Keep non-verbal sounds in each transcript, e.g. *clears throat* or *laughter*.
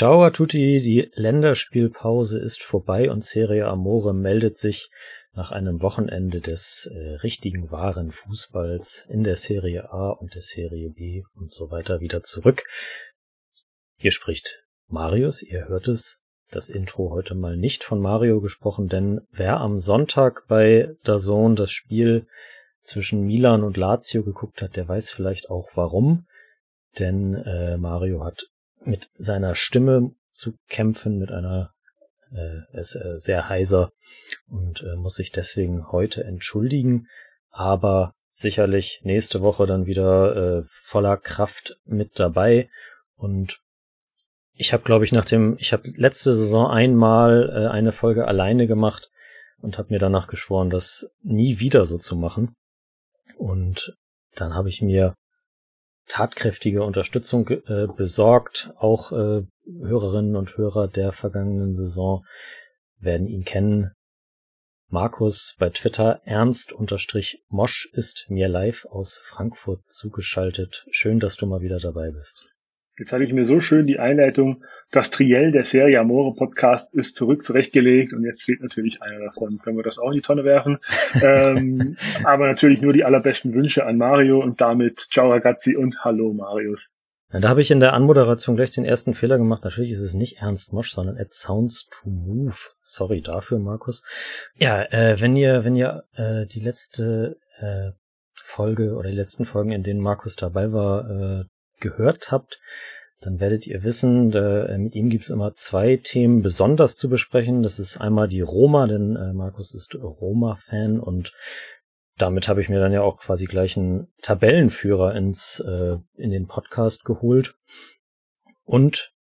Ciao a tutti, die Länderspielpause ist vorbei und Serie Amore meldet sich nach einem Wochenende des äh, richtigen wahren Fußballs in der Serie A und der Serie B und so weiter wieder zurück. Hier spricht Marius, ihr hört es, das Intro heute mal nicht von Mario gesprochen, denn wer am Sonntag bei Dazon das Spiel zwischen Milan und Lazio geguckt hat, der weiß vielleicht auch warum. Denn äh, Mario hat mit seiner Stimme zu kämpfen, mit einer äh, ist äh, sehr heiser und äh, muss sich deswegen heute entschuldigen, aber sicherlich nächste Woche dann wieder äh, voller Kraft mit dabei und ich habe, glaube ich, nach dem, ich habe letzte Saison einmal äh, eine Folge alleine gemacht und habe mir danach geschworen, das nie wieder so zu machen. Und dann habe ich mir tatkräftige Unterstützung äh, besorgt. Auch äh, Hörerinnen und Hörer der vergangenen Saison werden ihn kennen. Markus bei Twitter ernst unterstrich Mosch ist mir live aus Frankfurt zugeschaltet. Schön, dass du mal wieder dabei bist. Jetzt hatte ich mir so schön die Einleitung, das Triell der Serie Amore Podcast ist zurück zurechtgelegt und jetzt fehlt natürlich einer davon. Können wir das auch in die Tonne werfen? *laughs* ähm, aber natürlich nur die allerbesten Wünsche an Mario und damit ciao ragazzi und hallo Marius. Ja, da habe ich in der Anmoderation gleich den ersten Fehler gemacht. Natürlich ist es nicht Ernst Mosch, sondern It Sounds to Move. Sorry dafür, Markus. Ja, äh, wenn ihr, wenn ihr äh, die letzte äh, Folge oder die letzten Folgen, in denen Markus dabei war, äh, gehört habt, dann werdet ihr wissen, da, äh, mit ihm gibt es immer zwei Themen besonders zu besprechen. Das ist einmal die Roma, denn äh, Markus ist Roma-Fan und damit habe ich mir dann ja auch quasi gleich einen Tabellenführer ins äh, in den Podcast geholt. Und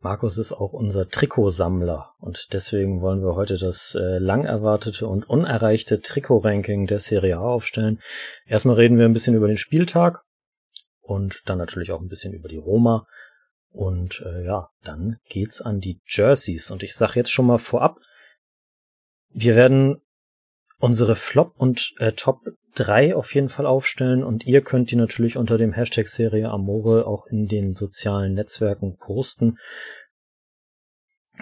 Markus ist auch unser Trikotsammler und deswegen wollen wir heute das äh, lang erwartete und unerreichte Trikot-Ranking der Serie A aufstellen. Erstmal reden wir ein bisschen über den Spieltag und dann natürlich auch ein bisschen über die Roma. Und äh, ja, dann geht's an die Jerseys. Und ich sag jetzt schon mal vorab, wir werden unsere Flop und äh, Top 3 auf jeden Fall aufstellen und ihr könnt die natürlich unter dem Hashtag Serie Amore auch in den sozialen Netzwerken posten.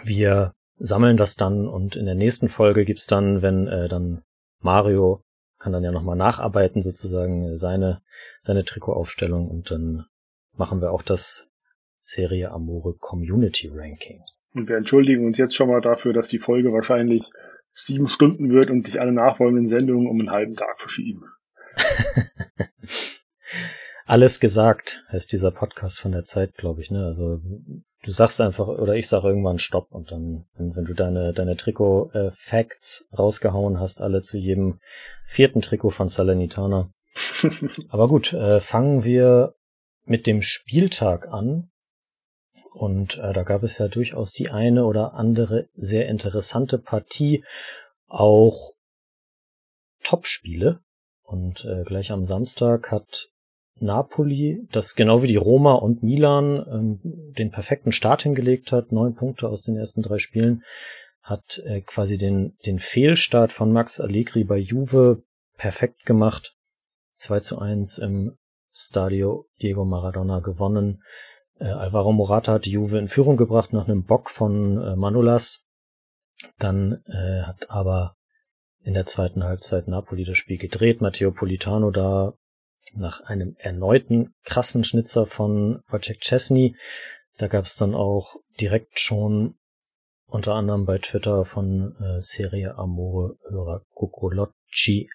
Wir sammeln das dann und in der nächsten Folge gibt's dann, wenn äh, dann Mario kann dann ja nochmal nacharbeiten, sozusagen seine, seine Trikotaufstellung und dann machen wir auch das Serie Amore Community Ranking. Und wir entschuldigen uns jetzt schon mal dafür, dass die Folge wahrscheinlich sieben Stunden wird und sich alle nachfolgenden Sendungen um einen halben Tag verschieben. *laughs* Alles gesagt heißt dieser Podcast von der Zeit, glaube ich. Ne? Also du sagst einfach oder ich sage irgendwann Stopp und dann, wenn, wenn du deine deine Trikot-Facts äh, rausgehauen hast, alle zu jedem vierten Trikot von Salernitana. *laughs* Aber gut, äh, fangen wir mit dem Spieltag an. Und äh, da gab es ja durchaus die eine oder andere sehr interessante Partie, auch Topspiele. Und äh, gleich am Samstag hat Napoli, das genau wie die Roma und Milan ähm, den perfekten Start hingelegt hat, neun Punkte aus den ersten drei Spielen, hat äh, quasi den, den Fehlstart von Max Allegri bei Juve perfekt gemacht. 2 zu 1 im Stadio Diego Maradona gewonnen. Äh, Alvaro Morata hat die Juve in Führung gebracht nach einem Bock von äh, Manolas. Dann äh, hat aber in der zweiten Halbzeit Napoli das Spiel gedreht. Matteo Politano da nach einem erneuten krassen Schnitzer von Wojciech Chesney. Da gab es dann auch direkt schon unter anderem bei Twitter von äh, Serie Amore Hörer Cucolocci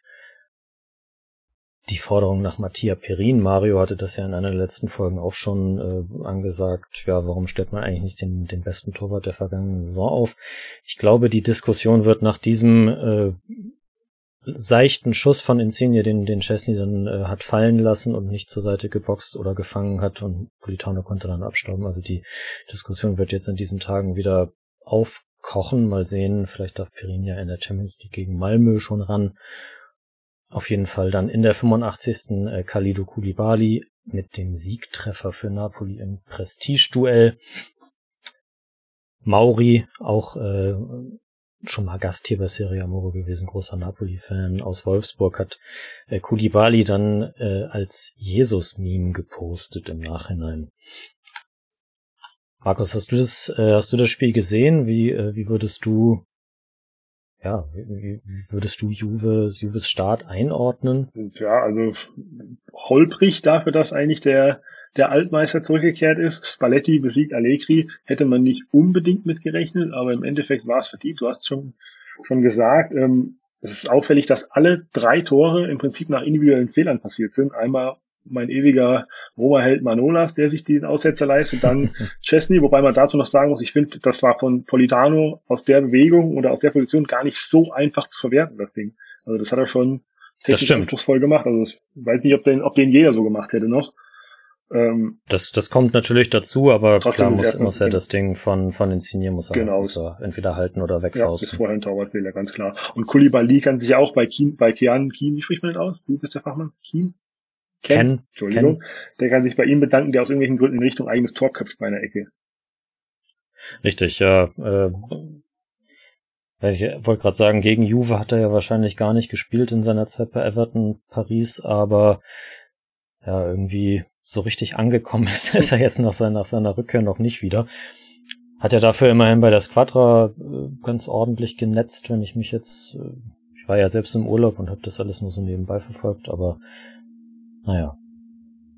die Forderung nach Mattia Perin. Mario hatte das ja in einer der letzten Folgen auch schon äh, angesagt. Ja, warum stellt man eigentlich nicht den, den besten Torwart der vergangenen Saison auf? Ich glaube, die Diskussion wird nach diesem äh, seichten Schuss von Insigne, den, den Chesney dann äh, hat fallen lassen und nicht zur Seite geboxt oder gefangen hat und Politano konnte dann abstauben. Also die Diskussion wird jetzt in diesen Tagen wieder aufkochen. Mal sehen, vielleicht darf Perinia in der Champions League gegen Malmö schon ran. Auf jeden Fall dann in der 85. Äh, Khalido Koulibaly mit dem Siegtreffer für Napoli im Prestige-Duell. Mauri, auch äh, schon mal Gast hier bei Serie Amore gewesen, großer Napoli-Fan aus Wolfsburg, hat äh, Kulibali dann äh, als Jesus-Meme gepostet im Nachhinein. Markus, hast du das, äh, hast du das Spiel gesehen? Wie, äh, wie würdest du, ja, wie, wie würdest du Juve, Juves Start einordnen? Ja, also holprig dafür, dass eigentlich der der Altmeister zurückgekehrt ist. Spalletti besiegt Allegri, hätte man nicht unbedingt mitgerechnet, aber im Endeffekt war es verdient. Du hast schon, schon gesagt, ähm, es ist auffällig, dass alle drei Tore im Prinzip nach individuellen Fehlern passiert sind. Einmal mein ewiger Roma-Held Manolas, der sich den Aussetzer leistet, dann *laughs* Chesney, wobei man dazu noch sagen muss, ich finde, das war von Politano aus der Bewegung oder aus der Position gar nicht so einfach zu verwerten, das Ding. Also das hat er schon technisch anspruchsvoll gemacht. Also ich weiß nicht, ob den, ob den jeder so gemacht hätte noch. Ähm, das, das kommt natürlich dazu, aber klar muss, muss er das Ding von, von Insigne muss er, genau. muss er entweder halten oder wegfausten. Ja, ist vorher ein Torwartfehler, ganz klar. Und Kulibali kann sich ja auch bei Kien, bei Kian, Kien, wie spricht man denn aus? Du bist der Fachmann? Kien? Ken? Ken Entschuldigung. Ken. Der kann sich bei ihm bedanken, der aus irgendwelchen Gründen in Richtung eigenes Tor köpft bei einer Ecke. Richtig, ja. Äh, ich wollte gerade sagen, gegen Juve hat er ja wahrscheinlich gar nicht gespielt in seiner Zeit bei Everton Paris, aber ja, irgendwie so richtig angekommen *laughs* ist, ist er jetzt nach seiner, nach seiner Rückkehr noch nicht wieder. Hat ja dafür immerhin bei der Squadra äh, ganz ordentlich genetzt, wenn ich mich jetzt, äh, ich war ja selbst im Urlaub und habe das alles nur so nebenbei verfolgt, aber naja,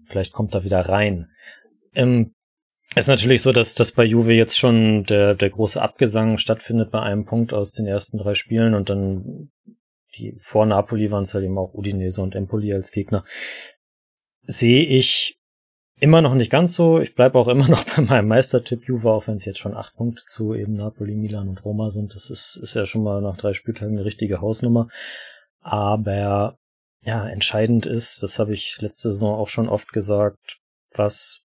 vielleicht kommt er wieder rein. Ähm, ist natürlich so, dass, dass bei Juve jetzt schon der, der große Abgesang stattfindet bei einem Punkt aus den ersten drei Spielen und dann die vor Napoli waren es halt eben auch Udinese und Empoli als Gegner. Sehe ich immer noch nicht ganz so. Ich bleibe auch immer *laughs* noch bei meinem Meistertipp Juve, auch wenn es jetzt schon acht Punkte zu eben Napoli, Milan und Roma sind. Das ist, ist ja schon mal nach drei Spieltagen eine richtige Hausnummer. Aber ja, entscheidend ist, das habe ich letzte Saison auch schon oft gesagt, was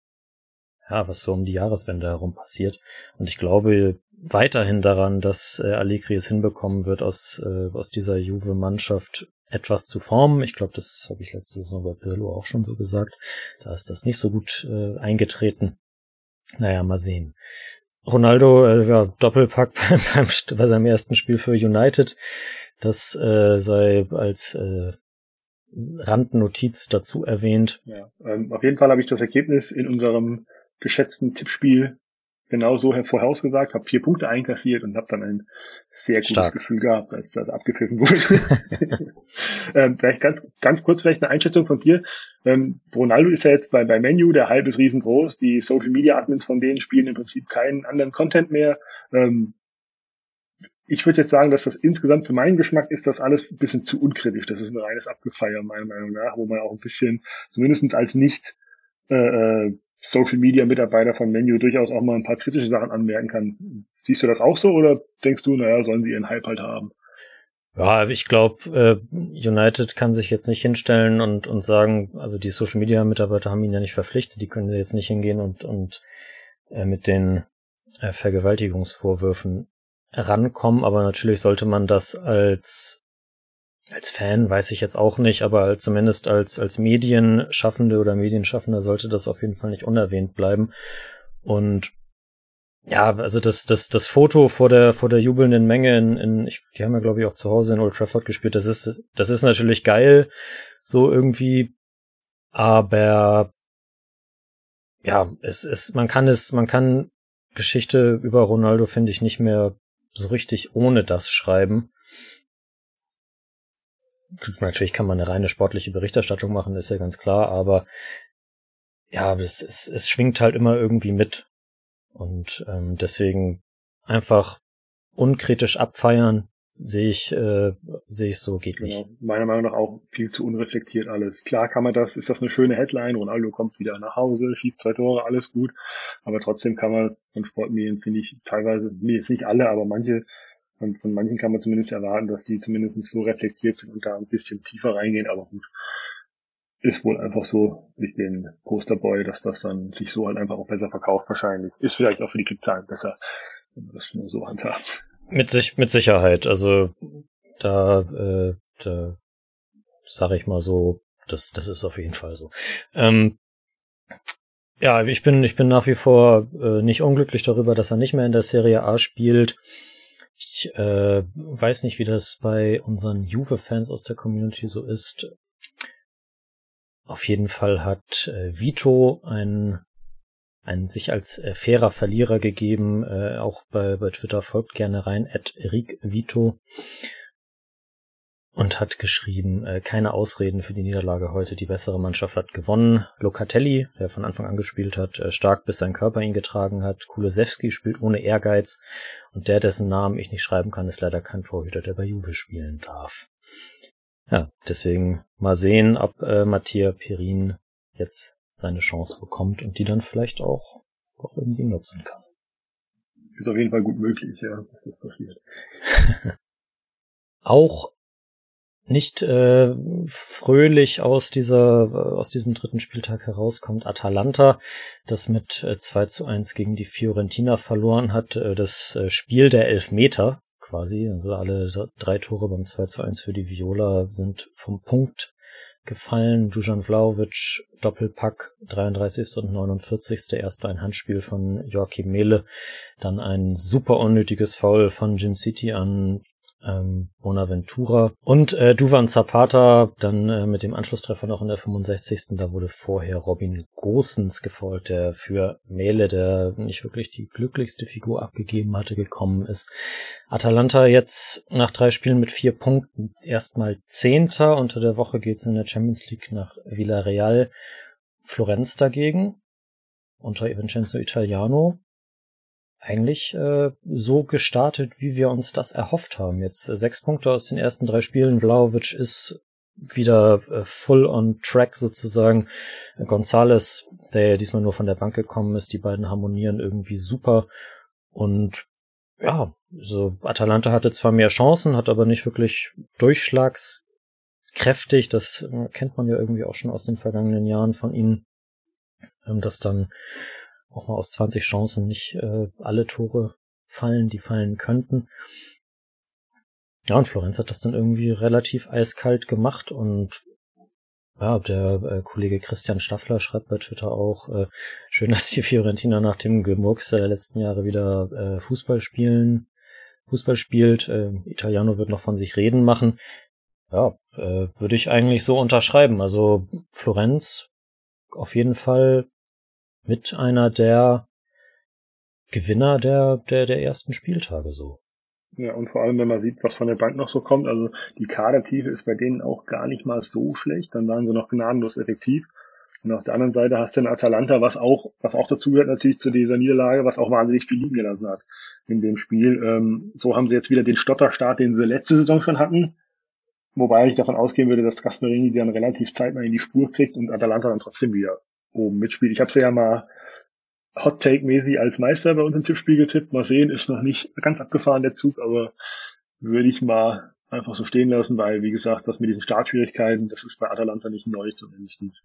ja, was so um die Jahreswende herum passiert. Und ich glaube weiterhin daran, dass äh, Allegri es hinbekommen wird, aus, äh, aus dieser Juve-Mannschaft etwas zu formen. Ich glaube, das habe ich letzte Saison bei Pirlo auch schon so gesagt. Da ist das nicht so gut äh, eingetreten. Naja, mal sehen. Ronaldo, äh, ja, Doppelpack *laughs* beim, bei seinem ersten Spiel für United. Das äh, sei als äh, Randnotiz dazu erwähnt. Ja, ähm, auf jeden Fall habe ich das Ergebnis in unserem geschätzten Tippspiel genau so vorausgesagt, habe vier Punkte einkassiert und habe dann ein sehr gutes Stark. Gefühl gehabt, als das abgepfiffen wurde. *laughs* ähm, vielleicht ganz, ganz kurz vielleicht eine Einschätzung von dir. Ähm, Ronaldo ist ja jetzt bei, bei Menu, der Hype ist riesengroß, die Social Media Admins von denen spielen im Prinzip keinen anderen Content mehr. Ähm, ich würde jetzt sagen, dass das insgesamt für meinen Geschmack ist das alles ein bisschen zu unkritisch. Das ist ein reines Abgefeier, meiner Meinung nach, wo man auch ein bisschen, zumindest als nicht äh, äh Social Media Mitarbeiter von Menu durchaus auch mal ein paar kritische Sachen anmerken kann. Siehst du das auch so oder denkst du, naja, sollen sie ihren Hype halt haben? Ja, ich glaube, äh, United kann sich jetzt nicht hinstellen und, und sagen, also die Social Media Mitarbeiter haben ihn ja nicht verpflichtet, die können jetzt nicht hingehen und, und äh, mit den äh, Vergewaltigungsvorwürfen rankommen, aber natürlich sollte man das als als Fan weiß ich jetzt auch nicht, aber zumindest als, als Medienschaffende oder Medienschaffender sollte das auf jeden Fall nicht unerwähnt bleiben. Und ja, also das, das, das Foto vor der, vor der jubelnden Menge in, in ich, die haben ja glaube ich auch zu Hause in Old Trafford gespielt. Das ist, das ist natürlich geil, so irgendwie. Aber ja, es ist, man kann es, man kann Geschichte über Ronaldo finde ich nicht mehr so richtig ohne das schreiben natürlich kann man eine reine sportliche Berichterstattung machen, ist ja ganz klar, aber ja, es, es, es schwingt halt immer irgendwie mit. Und ähm, deswegen einfach unkritisch abfeiern, sehe ich, äh, sehe ich so, geht nicht. Meiner Meinung nach auch viel zu unreflektiert alles. Klar kann man das, ist das eine schöne Headline, Ronaldo kommt wieder nach Hause, schießt zwei Tore, alles gut. Aber trotzdem kann man von Sportmedien, finde ich, teilweise, nee, jetzt nicht alle, aber manche Und von manchen kann man zumindest erwarten, dass die zumindest so reflektiert sind und da ein bisschen tiefer reingehen, aber gut. Ist wohl einfach so durch den Posterboy, dass das dann sich so halt einfach auch besser verkauft wahrscheinlich. Ist vielleicht auch für die Klickzahlen besser, wenn man das nur so handhabt. Mit sich, mit Sicherheit. Also da, äh, da sage ich mal so, das, das ist auf jeden Fall so. Ähm, ja, ich bin, ich bin nach wie vor äh, nicht unglücklich darüber, dass er nicht mehr in der Serie A spielt. Ich äh, weiß nicht, wie das bei unseren Juve-Fans aus der Community so ist. Auf jeden Fall hat äh, Vito ein, ein sich als äh, fairer Verlierer gegeben. Äh, auch bei, bei Twitter folgt gerne rein, at Vito und hat geschrieben, äh, keine Ausreden für die Niederlage heute. Die bessere Mannschaft hat gewonnen. Locatelli, der von Anfang an gespielt hat, äh, stark bis sein Körper ihn getragen hat. Kulosewski spielt ohne Ehrgeiz. Und der, dessen Namen ich nicht schreiben kann, ist leider kein Torhüter, der bei Juve spielen darf. Ja, deswegen mal sehen, ob äh, Mattia Perin jetzt seine Chance bekommt und die dann vielleicht auch, auch irgendwie nutzen kann. Ist auf jeden Fall gut möglich, ja, dass das passiert. *laughs* auch nicht äh, fröhlich aus dieser aus diesem dritten Spieltag herauskommt. Atalanta, das mit äh, 2 zu 1 gegen die Fiorentina verloren hat, äh, das äh, Spiel der Elfmeter quasi, also alle drei Tore beim 2 zu 1 für die Viola sind vom Punkt gefallen. Dujan Vlaovic, Doppelpack, 33. und 49. Erst ein Handspiel von Joachim Mehle, dann ein super unnötiges Foul von Jim City an ähm, Bonaventura und äh, Duvan Zapata dann äh, mit dem Anschlusstreffer noch in der 65. Da wurde vorher Robin Gosens gefolgt, der für Mele, der nicht wirklich die glücklichste Figur abgegeben hatte, gekommen ist. Atalanta jetzt nach drei Spielen mit vier Punkten erstmal Zehnter. Unter der Woche geht's in der Champions League nach Villarreal. Florenz dagegen unter Vincenzo Italiano eigentlich äh, so gestartet, wie wir uns das erhofft haben. Jetzt äh, sechs Punkte aus den ersten drei Spielen. Vlaovic ist wieder äh, full on track sozusagen. Gonzales, der ja diesmal nur von der Bank gekommen ist, die beiden harmonieren irgendwie super. Und ja, so Atalanta hatte zwar mehr Chancen, hat aber nicht wirklich durchschlagskräftig. Das äh, kennt man ja irgendwie auch schon aus den vergangenen Jahren von ihnen, ähm, dass dann auch mal aus 20 Chancen nicht äh, alle Tore fallen, die fallen könnten. Ja, und Florenz hat das dann irgendwie relativ eiskalt gemacht und ja, der äh, Kollege Christian Staffler schreibt bei Twitter auch, äh, schön, *laughs* dass die Fiorentina nach dem Gemurks der letzten Jahre wieder äh, Fußball spielen, Fußball spielt. Äh, Italiano wird noch von sich reden machen. Ja, äh, würde ich eigentlich so unterschreiben. Also Florenz auf jeden Fall mit einer der Gewinner der, der, der ersten Spieltage so. Ja, und vor allem, wenn man sieht, was von der Bank noch so kommt, also die Kadertiefe ist bei denen auch gar nicht mal so schlecht, dann waren sie noch gnadenlos effektiv. Und auf der anderen Seite hast du den Atalanta, was auch, was auch dazu gehört natürlich zu dieser Niederlage, was auch wahnsinnig viel liegen gelassen hat in dem Spiel. Ähm, so haben sie jetzt wieder den Stotterstart, den sie letzte Saison schon hatten. Wobei ich davon ausgehen würde, dass Gasperini dann relativ zeitnah in die Spur kriegt und Atalanta dann trotzdem wieder oben mitspielt. Ich habe sie ja mal Hot Take mäßig als Meister bei uns im Tippspiel getippt. Mal sehen, ist noch nicht ganz abgefahren der Zug, aber würde ich mal einfach so stehen lassen, weil wie gesagt, das mit diesen Startschwierigkeiten, das ist bei Atalanta nicht neu zumindest.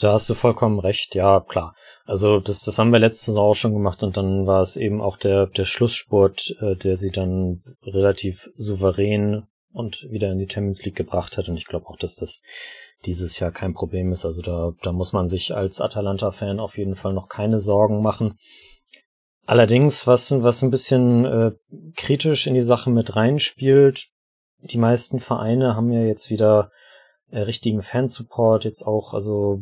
Da hast du vollkommen recht, ja, klar. Also das, das haben wir letzte Saison auch schon gemacht und dann war es eben auch der, der Schlusssport, äh, der sie dann relativ souverän und wieder in die Champions League gebracht hat. Und ich glaube auch, dass das dieses Jahr kein Problem ist. Also da, da muss man sich als Atalanta-Fan auf jeden Fall noch keine Sorgen machen. Allerdings, was, was ein bisschen äh, kritisch in die Sache mit reinspielt, die meisten Vereine haben ja jetzt wieder äh, richtigen Fansupport, jetzt auch, also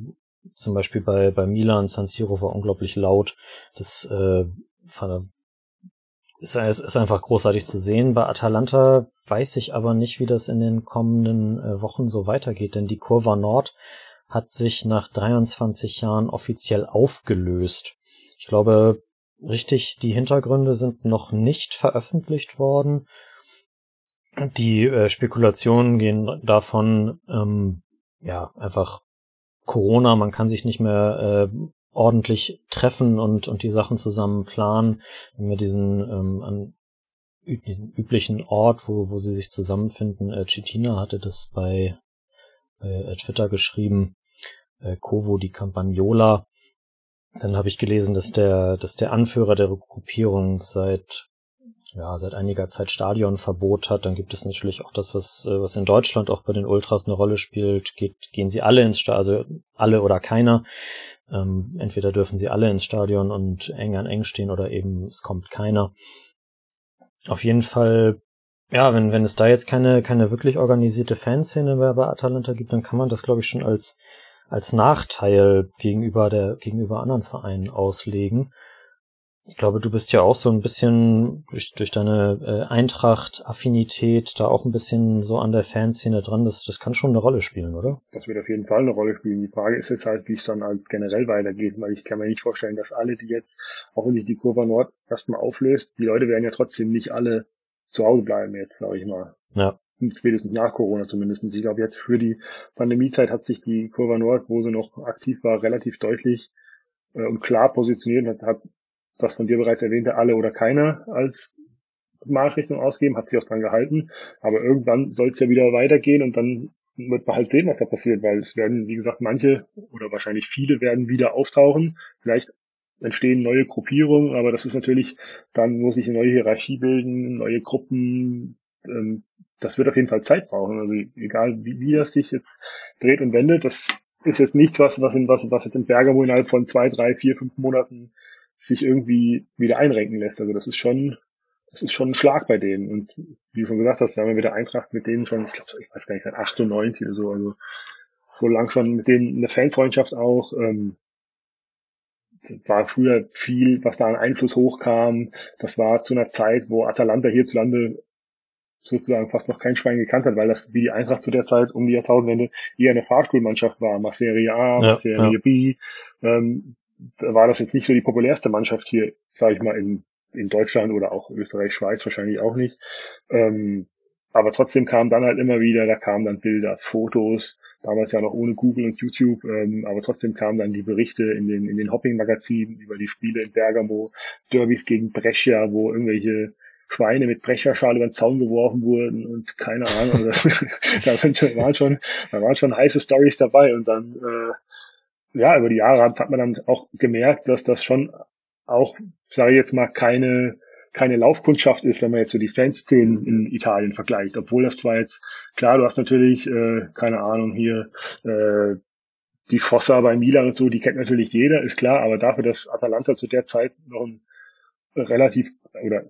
zum Beispiel bei, bei Milan, San Siro war unglaublich laut. Das äh, ist, ist einfach großartig zu sehen. Bei Atalanta weiß ich aber nicht, wie das in den kommenden äh, Wochen so weitergeht, denn die Kurva Nord hat sich nach 23 Jahren offiziell aufgelöst. Ich glaube, richtig, die Hintergründe sind noch nicht veröffentlicht worden. Die äh, Spekulationen gehen davon, ähm, ja, einfach Corona, man kann sich nicht mehr äh, ordentlich treffen und, und die Sachen zusammen planen. Wenn wir diesen ähm, an üblichen Ort, wo, wo sie sich zusammenfinden. Äh, Chitina hatte das bei, bei äh, Twitter geschrieben, äh, Kovo di Campagnola. Dann habe ich gelesen, dass der, dass der Anführer der Gruppierung seit ja, seit einiger Zeit Stadionverbot hat, dann gibt es natürlich auch das, was, äh, was in Deutschland auch bei den Ultras eine Rolle spielt. Geht, gehen sie alle ins Stadion, also alle oder keiner. Ähm, entweder dürfen sie alle ins Stadion und eng an eng stehen oder eben es kommt keiner. Auf jeden Fall, ja, wenn, wenn es da jetzt keine, keine wirklich organisierte Fanszene mehr bei Atalanta gibt, dann kann man das, glaube ich, schon als, als Nachteil gegenüber der, gegenüber anderen Vereinen auslegen. Ich glaube, du bist ja auch so ein bisschen durch, durch deine äh, Eintracht-Affinität da auch ein bisschen so an der Fanszene dran. Das, das kann schon eine Rolle spielen, oder? Das wird auf jeden Fall eine Rolle spielen. Die Frage ist jetzt halt, wie es dann halt generell weitergeht, weil ich kann mir nicht vorstellen, dass alle, die jetzt, auch wenn sich die Kurve Nord erstmal auflöst, die Leute werden ja trotzdem nicht alle zu Hause bleiben jetzt, sage ich mal. Ja. Spätestens nach Corona zumindest. Ich glaube, jetzt für die Pandemiezeit hat sich die Kurve Nord, wo sie noch aktiv war, relativ deutlich äh, und klar positioniert hat, hat das von dir bereits erwähnte alle oder keiner als Marschrichtung ausgeben, hat sie auch dran gehalten. Aber irgendwann soll es ja wieder weitergehen und dann wird man halt sehen, was da passiert, weil es werden, wie gesagt, manche oder wahrscheinlich viele werden wieder auftauchen. Vielleicht entstehen neue Gruppierungen, aber das ist natürlich, dann muss sich eine neue Hierarchie bilden, neue Gruppen. Ähm, das wird auf jeden Fall Zeit brauchen. Also egal wie, wie das sich jetzt dreht und wendet, das ist jetzt nichts, was, was, was, was jetzt in Bergamo innerhalb von zwei, drei, vier, fünf Monaten sich irgendwie wieder einrenken lässt. Also das ist schon, das ist schon ein Schlag bei denen. Und wie du schon gesagt hast, wir haben ja wieder Eintracht mit denen schon, ich glaube, ich weiß gar nicht, seit 98 oder so, also so lang schon mit denen eine Fanfreundschaft auch. Ähm, das war früher viel, was da an Einfluss hochkam. Das war zu einer Zeit, wo Atalanta hierzulande sozusagen fast noch kein Schwein gekannt hat, weil das wie die Eintracht zu der Zeit um die Jahrtausendwende eher eine Fahrstuhlmannschaft war. Mal Serie A, ja, Serie ja. B. Ähm, war das jetzt nicht so die populärste Mannschaft hier, sage ich mal, in, in Deutschland oder auch Österreich, Schweiz wahrscheinlich auch nicht. Ähm, aber trotzdem kam dann halt immer wieder, da kamen dann Bilder, Fotos, damals ja noch ohne Google und YouTube, ähm, aber trotzdem kamen dann die Berichte in den, in den Hopping-Magazinen über die Spiele in Bergamo, Derbys gegen Brescia, wo irgendwelche Schweine mit Brecherschale über den Zaun geworfen wurden und keine Ahnung, *laughs* da waren schon, da waren schon heiße Stories dabei und dann äh, ja, über die Jahre hat man dann auch gemerkt, dass das schon auch, sage ich jetzt mal, keine keine Laufkundschaft ist, wenn man jetzt so die Fanszenen in Italien vergleicht. Obwohl das zwar jetzt, klar, du hast natürlich, äh, keine Ahnung, hier äh, die Fossa bei Milan und so, die kennt natürlich jeder, ist klar, aber dafür, dass Atalanta zu der Zeit noch ein relativ oder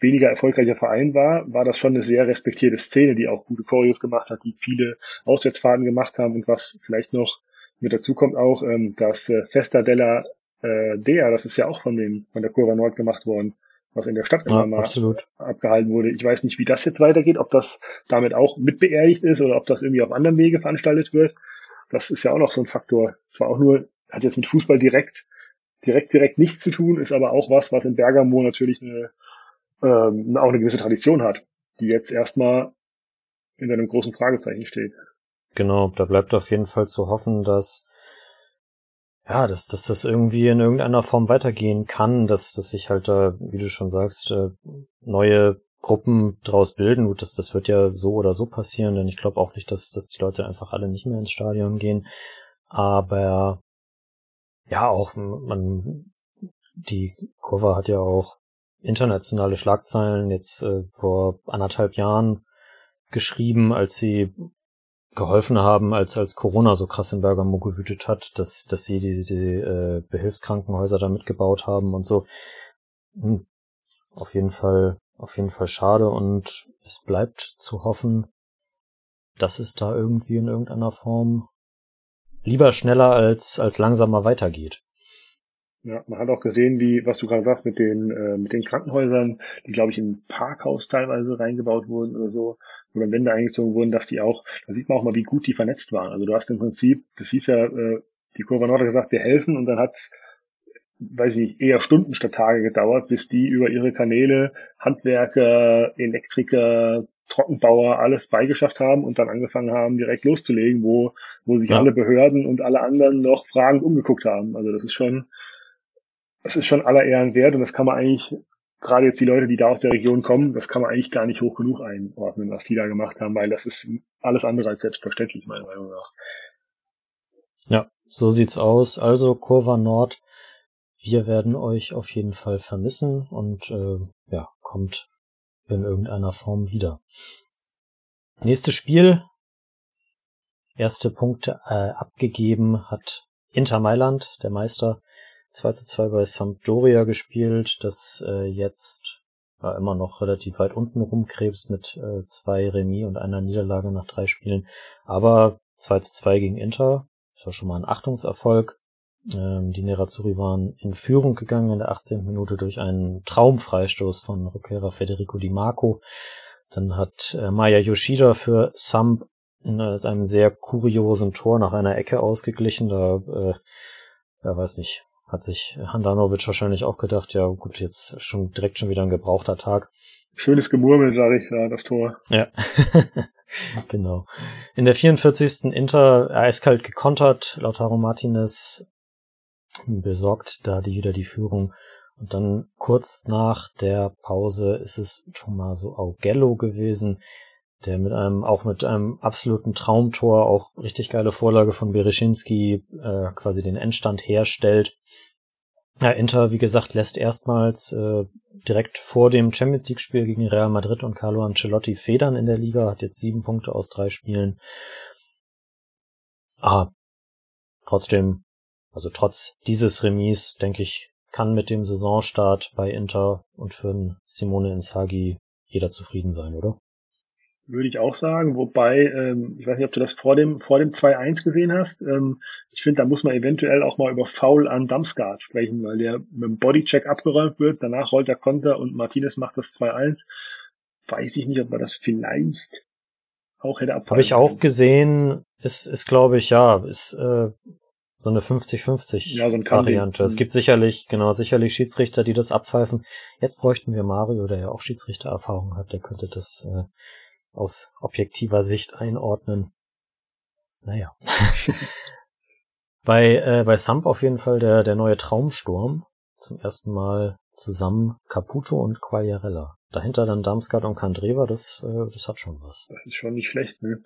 weniger erfolgreicher Verein war, war das schon eine sehr respektierte Szene, die auch gute Choreos gemacht hat, die viele Auswärtsfahrten gemacht haben und was vielleicht noch mit dazu kommt auch, ähm, dass äh, Festa della äh, Dea, das ist ja auch von den von der Kurva Nord gemacht worden, was in der Stadt immer ja, mal absolut. abgehalten wurde. Ich weiß nicht, wie das jetzt weitergeht, ob das damit auch mitbeerdigt ist oder ob das irgendwie auf anderem Wege veranstaltet wird. Das ist ja auch noch so ein Faktor. Zwar auch nur, hat jetzt mit Fußball direkt, direkt, direkt nichts zu tun, ist aber auch was, was in Bergamo natürlich eine, ähm, auch eine gewisse Tradition hat, die jetzt erstmal in einem großen Fragezeichen steht. Genau, da bleibt auf jeden Fall zu hoffen, dass ja, dass, dass das irgendwie in irgendeiner Form weitergehen kann, dass, dass sich halt da, wie du schon sagst, äh, neue Gruppen draus bilden. Gut, das, das wird ja so oder so passieren, denn ich glaube auch nicht, dass, dass die Leute einfach alle nicht mehr ins Stadion gehen. Aber ja, auch man, die Kurve hat ja auch internationale Schlagzeilen jetzt äh, vor anderthalb Jahren geschrieben, als sie geholfen haben, als als Corona so krass in Bergamo gewütet hat, dass dass sie diese die, äh, Behilfskrankenhäuser da mitgebaut haben und so. Hm. Auf jeden Fall auf jeden Fall schade und es bleibt zu hoffen, dass es da irgendwie in irgendeiner Form lieber schneller als als langsamer weitergeht. Ja, man hat auch gesehen, wie, was du gerade sagst, mit den, äh, mit den Krankenhäusern, die, glaube ich, in ein Parkhaus teilweise reingebaut wurden oder so, wo dann Wände eingezogen wurden, dass die auch, da sieht man auch mal, wie gut die vernetzt waren. Also du hast im Prinzip, das hieß ja, äh, die Kurva Nord hat gesagt, wir helfen und dann hat weiß ich, eher Stunden statt Tage gedauert, bis die über ihre Kanäle Handwerker, Elektriker, Trockenbauer alles beigeschafft haben und dann angefangen haben, direkt loszulegen, wo, wo sich ja. alle Behörden und alle anderen noch fragend umgeguckt haben. Also das ist schon, das ist schon aller Ehren wert und das kann man eigentlich gerade jetzt die Leute, die da aus der Region kommen, das kann man eigentlich gar nicht hoch genug einordnen, was die da gemacht haben, weil das ist alles andere als selbstverständlich, meiner Meinung nach. Ja, so sieht's aus. Also Kurva Nord, wir werden euch auf jeden Fall vermissen und äh, ja, kommt in irgendeiner Form wieder. Nächstes Spiel. Erste Punkte äh, abgegeben hat Inter Mailand, der Meister, 2 zu 2 bei Sampdoria gespielt, das äh, jetzt ja, immer noch relativ weit unten rumkrebst mit äh, zwei Remis und einer Niederlage nach drei Spielen. Aber 2 zu 2 gegen Inter, ist ja schon mal ein Achtungserfolg. Ähm, die Nerazzurri waren in Führung gegangen in der 18. Minute durch einen Traumfreistoß von Rocchera Federico Di Marco. Dann hat äh, Maya Yoshida für Samp in einem sehr kuriosen Tor nach einer Ecke ausgeglichen. Da, äh, ja, weiß nicht, hat sich Handanovic wahrscheinlich auch gedacht, ja gut, jetzt schon direkt schon wieder ein gebrauchter Tag. Schönes Gemurmel, sage ich, ja, das Tor. Ja, *laughs* genau. In der 44. Inter eiskalt gekontert, Lautaro Martinez besorgt da die wieder die Führung. Und dann kurz nach der Pause ist es Tommaso Augello gewesen, der mit einem, auch mit einem absoluten Traumtor, auch richtig geile Vorlage von Bereschinski, äh, quasi den Endstand herstellt. Ja, Inter, wie gesagt, lässt erstmals äh, direkt vor dem Champions League Spiel gegen Real Madrid und Carlo Ancelotti federn in der Liga, hat jetzt sieben Punkte aus drei Spielen. Ah, trotzdem, also trotz dieses Remis, denke ich, kann mit dem Saisonstart bei Inter und für Simone Inzaghi jeder zufrieden sein, oder? Würde ich auch sagen, wobei, ähm, ich weiß nicht, ob du das vor dem, vor dem 2-1 gesehen hast. Ähm, ich finde, da muss man eventuell auch mal über Foul an Damsgaard sprechen, weil der mit dem Bodycheck abgeräumt wird, danach rollt der Konter und Martinez macht das 2-1. Weiß ich nicht, ob man das vielleicht auch hätte abfallen Habe ich auch gesehen, ist, ist glaube ich, ja, ist äh, so eine 50-50 ja, so Variante. Es mhm. gibt sicherlich, genau, sicherlich Schiedsrichter, die das abpfeifen. Jetzt bräuchten wir Mario, der ja auch Schiedsrichtererfahrung hat, der könnte das äh, aus objektiver Sicht einordnen. Naja. *laughs* bei, äh, bei Samp auf jeden Fall der, der neue Traumsturm. Zum ersten Mal zusammen Caputo und Quagliarella. Dahinter dann Damsgaard und Kandreva, das, äh, das hat schon was. Das ist schon nicht schlecht, ne?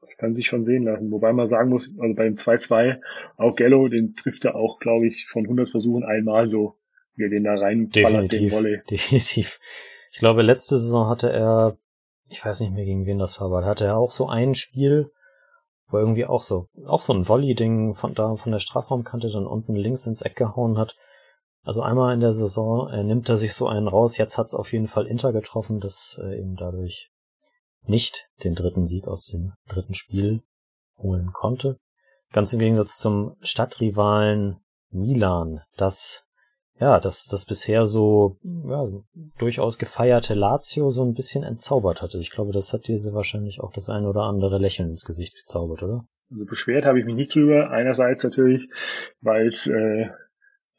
Das kann sich schon sehen lassen. Wobei man sagen muss, also beim 2-2, auch Gello, den trifft er auch, glaube ich, von 100 Versuchen einmal so, wie er den da rein definitiv, den Volley. *laughs* Definitiv. Ich glaube, letzte Saison hatte er, ich weiß nicht mehr gegen wen das war, aber hatte er auch so ein Spiel, wo irgendwie auch so, auch so ein Volley-Ding von da, von der Strafraumkante dann unten links ins Eck gehauen hat. Also einmal in der Saison äh, nimmt er sich so einen raus. Jetzt hat es auf jeden Fall Inter getroffen, das äh, eben dadurch nicht den dritten Sieg aus dem dritten Spiel holen konnte. Ganz im Gegensatz zum Stadtrivalen Milan, das ja, das, das bisher so ja, durchaus gefeierte Lazio so ein bisschen entzaubert hatte. Ich glaube, das hat diese wahrscheinlich auch das ein oder andere Lächeln ins Gesicht gezaubert, oder? Also beschwert habe ich mich nicht drüber. Einerseits natürlich, weil es äh,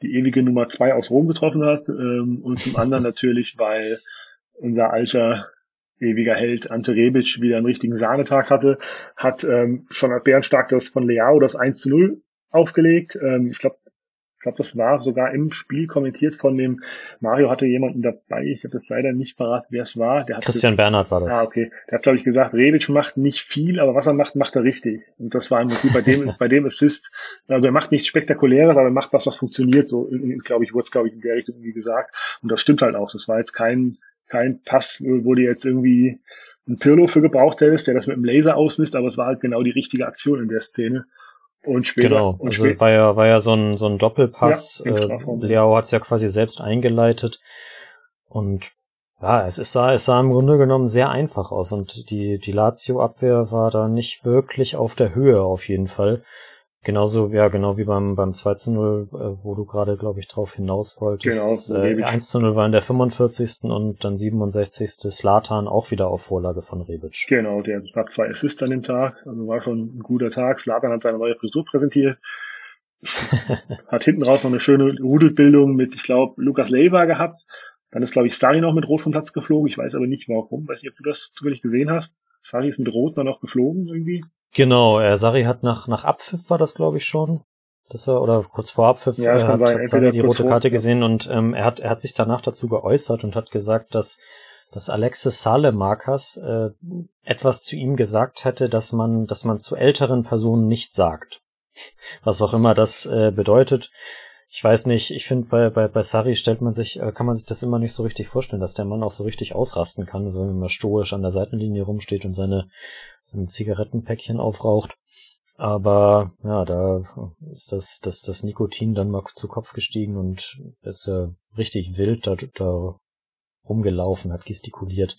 die ewige Nummer zwei aus Rom getroffen hat ähm, und zum anderen *laughs* natürlich, weil unser alter ewiger Held Ante Rebic wieder einen richtigen Sahnetag hatte, hat ähm, schon bärenstark das von Leao das 1 zu 0 aufgelegt. Ähm, ich glaube, ich glaube, das war sogar im Spiel kommentiert von dem, Mario hatte jemanden dabei, ich habe das leider nicht parat, wer es war. Christian Bernhard war das. Ah, okay. Der hat, glaube ich, gesagt, Rebic macht nicht viel, aber was er macht, macht er richtig. Und das war im Prinzip bei dem, *laughs* bei dem Assist, also er macht nichts Spektakuläres, aber er macht was, was funktioniert, so, glaube ich, wurde es, glaube ich, in der Richtung irgendwie gesagt. Und das stimmt halt auch. Das war jetzt kein, kein Pass, wo du jetzt irgendwie ein Pirlo für gebraucht hättest, der das mit dem Laser ausmisst, aber es war halt genau die richtige Aktion in der Szene. Und später. Genau, und also später, war ja, war ja so ein, so ein Doppelpass. Ja, äh, Leao hat es ja quasi selbst eingeleitet. Und ja, es, es, sah, es sah im Grunde genommen sehr einfach aus. Und die, die Lazio-Abwehr war da nicht wirklich auf der Höhe auf jeden Fall. Genauso, ja, genau wie beim, beim 2 zu 0, äh, wo du gerade, glaube ich, drauf hinaus wolltest. Genau, das, äh, 1 zu 0 war in der 45. und dann 67. Slatan auch wieder auf Vorlage von Rebic. Genau, der hat zwei Assists an dem Tag, also war schon ein guter Tag. Slatan hat seine neue Frisur präsentiert. *laughs* hat hinten raus noch eine schöne Rudelbildung mit, ich glaube, Lukas Leiva gehabt. Dann ist, glaube ich, Stari noch mit Rot vom Platz geflogen. Ich weiß aber nicht warum. Weiß nicht, ob du das zufällig gesehen hast. Sari ist mit Rot dann noch geflogen irgendwie. Genau, äh, Sari hat nach, nach Abpfiff war das, glaube ich, schon. dass er, oder kurz vor Abpfiff, ja, äh, hat, hat Sarri die rote Karte gesehen und ähm, er hat, er hat sich danach dazu geäußert und hat gesagt, dass, dass Alexis Salemakas äh, etwas zu ihm gesagt hätte, dass man, dass man zu älteren Personen nicht sagt. *laughs* Was auch immer das äh, bedeutet. Ich weiß nicht, ich finde, bei, bei, bei Sari stellt man sich, äh, kann man sich das immer nicht so richtig vorstellen, dass der Mann auch so richtig ausrasten kann, wenn man stoisch an der Seitenlinie rumsteht und seine, seine Zigarettenpäckchen aufraucht. Aber ja, da ist das, das, das Nikotin dann mal zu Kopf gestiegen und ist äh, richtig wild da, da rumgelaufen, hat gestikuliert.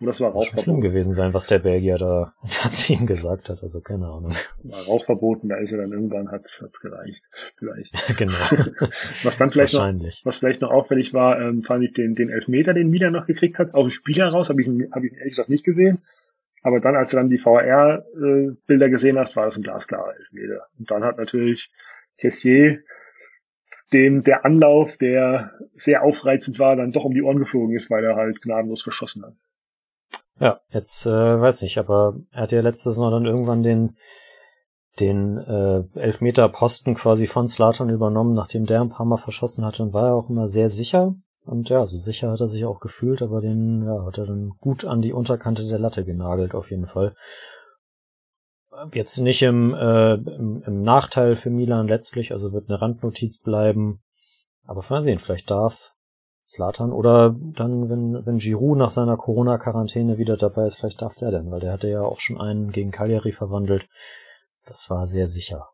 Und das war Rauchverbot. schlimm gewesen sein, was der Belgier da, *laughs* da zu ihm gesagt hat. Also keine Ahnung. War Rauchverboten, da ist er dann irgendwann, hat es gereicht. Vielleicht. *laughs* genau. *laughs* was dann vielleicht noch, was vielleicht noch auffällig war, ähm, fand ich den, den Elfmeter, den Milan noch gekriegt hat, aus dem Spiel heraus, habe ich, hab ich ehrlich gesagt nicht gesehen. Aber dann, als du dann die VR-Bilder äh, gesehen hast, war das ein glasklarer Elfmeter. Und dann hat natürlich Kessier dem der Anlauf, der sehr aufreizend war, dann doch um die Ohren geflogen ist, weil er halt gnadenlos geschossen hat. Ja, jetzt äh, weiß ich, aber er hat ja letztes Mal dann irgendwann den den äh, Elfmeter Posten quasi von Slatan übernommen, nachdem der ein paar Mal verschossen hatte und war er auch immer sehr sicher. Und ja, so sicher hat er sich auch gefühlt, aber den ja, hat er dann gut an die Unterkante der Latte genagelt, auf jeden Fall. Jetzt nicht im, äh, im, im Nachteil für Milan letztlich, also wird eine Randnotiz bleiben. Aber mal sehen, vielleicht darf Slatan oder dann, wenn, wenn Giroud nach seiner Corona-Quarantäne wieder dabei ist, vielleicht darf der denn, weil der hatte ja auch schon einen gegen Cagliari verwandelt. Das war sehr sicher.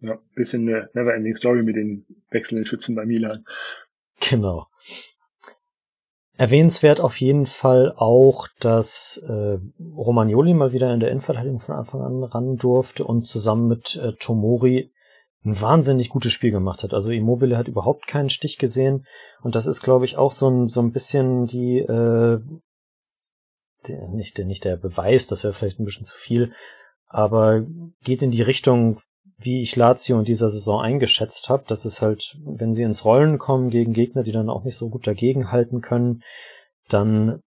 Ja, bisschen eine never-ending Story mit den wechselnden Schützen bei Milan. Genau. Erwähnenswert auf jeden Fall auch, dass äh, Romagnoli mal wieder in der Innenverteidigung von Anfang an ran durfte und zusammen mit äh, Tomori ein wahnsinnig gutes Spiel gemacht hat. Also Immobile hat überhaupt keinen Stich gesehen und das ist, glaube ich, auch so ein, so ein bisschen die, äh, die nicht, nicht der Beweis, das wäre vielleicht ein bisschen zu viel, aber geht in die Richtung, wie ich Lazio in dieser Saison eingeschätzt habe. Das ist halt, wenn sie ins Rollen kommen gegen Gegner, die dann auch nicht so gut dagegenhalten können, dann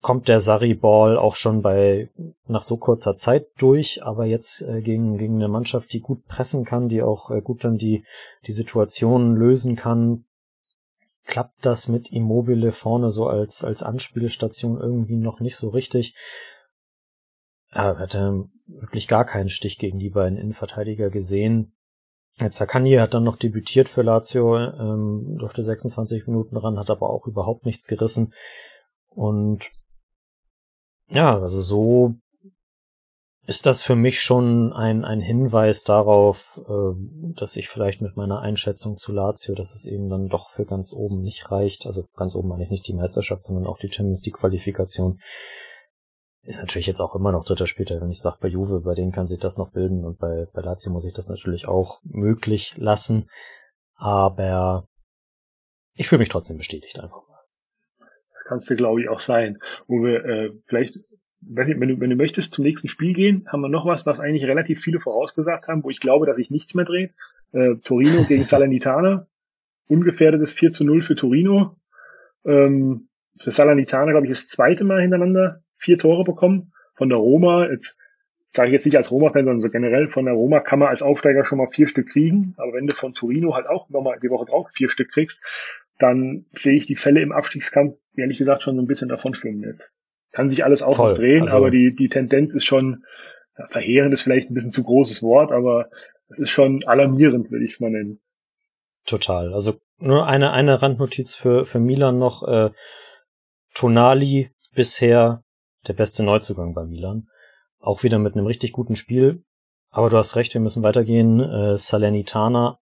kommt der Sarri-Ball auch schon bei nach so kurzer Zeit durch, aber jetzt äh, gegen, gegen eine Mannschaft, die gut pressen kann, die auch äh, gut dann die, die Situation lösen kann, klappt das mit Immobile vorne so als, als Anspielstation irgendwie noch nicht so richtig. Er hatte wirklich gar keinen Stich gegen die beiden Innenverteidiger gesehen. Zakani hat dann noch debütiert für Lazio, ähm, durfte 26 Minuten ran, hat aber auch überhaupt nichts gerissen. Und ja, also so ist das für mich schon ein, ein Hinweis darauf, äh, dass ich vielleicht mit meiner Einschätzung zu Lazio, dass es eben dann doch für ganz oben nicht reicht. Also ganz oben meine ich nicht die Meisterschaft, sondern auch die Champions League Qualifikation ist natürlich jetzt auch immer noch dritter Spieltag. Wenn ich sage, bei Juve, bei denen kann sich das noch bilden und bei, bei Lazio muss ich das natürlich auch möglich lassen. Aber ich fühle mich trotzdem bestätigt einfach mal. Das kannst du, glaube ich, auch sein. Wo wir äh, vielleicht, wenn du, wenn du möchtest, zum nächsten Spiel gehen, haben wir noch was, was eigentlich relativ viele vorausgesagt haben, wo ich glaube, dass sich nichts mehr dreht. Äh, Torino gegen *laughs* Salernitana. Ungefährdetes 4 zu 0 für Torino. Ähm, für Salernitana, glaube ich, das zweite Mal hintereinander vier Tore bekommen. Von der Roma, jetzt sage ich jetzt nicht als Roma-Fan, sondern so generell von der Roma kann man als Aufsteiger schon mal vier Stück kriegen. Aber wenn du von Torino halt auch nochmal die Woche drauf vier Stück kriegst, dann sehe ich die Fälle im Abstiegskampf, ehrlich gesagt, schon so ein bisschen davon schwimmen jetzt. Kann sich alles auch noch drehen, also, aber die, die Tendenz ist schon, ja, verheerend ist vielleicht ein bisschen zu großes Wort, aber es ist schon alarmierend, würde ich es mal nennen. Total. Also nur eine, eine Randnotiz für, für Milan noch. Äh, Tonali bisher der beste Neuzugang bei Milan. Auch wieder mit einem richtig guten Spiel. Aber du hast recht, wir müssen weitergehen. Äh, Salernitana,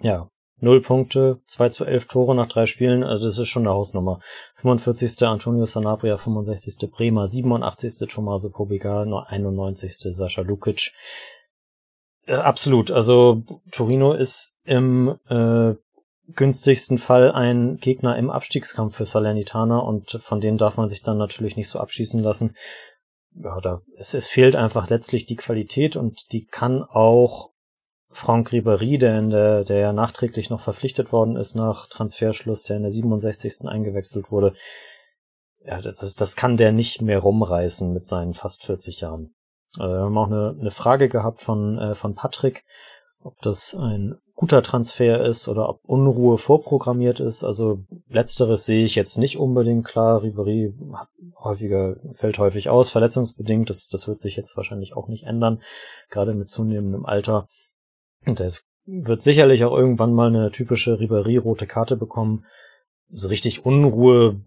ja, null Punkte, 2 zu 11 Tore nach drei Spielen, also das ist schon eine Hausnummer. 45. Antonio Sanabria, 65. Bremer, 87. Tommaso Pobega, nur 91. Sascha Lukic. Äh, absolut, also Torino ist im äh, günstigsten Fall ein Gegner im Abstiegskampf für Salernitana und von denen darf man sich dann natürlich nicht so abschießen lassen. Ja, da, es, es fehlt einfach letztlich die Qualität und die kann auch Franck Ribéry, der, in der, der ja nachträglich noch verpflichtet worden ist nach Transferschluss, der in der 67. eingewechselt wurde, ja, das, das kann der nicht mehr rumreißen mit seinen fast 40 Jahren. Äh, wir haben auch eine, eine Frage gehabt von, äh, von Patrick, ob das ein guter Transfer ist oder ob Unruhe vorprogrammiert ist. Also letzteres sehe ich jetzt nicht unbedingt klar. Ribery häufiger, fällt häufig aus, verletzungsbedingt. Das, das wird sich jetzt wahrscheinlich auch nicht ändern, gerade mit zunehmendem Alter. Und er wird sicherlich auch irgendwann mal eine typische Ribery-rote Karte bekommen. So richtig Unruhe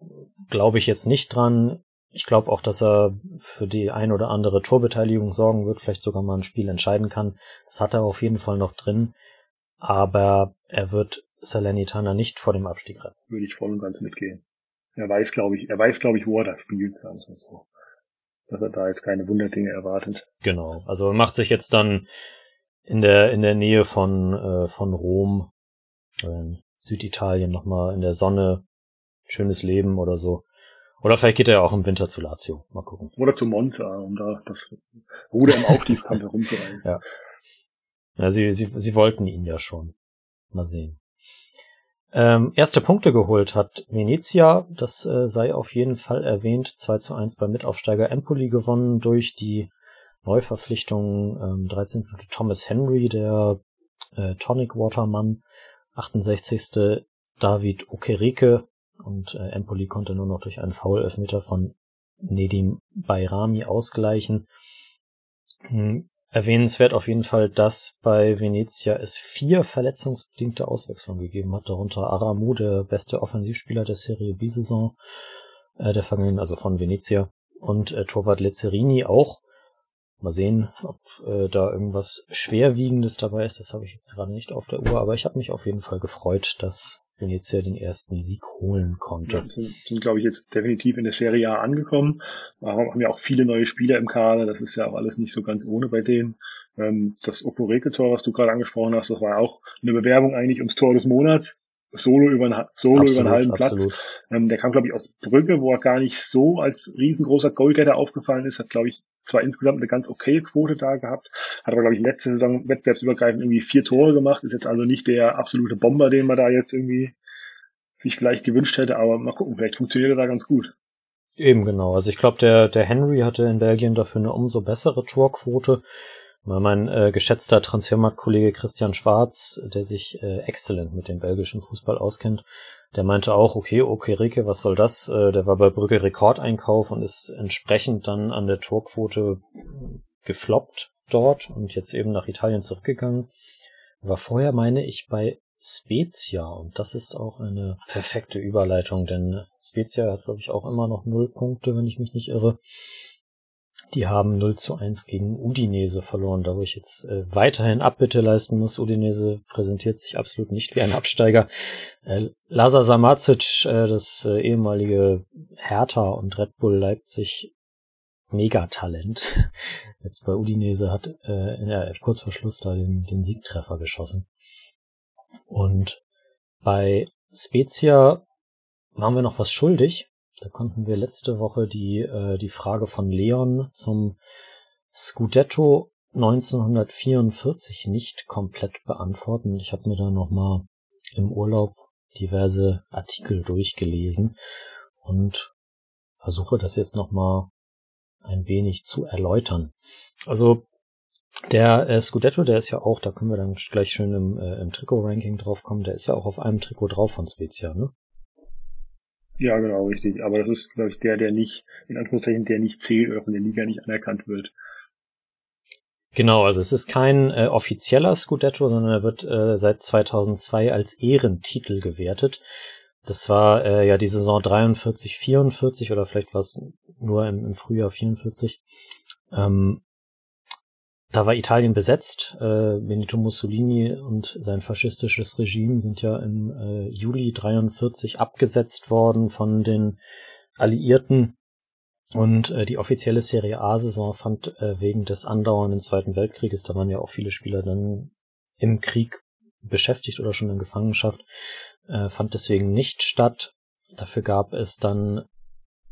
glaube ich jetzt nicht dran. Ich glaube auch, dass er für die ein oder andere Torbeteiligung sorgen wird, vielleicht sogar mal ein Spiel entscheiden kann. Das hat er auf jeden Fall noch drin aber er wird Salernitana nicht vor dem Abstieg retten. Würde ich voll und ganz mitgehen. Er weiß, glaube ich, er weiß, glaube ich, wo er das spielt, sagen wir so. Dass er da jetzt keine Wunderdinge erwartet. Genau. Also er macht sich jetzt dann in der, in der Nähe von, äh, von Rom, äh, Süditalien nochmal in der Sonne, schönes Leben oder so. Oder vielleicht geht er ja auch im Winter zu Lazio. Mal gucken. Oder zu Monza, um da das Ruder im *laughs* Aufstiegskampf herumzureißen. Ja. Ja, sie, sie, sie wollten ihn ja schon. Mal sehen. Ähm, erste Punkte geholt hat Venezia, das äh, sei auf jeden Fall erwähnt, 2 zu 1 beim Mitaufsteiger Empoli gewonnen durch die Neuverpflichtung ähm, 13. Thomas Henry, der äh, Tonic Watermann, 68. David Okereke und äh, Empoli konnte nur noch durch einen Foul-Elfmeter von Nedim Bayrami ausgleichen. Erwähnenswert auf jeden Fall, dass bei Venezia es vier verletzungsbedingte Auswechslungen gegeben hat, darunter Aramu, der beste Offensivspieler der Serie B-Saison äh, der vergangenen, also von Venezia, und äh, Torwart Lezzerini auch. Mal sehen, ob äh, da irgendwas Schwerwiegendes dabei ist. Das habe ich jetzt gerade nicht auf der Uhr, aber ich habe mich auf jeden Fall gefreut, dass Venezia den ersten Sieg holen konnte. Ja, sind, sind glaube ich, jetzt definitiv in der Serie A angekommen. Wir haben ja auch viele neue Spieler im Kader. Das ist ja auch alles nicht so ganz ohne bei denen. Ähm, das Oporeke-Tor, was du gerade angesprochen hast, das war auch eine Bewerbung eigentlich ums Tor des Monats. Solo über einen, Solo absolut, über einen halben Platz. Ähm, der kam, glaube ich, aus Brügge, wo er gar nicht so als riesengroßer Goalgetter aufgefallen ist. Hat, glaube ich, zwar insgesamt eine ganz okay Quote da gehabt, hat aber, glaube ich, letzte Saison wettbewerbsübergreifend irgendwie vier Tore gemacht. Ist jetzt also nicht der absolute Bomber, den man da jetzt irgendwie sich vielleicht gewünscht hätte, aber mal gucken, vielleicht funktioniert er da ganz gut. Eben genau. Also ich glaube, der, der Henry hatte in Belgien dafür eine umso bessere Torquote. Mein äh, geschätzter Transfermarktkollege Christian Schwarz, der sich äh, exzellent mit dem belgischen Fußball auskennt, der meinte auch, okay, okay, Rike, was soll das? Äh, der war bei Brügge Rekordeinkauf und ist entsprechend dann an der Torquote gefloppt dort und jetzt eben nach Italien zurückgegangen. War vorher, meine ich, bei Spezia und das ist auch eine perfekte Überleitung, denn Spezia hat, glaube ich, auch immer noch null Punkte, wenn ich mich nicht irre. Die haben 0 zu 1 gegen Udinese verloren, da wo ich jetzt äh, weiterhin Abbitte leisten muss. Udinese präsentiert sich absolut nicht wie ein Absteiger. Äh, Lazar Samacic, äh, das äh, ehemalige Hertha und Red Bull Leipzig Megatalent, *laughs* jetzt bei Udinese hat äh, ja, kurz vor Schluss da den, den Siegtreffer geschossen. Und bei Spezia waren wir noch was schuldig. Da konnten wir letzte Woche die, äh, die Frage von Leon zum Scudetto 1944 nicht komplett beantworten. Ich habe mir da nochmal im Urlaub diverse Artikel durchgelesen und versuche das jetzt nochmal ein wenig zu erläutern. Also der äh, Scudetto, der ist ja auch, da können wir dann gleich schön im, äh, im Trikot-Ranking draufkommen, der ist ja auch auf einem Trikot drauf von Spezia, ne? Ja, genau, richtig. Aber das ist, glaube ich, der, der nicht, in Anführungszeichen, der nicht zählt oder von der Liga nicht anerkannt wird. Genau, also es ist kein äh, offizieller Scudetto, sondern er wird äh, seit 2002 als Ehrentitel gewertet. Das war äh, ja die Saison 43, 44 oder vielleicht war es nur im, im Frühjahr 44. Ähm, da war Italien besetzt. Äh, Benito Mussolini und sein faschistisches Regime sind ja im äh, Juli 43 abgesetzt worden von den Alliierten. Und äh, die offizielle Serie A-Saison fand äh, wegen des andauernden Zweiten Weltkrieges, da waren ja auch viele Spieler dann im Krieg beschäftigt oder schon in Gefangenschaft, äh, fand deswegen nicht statt. Dafür gab es dann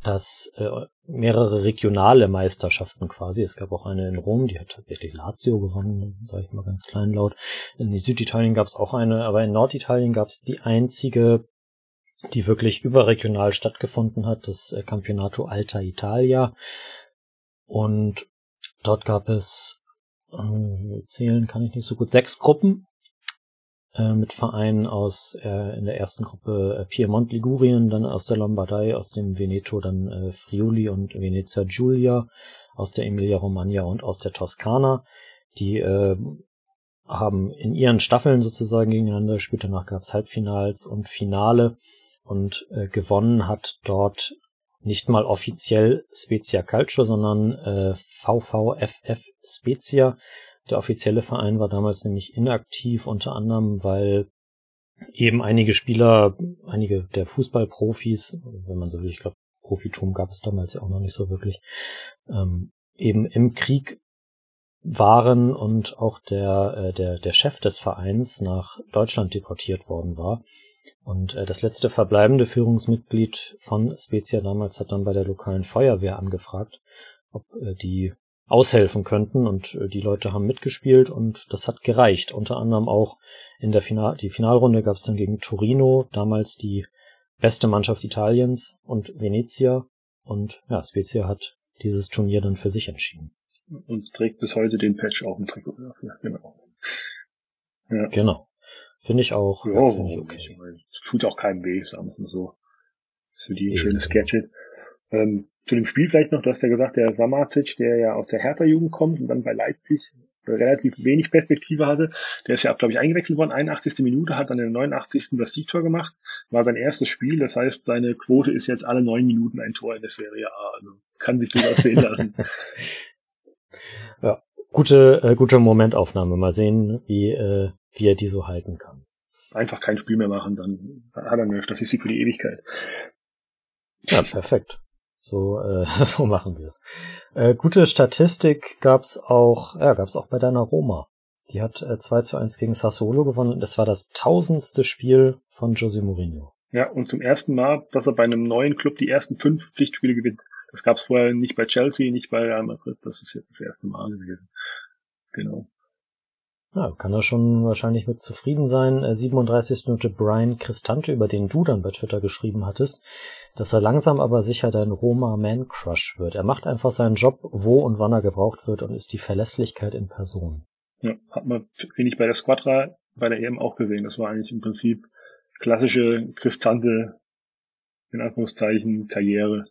dass äh, mehrere regionale Meisterschaften quasi. Es gab auch eine in Rom, die hat tatsächlich Lazio gewonnen, sage ich mal ganz kleinlaut. In Süditalien gab es auch eine, aber in Norditalien gab es die einzige, die wirklich überregional stattgefunden hat, das äh, Campionato Alta Italia. Und dort gab es, äh, zählen kann ich nicht so gut, sechs Gruppen mit Vereinen aus äh, in der ersten Gruppe äh, Piemont Ligurien, dann aus der Lombardei, aus dem Veneto dann äh, Friuli und Venezia Giulia, aus der Emilia Romagna und aus der Toskana. Die äh, haben in ihren Staffeln sozusagen gegeneinander gespielt. Danach gab es Halbfinals und Finale und äh, gewonnen hat dort nicht mal offiziell Spezia Calcio, sondern äh, VVFF Spezia. Der offizielle Verein war damals nämlich inaktiv, unter anderem, weil eben einige Spieler, einige der Fußballprofis, wenn man so will, ich glaube, Profitum gab es damals ja auch noch nicht so wirklich, ähm, eben im Krieg waren und auch der, äh, der, der Chef des Vereins nach Deutschland deportiert worden war. Und äh, das letzte verbleibende Führungsmitglied von Spezia damals hat dann bei der lokalen Feuerwehr angefragt, ob äh, die aushelfen könnten und äh, die Leute haben mitgespielt und das hat gereicht. Unter anderem auch in der Final die Finalrunde gab es dann gegen Torino, damals die beste Mannschaft Italiens und Venezia und ja, Spezia hat dieses Turnier dann für sich entschieden. Und trägt bis heute den Patch auf dem Trikot dafür, genau. Ja. Genau. Finde ich auch ja, ziemlich okay. Es tut auch keinem weh, sagen wir mal so. Für die ein schönes Gadget. Ähm, zu dem Spiel vielleicht noch, du hast ja gesagt, der Samacic, der ja aus der Hertha-Jugend kommt und dann bei Leipzig relativ wenig Perspektive hatte, der ist ja, glaube ich, eingewechselt worden, 81. Minute, hat dann in der 89. das Siegtor gemacht, war sein erstes Spiel, das heißt, seine Quote ist jetzt alle neun Minuten ein Tor in der Serie A, also kann sich durchaus sehen lassen. *laughs* ja, gute, äh, gute Momentaufnahme, mal sehen, wie, äh, wie er die so halten kann. Einfach kein Spiel mehr machen, dann hat er eine Statistik für die Ewigkeit. Ja, perfekt. So, äh, *laughs* so machen wir es. Äh, gute Statistik gab's auch, ja, gab's auch bei deiner Roma. Die hat äh, 2 zu 1 gegen Sassuolo gewonnen. Das war das tausendste Spiel von Jose Mourinho. Ja, und zum ersten Mal, dass er bei einem neuen Club die ersten fünf Pflichtspiele gewinnt. Das gab's vorher nicht bei Chelsea, nicht bei Real Madrid. Das ist jetzt das erste Mal gewesen. Genau. Ja, kann er schon wahrscheinlich mit zufrieden sein. 37. Äh, Minute Brian Cristante, über den du dann bei Twitter geschrieben hattest, dass er langsam aber sicher dein Roma Man Crush wird. Er macht einfach seinen Job, wo und wann er gebraucht wird und ist die Verlässlichkeit in Person. Ja, hat man, ich, bei der Squadra bei der EM auch gesehen. Das war eigentlich im Prinzip klassische Cristante, in Anführungszeichen, Karriere.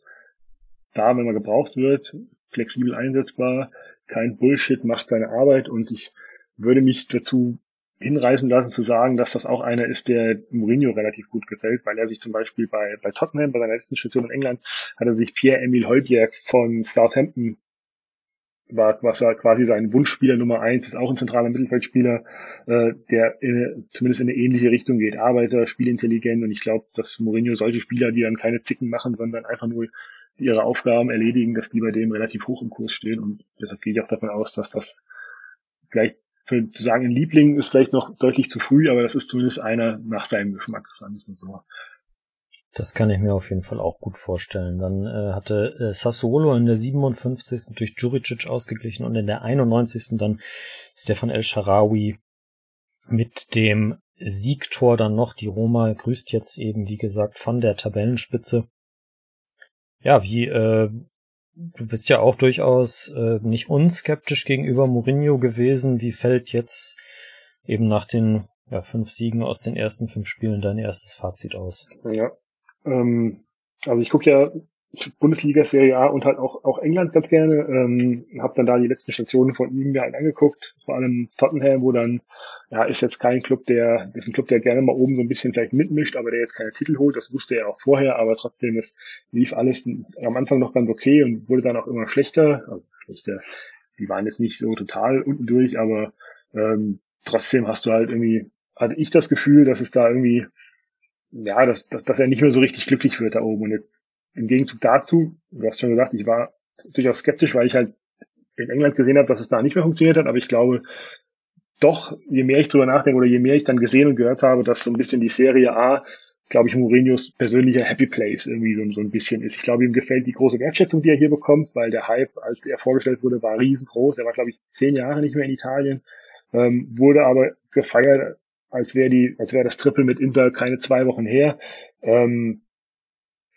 Da, wenn man gebraucht wird, flexibel einsetzbar, kein Bullshit, macht seine Arbeit und ich würde mich dazu hinreißen lassen zu sagen, dass das auch einer ist, der Mourinho relativ gut gefällt, weil er sich zum Beispiel bei, bei Tottenham, bei seiner letzten Station in England, hat er sich Pierre-Emile Heubjerg von Southampton war, was quasi sein Wunschspieler Nummer eins ist, auch ein zentraler Mittelfeldspieler, äh, der in, zumindest in eine ähnliche Richtung geht. Arbeiter, spielintelligent und ich glaube, dass Mourinho solche Spieler, die dann keine Zicken machen, sondern einfach nur ihre Aufgaben erledigen, dass die bei dem relativ hoch im Kurs stehen und deshalb gehe ich auch davon aus, dass das vielleicht für zu sagen, ein Liebling ist vielleicht noch deutlich zu früh, aber das ist zumindest einer nach seinem Geschmack, sagen wir so. Das kann ich mir auf jeden Fall auch gut vorstellen. Dann äh, hatte äh, Sassuolo in der 57. durch Juricic ausgeglichen und in der 91. dann Stefan El Sharawi mit dem Siegtor dann noch. Die Roma grüßt jetzt eben, wie gesagt, von der Tabellenspitze. Ja, wie äh, du bist ja auch durchaus äh, nicht unskeptisch gegenüber Mourinho gewesen. Wie fällt jetzt eben nach den ja, fünf Siegen aus den ersten fünf Spielen dein erstes Fazit aus? Ja, ähm, also ich gucke ja Bundesliga, Serie A und halt auch, auch England ganz gerne. Ähm, habe dann da die letzten Stationen von ihm mir halt angeguckt, vor allem Tottenham, wo dann, ja, ist jetzt kein Club, der, ist ein Club, der gerne mal oben so ein bisschen vielleicht mitmischt, aber der jetzt keine Titel holt, das wusste er auch vorher, aber trotzdem, es lief alles am Anfang noch ganz okay und wurde dann auch immer schlechter, also schlechter, die waren jetzt nicht so total unten durch, aber ähm, trotzdem hast du halt irgendwie, hatte ich das Gefühl, dass es da irgendwie, ja, dass, dass, dass er nicht mehr so richtig glücklich wird da oben. Und jetzt im Gegenzug dazu, du hast schon gesagt, ich war durchaus skeptisch, weil ich halt in England gesehen habe, dass es da nicht mehr funktioniert hat, aber ich glaube, doch, je mehr ich drüber nachdenke oder je mehr ich dann gesehen und gehört habe, dass so ein bisschen die Serie A, glaube ich, Mourinhos persönlicher Happy Place irgendwie so, so ein bisschen ist. Ich glaube, ihm gefällt die große Wertschätzung, die er hier bekommt, weil der Hype, als er vorgestellt wurde, war riesengroß. Er war, glaube ich, zehn Jahre nicht mehr in Italien, ähm, wurde aber gefeiert, als wäre die, als wäre das Triple mit Inter keine zwei Wochen her. Ähm,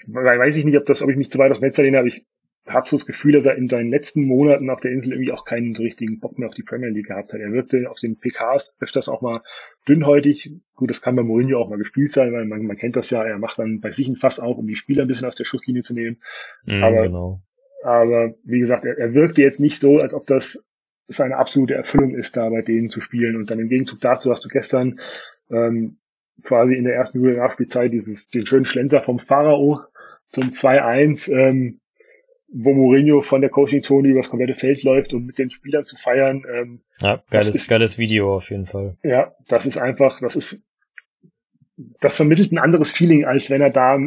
weiß ich nicht, ob das, ob ich mich zu weit dem Fenster lehne, aber ich habe so das Gefühl, dass er in seinen letzten Monaten auf der Insel irgendwie auch keinen so richtigen Bock mehr auf die Premier League gehabt hat. Er wirkte auf den PKs öfters auch mal dünnhäutig. Gut, das kann bei Mourinho auch mal gespielt sein, weil man, man kennt das ja, er macht dann bei sich ein Fass auf, um die Spieler ein bisschen aus der Schusslinie zu nehmen. Mm, aber, genau. aber wie gesagt, er, er wirkte jetzt nicht so, als ob das seine absolute Erfüllung ist, da bei denen zu spielen. Und dann im Gegenzug dazu hast du gestern ähm, quasi in der ersten Minute Nachspielzeit dieses, den schönen Schlenzer vom Pharao zum 2-1. Ähm, wo Mourinho von der Coaching-Zone übers komplette Feld läuft, um mit den Spielern zu feiern. Ähm, ja, geiles, ist, geiles Video auf jeden Fall. Ja, das ist einfach, das ist, das vermittelt ein anderes Feeling, als wenn er da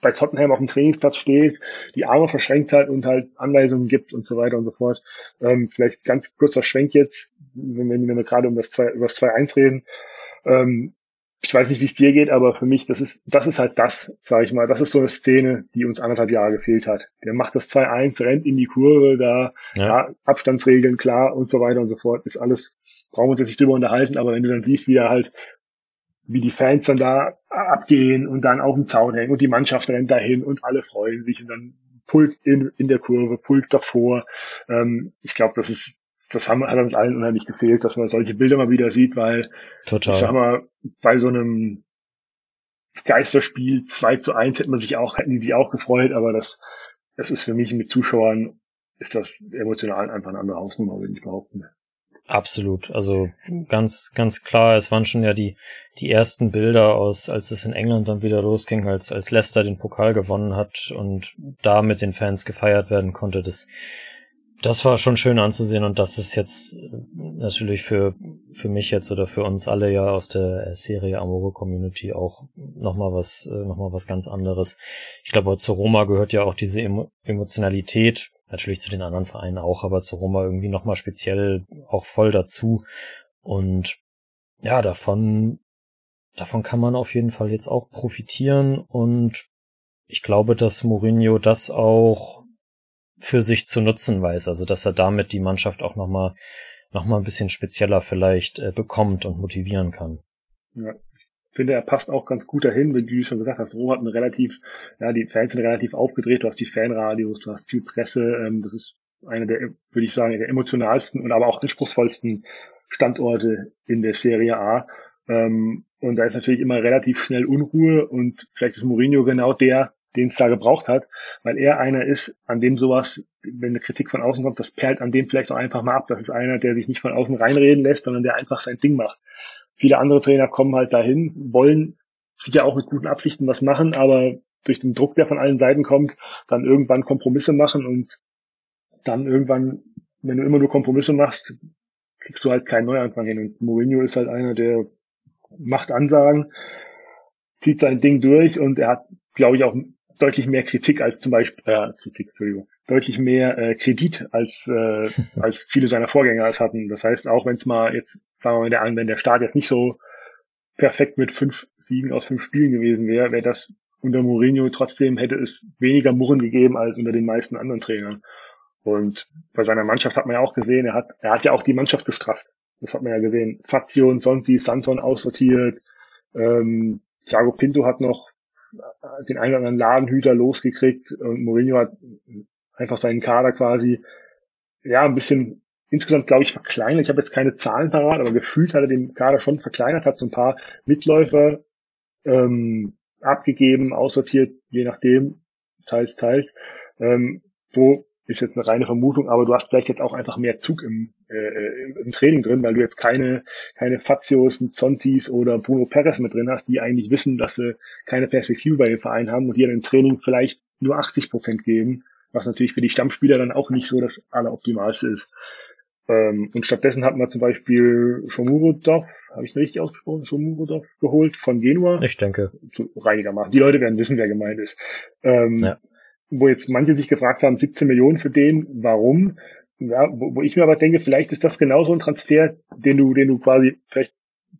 bei Tottenham auf dem Trainingsplatz steht, die Arme verschränkt hat und halt Anweisungen gibt und so weiter und so fort. Ähm, vielleicht ganz kurzer Schwenk jetzt, wenn, wenn wir gerade um das 2, über das 2-1 reden. Ähm, ich weiß nicht, wie es dir geht, aber für mich, das ist, das ist halt das, sage ich mal, das ist so eine Szene, die uns anderthalb Jahre gefehlt hat. Der macht das 2-1, rennt in die Kurve, da ja. ja. Abstandsregeln klar und so weiter und so fort, ist alles, brauchen wir uns jetzt nicht drüber unterhalten, aber wenn du dann siehst, wie er halt, wie die Fans dann da abgehen und dann auf dem Zaun hängen und die Mannschaft rennt dahin und alle freuen sich und dann Pulk in, in der Kurve, Pulk davor. Ähm, ich glaube, das ist das haben, hat uns allen unheimlich gefehlt, dass man solche Bilder mal wieder sieht, weil Total. ich sag mal, bei so einem Geisterspiel 2 zu 1 hätte man sich auch, hätten die sich auch gefreut, aber das, das ist für mich mit Zuschauern, ist das emotional einfach eine andere Hausnummer, würde ich behaupten. Absolut. Also ganz, ganz klar, es waren schon ja die, die ersten Bilder aus, als es in England dann wieder losging, als, als Leicester den Pokal gewonnen hat und da mit den Fans gefeiert werden konnte. Das, das war schon schön anzusehen und das ist jetzt äh, natürlich für, für mich jetzt oder für uns alle ja aus der Serie Amore Community auch nochmal was, äh, noch mal was ganz anderes. Ich glaube, zu Roma gehört ja auch diese Emotionalität, natürlich zu den anderen Vereinen auch, aber zu Roma irgendwie nochmal speziell auch voll dazu und ja, davon, davon kann man auf jeden Fall jetzt auch profitieren und ich glaube, dass Mourinho das auch für sich zu nutzen weiß. Also dass er damit die Mannschaft auch nochmal noch mal ein bisschen spezieller vielleicht äh, bekommt und motivieren kann. Ja, ich finde, er passt auch ganz gut dahin, wie du schon gesagt hast, Rom hat eine relativ, ja, die Fans sind relativ aufgedreht, du hast die Fanradios, du hast viel Presse, ähm, das ist einer der, würde ich sagen, der emotionalsten und aber auch anspruchsvollsten Standorte in der Serie A. Ähm, und da ist natürlich immer relativ schnell Unruhe und vielleicht ist Mourinho genau der, den es da gebraucht hat, weil er einer ist, an dem sowas, wenn eine Kritik von außen kommt, das perlt an dem vielleicht auch einfach mal ab. Das ist einer, der sich nicht von außen reinreden lässt, sondern der einfach sein Ding macht. Viele andere Trainer kommen halt dahin, wollen sicher auch mit guten Absichten was machen, aber durch den Druck, der von allen Seiten kommt, dann irgendwann Kompromisse machen und dann irgendwann, wenn du immer nur Kompromisse machst, kriegst du halt keinen Neuanfang hin. Und Mourinho ist halt einer, der macht Ansagen, zieht sein Ding durch und er hat, glaube ich, auch deutlich mehr Kritik als zum Beispiel, äh, Kritik, Entschuldigung, deutlich mehr äh, Kredit als, äh, *laughs* als viele seiner Vorgänger es hatten. Das heißt, auch wenn es mal jetzt, sagen wir mal, der, wenn der Start jetzt nicht so perfekt mit fünf Siegen aus fünf Spielen gewesen wäre, wäre das unter Mourinho trotzdem hätte es weniger Murren gegeben als unter den meisten anderen Trainern. Und bei seiner Mannschaft hat man ja auch gesehen, er hat, er hat ja auch die Mannschaft gestrafft. Das hat man ja gesehen. Fazio, Sonsi, Santon aussortiert. Ähm, Thiago Pinto hat noch den einen oder anderen Ladenhüter losgekriegt und Mourinho hat einfach seinen Kader quasi ja ein bisschen insgesamt glaube ich verkleinert. Ich habe jetzt keine Zahlen parat, aber gefühlt hat er den Kader schon verkleinert, hat so ein paar Mitläufer ähm, abgegeben, aussortiert, je nachdem, teils, teils, ähm, wo ist jetzt eine reine Vermutung, aber du hast vielleicht jetzt auch einfach mehr Zug im, äh, im Training drin, weil du jetzt keine, keine Fazios, Zontis oder Bruno Perez mit drin hast, die eigentlich wissen, dass sie keine Perspektive bei dem Verein haben und die dann im Training vielleicht nur 80 Prozent geben, was natürlich für die Stammspieler dann auch nicht so das Alleroptimalste ist. Ähm, und stattdessen hat man zum Beispiel Shomurodov, habe ich es richtig ausgesprochen, Shomurodov geholt von Genua. Ich denke. Zu reinigermaßen. Die Leute werden wissen, wer gemeint ist. Ähm, ja wo jetzt manche sich gefragt haben, 17 Millionen für den, warum? Ja, wo, wo ich mir aber denke, vielleicht ist das genauso ein Transfer, den du, den du quasi, vielleicht,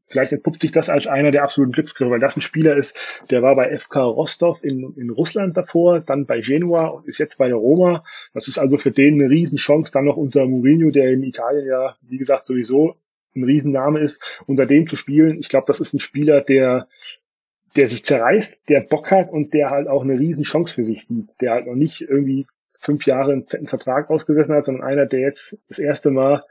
vielleicht entpuppt sich das als einer der absoluten Glücksgriffe, weil das ein Spieler ist, der war bei FK Rostov in, in Russland davor, dann bei Genua und ist jetzt bei der Roma. Das ist also für den eine Riesenchance, dann noch unter Mourinho, der in Italien ja, wie gesagt, sowieso ein Riesenname ist, unter dem zu spielen. Ich glaube, das ist ein Spieler, der der sich zerreißt, der Bock hat und der halt auch eine riesen Chance für sich sieht, der halt noch nicht irgendwie fünf Jahre einen fetten Vertrag ausgesessen hat, sondern einer, der jetzt das erste Mal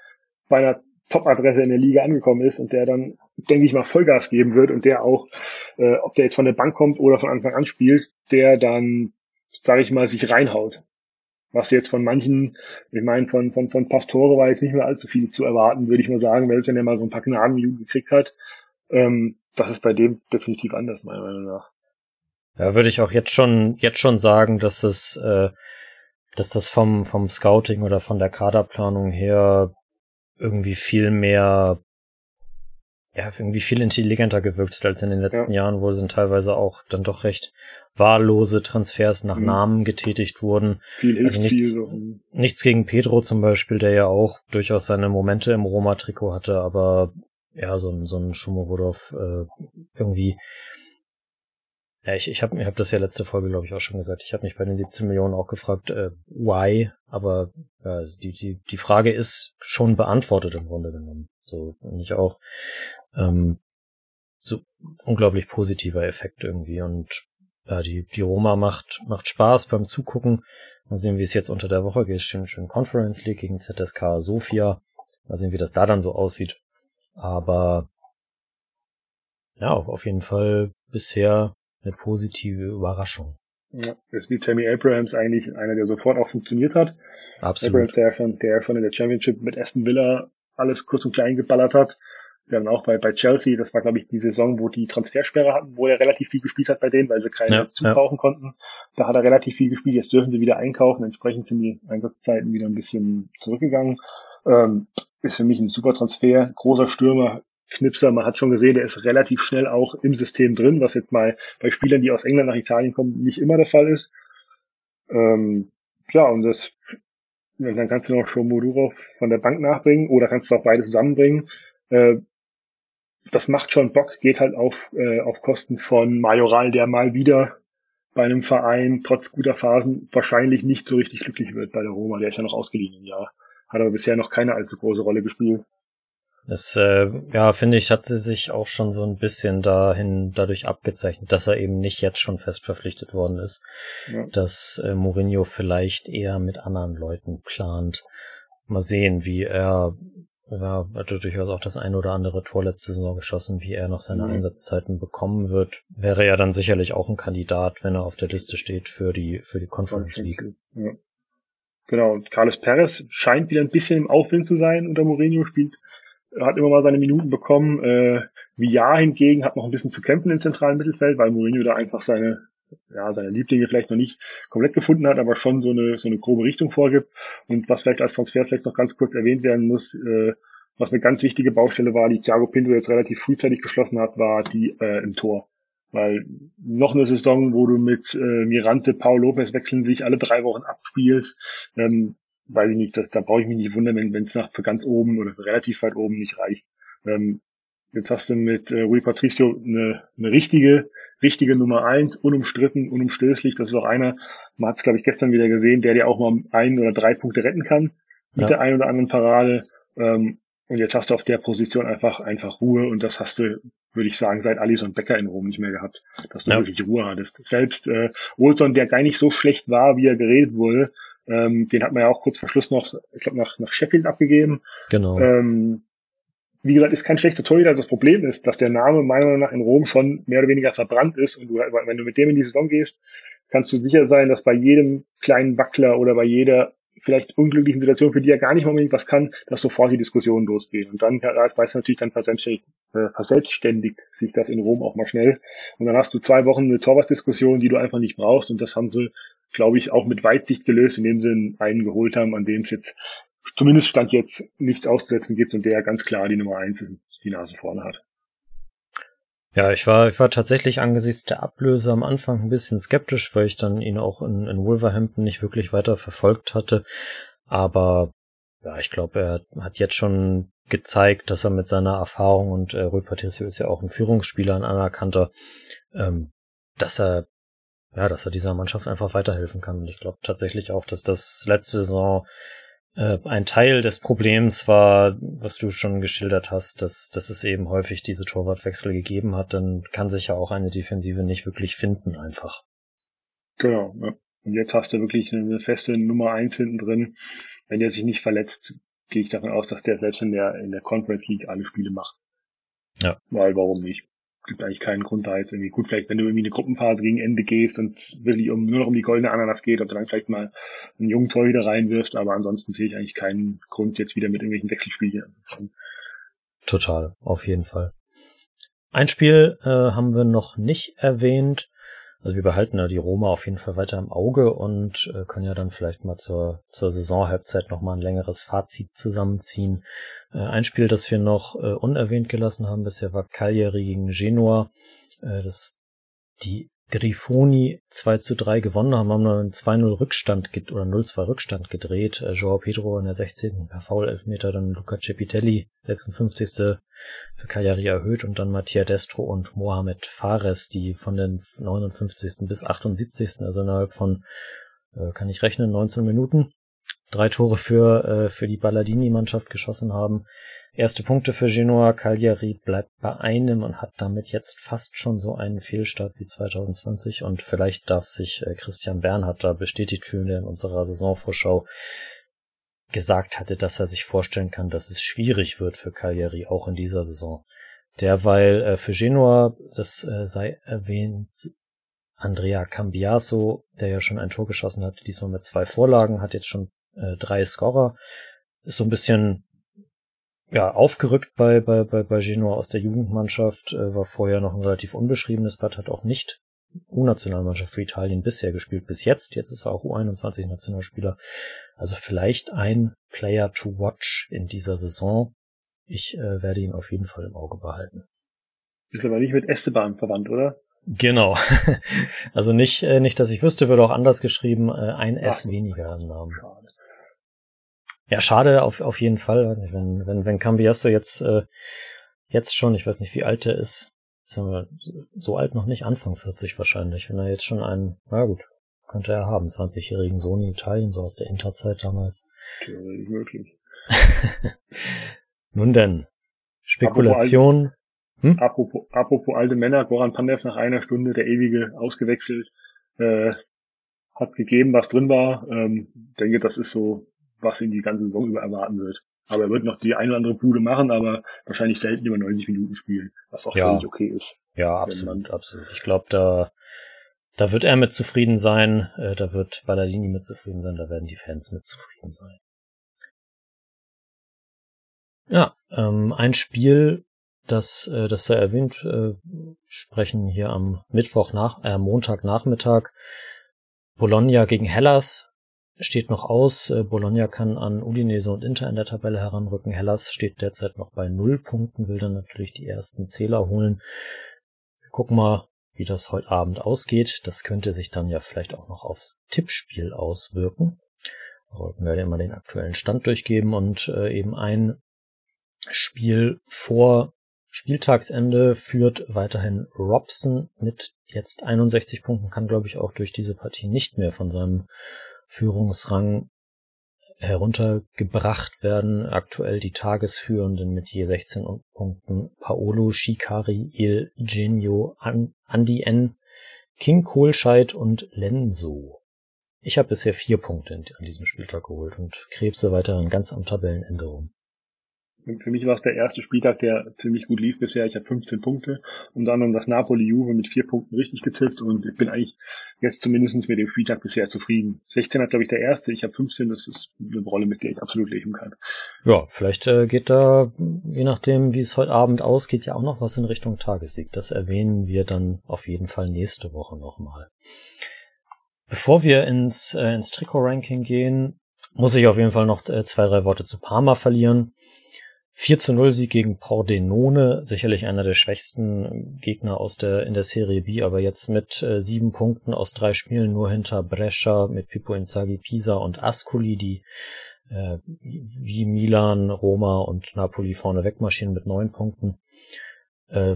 bei einer Top-Adresse in der Liga angekommen ist und der dann, denke ich mal, Vollgas geben wird und der auch, äh, ob der jetzt von der Bank kommt oder von Anfang an spielt, der dann, sage ich mal, sich reinhaut. Was jetzt von manchen, ich meine, von, von, von Pastore war jetzt nicht mehr allzu viel zu erwarten, würde ich mal sagen, weil er mal so ein paar Gnadenminuten gekriegt hat. Ähm, das ist bei dem definitiv anders, meiner Meinung nach. Ja, würde ich auch jetzt schon, jetzt schon sagen, dass es, äh, dass das vom, vom Scouting oder von der Kaderplanung her irgendwie viel mehr, ja, irgendwie viel intelligenter gewirkt hat als in den letzten ja. Jahren, wo sind teilweise auch dann doch recht wahllose Transfers nach mhm. Namen getätigt wurden. Viel also nichts, so. nichts gegen Pedro zum Beispiel, der ja auch durchaus seine Momente im Roma-Trikot hatte, aber ja, so ein, so ein Schumowodov äh, irgendwie ja, ich, ich habe ich hab das ja letzte Folge, glaube ich, auch schon gesagt. Ich habe mich bei den 17 Millionen auch gefragt, äh, why, aber ja, also die, die, die Frage ist schon beantwortet im Grunde genommen. So, und ich auch ähm, so unglaublich positiver Effekt irgendwie. Und ja, die, die Roma macht, macht Spaß beim Zugucken. Mal sehen, wie es jetzt unter der Woche geht. Schön, schön Conference League gegen ZSK Sofia. Mal sehen, wie das da dann so aussieht. Aber ja, auf, auf jeden Fall bisher eine positive Überraschung. Ja, ist wie Tammy Abrahams eigentlich einer, der sofort auch funktioniert hat. Absolut. Abrahams, der schon, der schon in der Championship mit Aston Villa alles kurz und klein geballert hat. Der dann auch bei, bei Chelsea, das war glaube ich die Saison, wo die Transfersperre hatten, wo er relativ viel gespielt hat bei denen, weil sie keine ja, zukaufen ja. konnten. Da hat er relativ viel gespielt, jetzt dürfen sie wieder einkaufen, entsprechend sind die Einsatzzeiten wieder ein bisschen zurückgegangen. Ähm, ist für mich ein super Transfer, großer Stürmer, Knipser, man hat schon gesehen, der ist relativ schnell auch im System drin, was jetzt mal bei Spielern, die aus England nach Italien kommen, nicht immer der Fall ist. Ähm, ja, und das, dann kannst du noch schon Moduro von der Bank nachbringen oder kannst du auch beide zusammenbringen. Äh, das macht schon Bock, geht halt auf, äh, auf Kosten von Majoral, der mal wieder bei einem Verein trotz guter Phasen wahrscheinlich nicht so richtig glücklich wird bei der Roma. Der ist ja noch ausgeliehen im Jahr. Hat aber bisher noch keine allzu große Rolle gespielt. Das, äh, ja, finde ich, hat sie sich auch schon so ein bisschen dahin dadurch abgezeichnet, dass er eben nicht jetzt schon fest verpflichtet worden ist, ja. dass äh, Mourinho vielleicht eher mit anderen Leuten plant. Mal sehen, wie er, ja, hat durchaus auch das ein oder andere Tor letzte Saison geschossen, wie er noch seine mhm. Einsatzzeiten bekommen wird, wäre er dann sicherlich auch ein Kandidat, wenn er auf der Liste steht für die, für die Conference League. Ja. Genau, und Carlos Perez scheint wieder ein bisschen im Aufwind zu sein unter Mourinho, spielt hat immer mal seine Minuten bekommen. Äh, Villar hingegen hat noch ein bisschen zu kämpfen im zentralen Mittelfeld, weil Mourinho da einfach seine, ja, seine Lieblinge vielleicht noch nicht komplett gefunden hat, aber schon so eine, so eine grobe Richtung vorgibt. Und was vielleicht als Transfer vielleicht noch ganz kurz erwähnt werden muss, äh, was eine ganz wichtige Baustelle war, die Thiago Pinto jetzt relativ frühzeitig geschlossen hat, war die äh, im Tor. Weil noch eine Saison, wo du mit äh, Mirante, Paul Lopez wechseln sich alle drei Wochen abspielst, ähm, weiß ich nicht, das, da brauche ich mich nicht wundern, wenn es nach für ganz oben oder relativ weit oben nicht reicht. Ähm, jetzt hast du mit äh, Rui Patricio eine, eine richtige, richtige Nummer eins, unumstritten, unumstößlich. Das ist auch einer, man hat es, glaube ich, gestern wieder gesehen, der dir auch mal ein oder drei Punkte retten kann mit ja. der einen oder anderen Parade. Ähm, und jetzt hast du auf der Position einfach, einfach Ruhe und das hast du, würde ich sagen, seit Alisson Becker in Rom nicht mehr gehabt, dass du ja. wirklich Ruhe hattest. Selbst äh, Olson, der gar nicht so schlecht war, wie er geredet wurde, ähm, den hat man ja auch kurz vor Schluss noch, ich glaube, nach, nach Sheffield abgegeben. Genau. Ähm, wie gesagt, ist kein schlechter Torhüter. Das Problem ist, dass der Name meiner Meinung nach in Rom schon mehr oder weniger verbrannt ist. Und du, wenn du mit dem in die Saison gehst, kannst du sicher sein, dass bei jedem kleinen Wackler oder bei jeder vielleicht unglücklichen Situation, für die er gar nicht unbedingt was kann, dass sofort die Diskussionen losgehen. Und dann ja, das weiß natürlich dann verselbstständigt, äh, verselbstständigt sich das in Rom auch mal schnell. Und dann hast du zwei Wochen eine Torwartdiskussion, die du einfach nicht brauchst. Und das haben sie glaube ich, auch mit Weitsicht gelöst, indem sie einen geholt haben, an dem es jetzt zumindest Stand jetzt nichts auszusetzen gibt und der ganz klar die Nummer eins ist, die Nase vorne hat. Ja, ich war, ich war tatsächlich angesichts der Ablöse am Anfang ein bisschen skeptisch, weil ich dann ihn auch in, in Wolverhampton nicht wirklich weiter verfolgt hatte. Aber ja, ich glaube, er hat jetzt schon gezeigt, dass er mit seiner Erfahrung und äh, Rui Patricio ist ja auch ein Führungsspieler, ein anerkannter, ähm, dass er ja, dass er dieser Mannschaft einfach weiterhelfen kann. Und ich glaube tatsächlich auch, dass das letzte Saison ein Teil des Problems war, was du schon geschildert hast, dass, dass es eben häufig diese Torwartwechsel gegeben hat. Dann kann sich ja auch eine Defensive nicht wirklich finden einfach. Genau. Ja. Und jetzt hast du wirklich eine feste Nummer eins hinten drin. Wenn der sich nicht verletzt, gehe ich davon aus, dass der selbst in der, in der Conference League alle Spiele macht. Ja. Weil warum nicht? Gibt eigentlich keinen Grund da jetzt irgendwie. Gut, vielleicht wenn du irgendwie eine Gruppenphase gegen Ende gehst und wirklich um, nur noch um die goldene Ananas geht, ob du dann vielleicht mal einen jungen Tor wieder reinwirfst, aber ansonsten sehe ich eigentlich keinen Grund, jetzt wieder mit irgendwelchen Wechselspielen anzufangen. Total, auf jeden Fall. Ein Spiel äh, haben wir noch nicht erwähnt. Also wir behalten ja die Roma auf jeden Fall weiter im Auge und äh, können ja dann vielleicht mal zur, zur Saisonhalbzeit nochmal ein längeres Fazit zusammenziehen. Äh, ein Spiel, das wir noch äh, unerwähnt gelassen haben bisher, war Cagliari gegen Genua. Äh, das die Grifoni 2 zu 3 gewonnen haben, haben einen 2-0 Rückstand oder 0-2 Rückstand gedreht. Äh, Joao Pedro in der 16. per Foul-Elfmeter, dann Luca Cepitelli 56. für Cagliari erhöht und dann Mattia Destro und Mohamed Fares, die von den 59. bis 78. also innerhalb von, äh, kann ich rechnen, 19 Minuten drei Tore für, äh, für die Balladini-Mannschaft geschossen haben. Erste Punkte für Genoa. Cagliari bleibt bei einem und hat damit jetzt fast schon so einen Fehlstart wie 2020. Und vielleicht darf sich äh, Christian Bernhard da bestätigt fühlen, der in unserer Saisonvorschau gesagt hatte, dass er sich vorstellen kann, dass es schwierig wird für Cagliari auch in dieser Saison. Derweil äh, für Genoa, das äh, sei erwähnt, Andrea Cambiaso, der ja schon ein Tor geschossen hat, diesmal mit zwei Vorlagen, hat jetzt schon äh, drei Scorer. Ist so ein bisschen ja, aufgerückt bei, bei, bei, bei Genoa aus der Jugendmannschaft, äh, war vorher noch ein relativ unbeschriebenes Blatt, hat auch nicht U-Nationalmannschaft für Italien bisher gespielt, bis jetzt. Jetzt ist er auch U21-Nationalspieler. Also vielleicht ein Player to watch in dieser Saison. Ich äh, werde ihn auf jeden Fall im Auge behalten. Ist aber nicht mit Esteban verwandt, oder? Genau. *laughs* also nicht, äh, nicht, dass ich wüsste, wird auch anders geschrieben, äh, ein S weniger im Namen. Schade. Ja, schade auf, auf jeden Fall. Weiß nicht, wenn, wenn, wenn Cambiasso jetzt, äh, jetzt schon, ich weiß nicht, wie alt er ist, so alt noch nicht, Anfang 40 wahrscheinlich, wenn er jetzt schon einen, na gut, könnte er haben, 20-jährigen Sohn in Italien, so aus der Interzeit damals. Nicht möglich. *laughs* Nun denn, Spekulation. Apropos, hm? apropos, apropos alte Männer, Goran Pandev nach einer Stunde, der ewige, ausgewechselt, äh, hat gegeben, was drin war. Ähm, denke, das ist so was ihn die ganze Saison über erwarten wird. Aber er wird noch die eine oder andere Bude machen, aber wahrscheinlich selten über 90 Minuten spielen, was auch ja. völlig okay ist. Ja, absolut, absolut. Ich glaube, da, da wird er mit zufrieden sein, äh, da wird Balladini mit zufrieden sein, da werden die Fans mit zufrieden sein. Ja, ähm, ein Spiel, das, äh, das sei erwähnt, äh, sprechen hier am Mittwoch nach, äh, Montagnachmittag Bologna gegen Hellas steht noch aus. Äh, Bologna kann an Udinese und Inter in der Tabelle heranrücken. Hellas steht derzeit noch bei null Punkten, will dann natürlich die ersten Zähler holen. Wir gucken mal, wie das heute Abend ausgeht. Das könnte sich dann ja vielleicht auch noch aufs Tippspiel auswirken. Da wollten wir ja immer den aktuellen Stand durchgeben und äh, eben ein Spiel vor Spieltagsende führt weiterhin Robson mit jetzt 61 Punkten, kann glaube ich auch durch diese Partie nicht mehr von seinem Führungsrang heruntergebracht werden. Aktuell die Tagesführenden mit je 16 Punkten Paolo Shikari, Il Genio, Andy N, King Kohlscheid und Lenso. Ich habe bisher vier Punkte an diesem Spieltag geholt und krebse weiterhin ganz am Tabellenende rum. Für mich war es der erste Spieltag, der ziemlich gut lief bisher. Ich habe 15 Punkte, unter anderem das Napoli-Juve mit vier Punkten richtig getippt und ich bin eigentlich jetzt zumindest mit dem Spieltag bisher zufrieden. 16 hat, glaube ich, der erste, ich habe 15, das ist eine Rolle, mit der ich absolut leben kann. Ja, vielleicht äh, geht da, je nachdem, wie es heute Abend ausgeht, ja auch noch was in Richtung Tagessieg. Das erwähnen wir dann auf jeden Fall nächste Woche nochmal. Bevor wir ins, äh, ins Trikot-Ranking gehen, muss ich auf jeden Fall noch äh, zwei, drei Worte zu Parma verlieren. 4 zu 0 Sieg gegen Pordenone, sicherlich einer der schwächsten Gegner aus der, in der Serie B, aber jetzt mit äh, sieben Punkten aus drei Spielen nur hinter Brescia mit Pippo Inzaghi, Pisa und Ascoli, die äh, wie Milan, Roma und Napoli vorne wegmarschieren mit neun Punkten. Äh,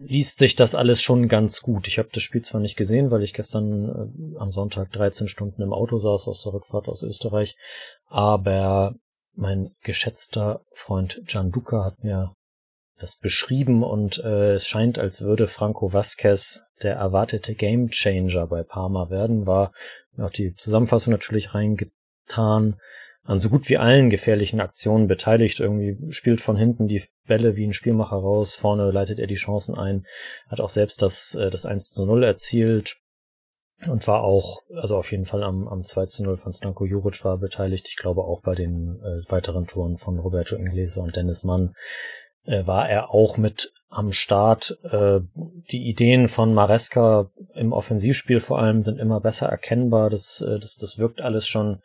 liest sich das alles schon ganz gut. Ich habe das Spiel zwar nicht gesehen, weil ich gestern äh, am Sonntag 13 Stunden im Auto saß aus der Rückfahrt aus Österreich, aber mein geschätzter Freund Gianduca hat mir das beschrieben und äh, es scheint, als würde Franco Vasquez der erwartete Gamechanger bei Parma werden, war auch die Zusammenfassung natürlich reingetan, an so gut wie allen gefährlichen Aktionen beteiligt, irgendwie spielt von hinten die Bälle wie ein Spielmacher raus, vorne leitet er die Chancen ein, hat auch selbst das, äh, das 1 zu 0 erzielt, und war auch, also auf jeden Fall am, am 2 zu 0 von Stanko Juric war beteiligt. Ich glaube auch bei den äh, weiteren Toren von Roberto Inglese und Dennis Mann äh, war er auch mit am Start. Äh, die Ideen von Maresca im Offensivspiel vor allem sind immer besser erkennbar. Das, äh, das, das wirkt alles schon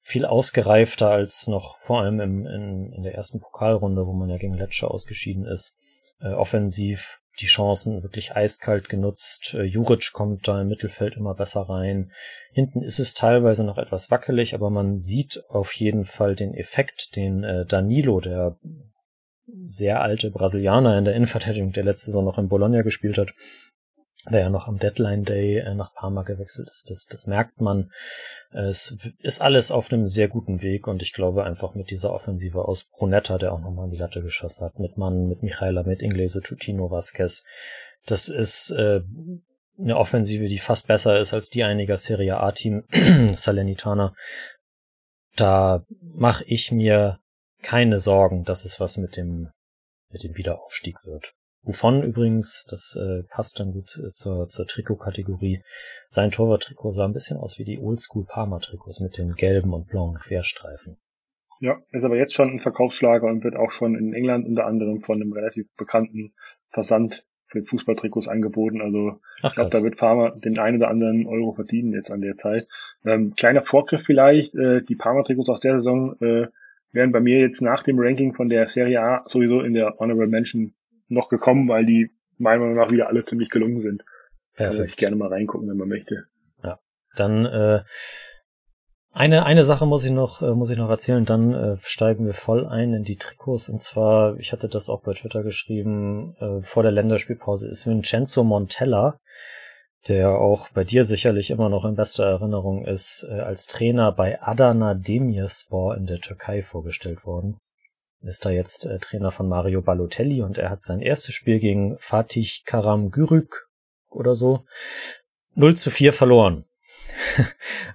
viel ausgereifter als noch vor allem im, in, in der ersten Pokalrunde, wo man ja gegen Lecce ausgeschieden ist. Äh, offensiv die Chancen wirklich eiskalt genutzt. Äh, Juric kommt da im Mittelfeld immer besser rein. Hinten ist es teilweise noch etwas wackelig, aber man sieht auf jeden Fall den Effekt, den äh, Danilo, der sehr alte Brasilianer in der Innenverteidigung, der letzte Saison noch in Bologna gespielt hat, der ja noch am Deadline Day äh, nach Parma gewechselt ist. Das, das merkt man. Es ist alles auf einem sehr guten Weg und ich glaube einfach mit dieser Offensive aus Brunetta, der auch nochmal in die Latte geschossen hat, mit Mann, mit Michaela, mit Inglese, Tutino, Vasquez, das ist äh, eine Offensive, die fast besser ist als die einiger Serie A-Team *clears throat* Salernitana. Da mache ich mir keine Sorgen, dass es was mit dem mit dem Wiederaufstieg wird. Wovon übrigens, das äh, passt dann gut äh, zur, zur Trikotkategorie, sein Torwart-Trikot sah ein bisschen aus wie die Oldschool Parma-Trikots mit den gelben und blauen Querstreifen. Ja, ist aber jetzt schon ein Verkaufsschlager und wird auch schon in England unter anderem von einem relativ bekannten Versand für Fußballtrikots angeboten. Also Ach, ich glaube, da wird Parma den einen oder anderen Euro verdienen jetzt an der Zeit. Ähm, kleiner Vorgriff vielleicht, äh, die Parma-Trikots aus der Saison äh, werden bei mir jetzt nach dem Ranking von der Serie A sowieso in der Honorable Mention noch gekommen, weil die meiner Meinung nach wieder alle ziemlich gelungen sind. Perfekt. Also ich gerne mal reingucken, wenn man möchte. Ja. Dann äh, eine eine Sache muss ich noch äh, muss ich noch erzählen. Dann äh, steigen wir voll ein in die Trikots. Und zwar, ich hatte das auch bei Twitter geschrieben. Äh, vor der Länderspielpause ist Vincenzo Montella, der auch bei dir sicherlich immer noch in bester Erinnerung ist, äh, als Trainer bei Adana Demirspor in der Türkei vorgestellt worden ist da jetzt äh, Trainer von Mario Balotelli und er hat sein erstes Spiel gegen Fatih Karam Gürük oder so 0 zu 4 verloren. *laughs*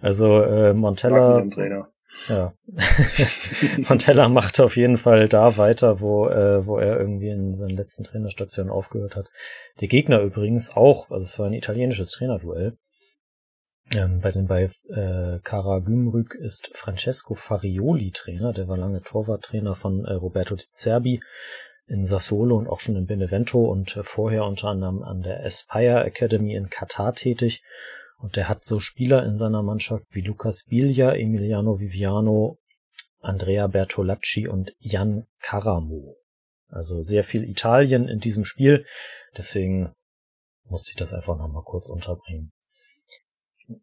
also äh, Montella. Ja. *laughs* Montella macht auf jeden Fall da weiter, wo, äh, wo er irgendwie in seinen letzten Trainerstationen aufgehört hat. Der Gegner übrigens auch, also es war ein italienisches Trainerduell. Ähm, bei den bei äh, Kara Gümrük ist Francesco Farioli Trainer, der war lange Torwarttrainer von äh, Roberto Di Zerbi in Sassuolo und auch schon in Benevento und äh, vorher unter anderem an der Aspire Academy in Katar tätig. Und der hat so Spieler in seiner Mannschaft wie Lucas Biglia, Emiliano Viviano, Andrea Bertolacci und Jan Caramo. Also sehr viel Italien in diesem Spiel. Deswegen musste ich das einfach nochmal kurz unterbringen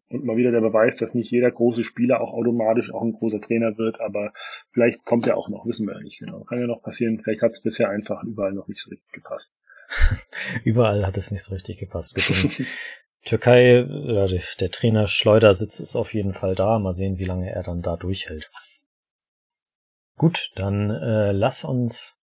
und mal wieder der Beweis, dass nicht jeder große Spieler auch automatisch auch ein großer Trainer wird, aber vielleicht kommt er auch noch, wissen wir ja nicht genau. Kann ja noch passieren, vielleicht hat es bisher einfach überall noch nicht so richtig gepasst. *laughs* überall hat es nicht so richtig gepasst. *laughs* Türkei, der Trainer Schleudersitz ist auf jeden Fall da. Mal sehen, wie lange er dann da durchhält. Gut, dann äh, lass uns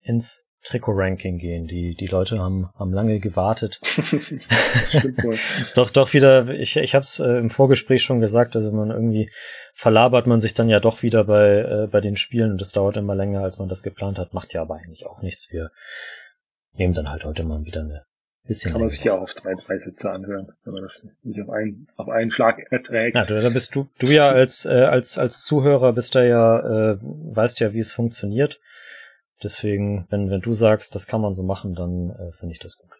ins Trikot-Ranking gehen. Die, die Leute haben, haben lange gewartet. *laughs* *laughs* ist doch, doch wieder, ich, ich habe es äh, im Vorgespräch schon gesagt, also man irgendwie verlabert man sich dann ja doch wieder bei, äh, bei den Spielen und das dauert immer länger, als man das geplant hat, macht ja aber eigentlich auch nichts. Wir nehmen dann halt heute mal wieder eine bisschen. Kann man sich ja auch auf zwei, drei Sätze anhören, wenn man das nicht auf einen, auf einen Schlag erträgt. Ja, da bist du, du ja als, äh, als, als Zuhörer bist da ja, äh, weißt ja, wie es funktioniert. Deswegen, wenn, wenn du sagst, das kann man so machen, dann äh, finde ich das gut.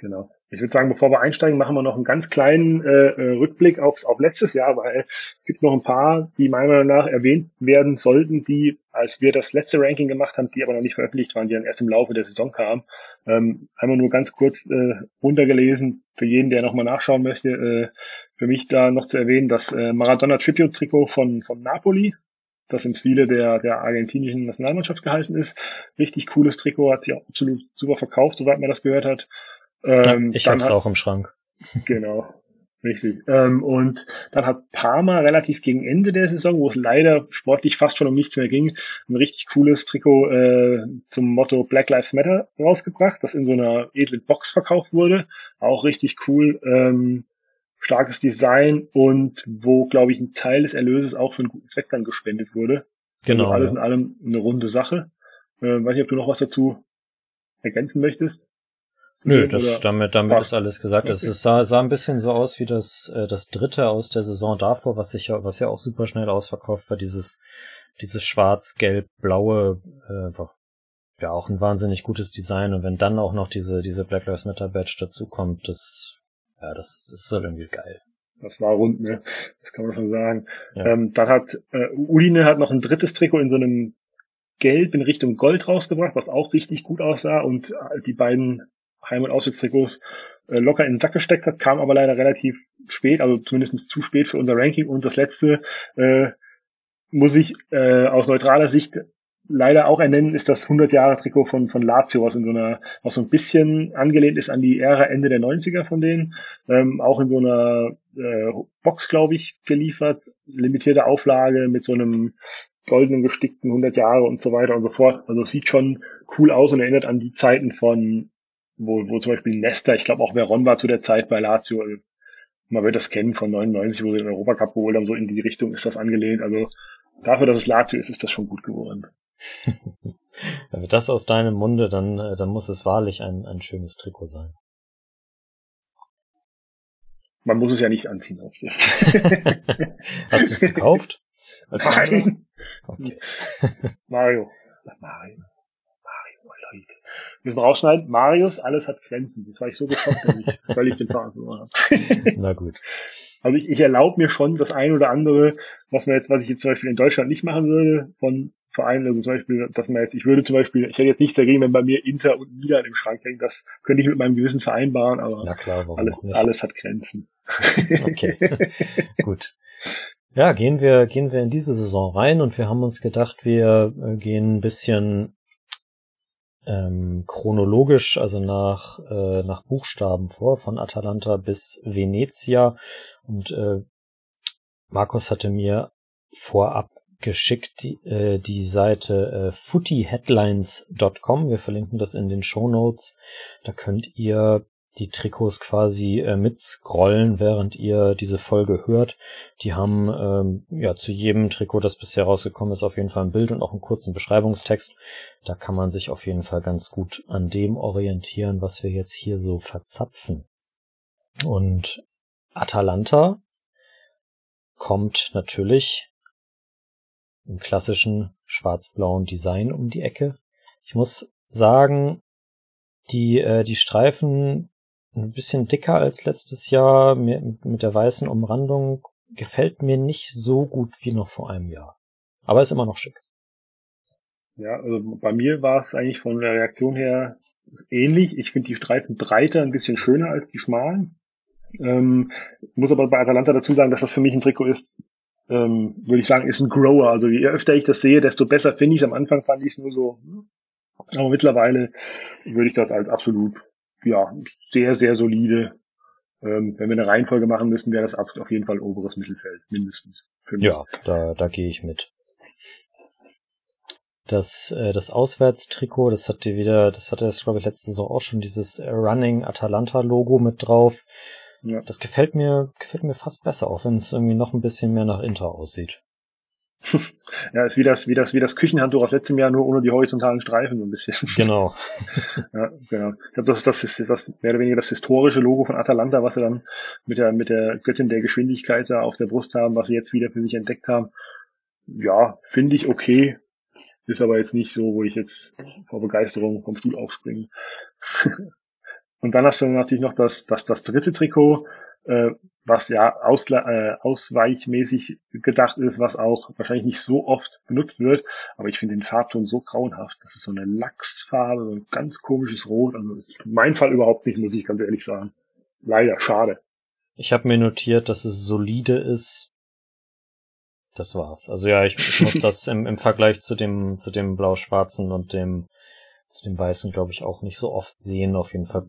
Genau. Ich würde sagen, bevor wir einsteigen, machen wir noch einen ganz kleinen äh, äh, Rückblick aufs, auf letztes Jahr, weil es gibt noch ein paar, die meiner Meinung nach erwähnt werden sollten, die, als wir das letzte Ranking gemacht haben, die aber noch nicht veröffentlicht waren, die dann erst im Laufe der Saison kamen. Ähm, einmal nur ganz kurz äh, runtergelesen, für jeden, der nochmal nachschauen möchte, äh, für mich da noch zu erwähnen, das äh, Maradona Tribute Trikot von, von Napoli, das im Stile der, der argentinischen Nationalmannschaft gehalten ist. Richtig cooles Trikot, hat sich auch absolut super verkauft, soweit man das gehört hat. Ähm, ja, ich hab's auch im Schrank. *laughs* *laughs* Genau. Richtig. Ähm, und dann hat Parma relativ gegen Ende der Saison, wo es leider sportlich fast schon um nichts mehr ging, ein richtig cooles Trikot äh, zum Motto Black Lives Matter rausgebracht, das in so einer edlen Box verkauft wurde. Auch richtig cool. Ähm, starkes Design und wo, glaube ich, ein Teil des Erlöses auch für einen guten Zweck dann gespendet wurde. Genau. Also alles ja. in allem eine runde Sache. Äh, weiß nicht, ob du noch was dazu ergänzen möchtest. Nö, das, damit, damit ist alles gesagt. Es okay. sah, sah ein bisschen so aus wie das, äh, das dritte aus der Saison davor, was sich ja, was ja auch super schnell ausverkauft war, dieses, dieses schwarz-gelb-blaue, äh, ja, auch ein wahnsinnig gutes Design. Und wenn dann auch noch diese, diese Black Lives Matter Badge dazukommt, das, ja, das ist halt irgendwie geil. Das war rund, ne? Das kann man schon sagen. Ja. Ähm, dann hat, äh, Udine hat noch ein drittes Trikot in so einem Gelb in Richtung Gold rausgebracht, was auch richtig gut aussah und äh, die beiden Heim- und Auswärtstrikots äh, locker in den Sack gesteckt hat, kam aber leider relativ spät, also zumindest zu spät für unser Ranking. Und das letzte äh, muss ich äh, aus neutraler Sicht leider auch ernennen, ist das 100-Jahre-Trikot von, von Lazio, was in so einer, was so ein bisschen angelehnt ist an die Ära Ende der 90er von denen, ähm, auch in so einer äh, Box, glaube ich, geliefert, limitierte Auflage mit so einem goldenen gestickten 100 Jahre und so weiter und so fort. Also sieht schon cool aus und erinnert an die Zeiten von wo, wo zum Beispiel Nesta, ich glaube auch Veron war zu der Zeit bei Lazio, also man wird das kennen von 99, wo sie den Europacup geholt haben, so in die Richtung ist das angelehnt. Also dafür, dass es Lazio ist, ist das schon gut geworden. *laughs* Wenn das aus deinem Munde, dann, äh, dann muss es wahrlich ein, ein schönes Trikot sein. Man muss es ja nicht anziehen. *laughs* Hast du es gekauft? Nein. Okay. *laughs* Mario. Mario. Müssen wir rausschneiden. Marius, alles hat Grenzen. Das war ich so geschockt, dass ich völlig den Faden verloren habe. Na gut. Also ich, ich erlaube mir schon das ein oder andere, was man jetzt, was ich jetzt zum Beispiel in Deutschland nicht machen würde, von Vereinen, also zum Beispiel, dass man jetzt, ich würde zum Beispiel, ich hätte jetzt nichts dagegen, wenn bei mir Inter und Milan im Schrank hängen, das könnte ich mit meinem Gewissen vereinbaren, aber klar, alles, alles hat Grenzen. Okay, *laughs* gut. Ja, gehen wir, gehen wir in diese Saison rein und wir haben uns gedacht, wir äh, gehen ein bisschen ähm, chronologisch, also nach, äh, nach Buchstaben vor, von Atalanta bis Venezia. Und äh, Markus hatte mir vorab geschickt die, äh, die Seite äh, footyheadlines.com. Wir verlinken das in den Show Notes. Da könnt ihr die Trikots quasi äh, mitscrollen, während ihr diese Folge hört. Die haben ähm, ja zu jedem Trikot, das bisher rausgekommen ist, auf jeden Fall ein Bild und auch einen kurzen Beschreibungstext. Da kann man sich auf jeden Fall ganz gut an dem orientieren, was wir jetzt hier so verzapfen. Und Atalanta kommt natürlich im klassischen schwarz-blauen Design um die Ecke. Ich muss sagen, die, äh, die Streifen ein bisschen dicker als letztes Jahr mit der weißen Umrandung. Gefällt mir nicht so gut wie noch vor einem Jahr. Aber ist immer noch schick. Ja, also bei mir war es eigentlich von der Reaktion her ähnlich. Ich finde die Streifen breiter ein bisschen schöner als die schmalen. Ähm, muss aber bei Atalanta dazu sagen, dass das für mich ein Trikot ist, ähm, würde ich sagen, ist ein Grower. Also je öfter ich das sehe, desto besser finde ich es. Am Anfang fand ich es nur so, hm. aber mittlerweile würde ich das als absolut ja, sehr, sehr solide. Ähm, wenn wir eine Reihenfolge machen müssen, wäre das auf jeden Fall oberes Mittelfeld, mindestens. Ja, da, da gehe ich mit. Das, äh, das Auswärtstrikot, das hat die wieder, das hatte das, glaube ich, letzte Saison auch schon, dieses Running Atalanta Logo mit drauf. Ja. Das gefällt mir, gefällt mir fast besser, auch wenn es irgendwie noch ein bisschen mehr nach Inter aussieht. *laughs* ja, ist wie das, wie das, wie das Küchenhandtuch aus letztem Jahr, nur ohne die horizontalen Streifen so ein bisschen. *laughs* Genau. ja, genau. Ich glaube, das ist das, ist das mehr oder weniger das historische Logo von Atalanta, was sie dann mit der, mit der Göttin der Geschwindigkeit da auf der Brust haben, was sie jetzt wieder für sich entdeckt haben. Ja, finde ich okay. Ist aber jetzt nicht so, wo ich jetzt vor Begeisterung vom Stuhl aufspringe. *laughs* Und dann hast du natürlich noch das, das, das dritte Trikot, äh, was ja ausle äh, ausweichmäßig gedacht ist, was auch wahrscheinlich nicht so oft benutzt wird. Aber ich finde den Farbton so grauenhaft. Das ist so eine Lachsfarbe, so ein ganz komisches Rot. Also mein Fall überhaupt nicht, muss ich ganz ehrlich sagen. Leider, schade. Ich habe mir notiert, dass es solide ist. Das war's. Also ja, ich, ich muss das im, im Vergleich zu dem, zu dem blau-schwarzen und dem, zu dem weißen, glaube ich, auch nicht so oft sehen. Auf jeden Fall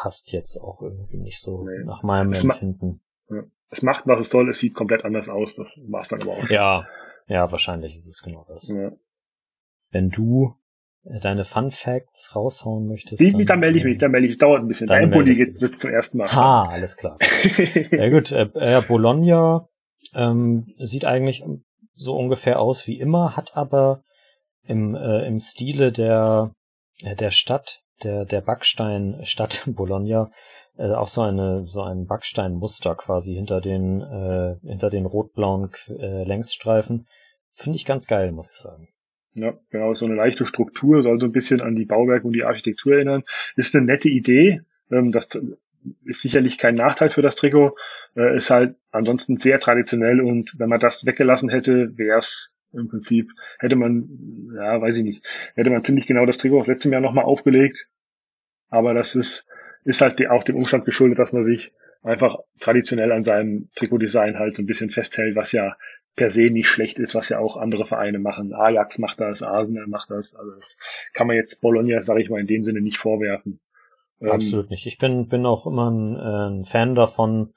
passt jetzt auch irgendwie nicht so nee. nach meinem es Empfinden. Ja. Es macht, was es soll, es sieht komplett anders aus. Das war es dann aber auch. Ja, ja, wahrscheinlich ist es genau das. Ja. Wenn du äh, deine Fun Facts raushauen möchtest. Die, dann, dann melde ich mich, dann melde ich. Es dauert ein bisschen. Dein du wird zum ersten Mal. Ha, alles klar. *laughs* ja gut, äh, äh, Bologna ähm, sieht eigentlich so ungefähr aus wie immer, hat aber im, äh, im Stile der, äh, der Stadt, der, der Backsteinstadt *laughs* Bologna, äh, auch so eine, so ein Backsteinmuster quasi hinter den, äh, hinter den rot-blauen äh, Längsstreifen. Finde ich ganz geil, muss ich sagen. Ja, genau, so eine leichte Struktur, soll so ein bisschen an die Bauwerke und die Architektur erinnern. Ist eine nette Idee. Ähm, das ist sicherlich kein Nachteil für das Trikot. Äh, ist halt ansonsten sehr traditionell und wenn man das weggelassen hätte, wäre es im Prinzip, hätte man, ja, weiß ich nicht, hätte man ziemlich genau das Trikot aus letztem Jahr nochmal aufgelegt. Aber das ist, ist halt auch dem Umstand geschuldet, dass man sich einfach traditionell an seinem Trikotdesign halt so ein bisschen festhält, was ja per se nicht schlecht ist, was ja auch andere Vereine machen. Ajax macht das, Arsenal macht das. Also das kann man jetzt Bologna, sage ich mal, in dem Sinne nicht vorwerfen. Ähm, Absolut nicht. Ich bin, bin auch immer ein, äh, ein Fan davon,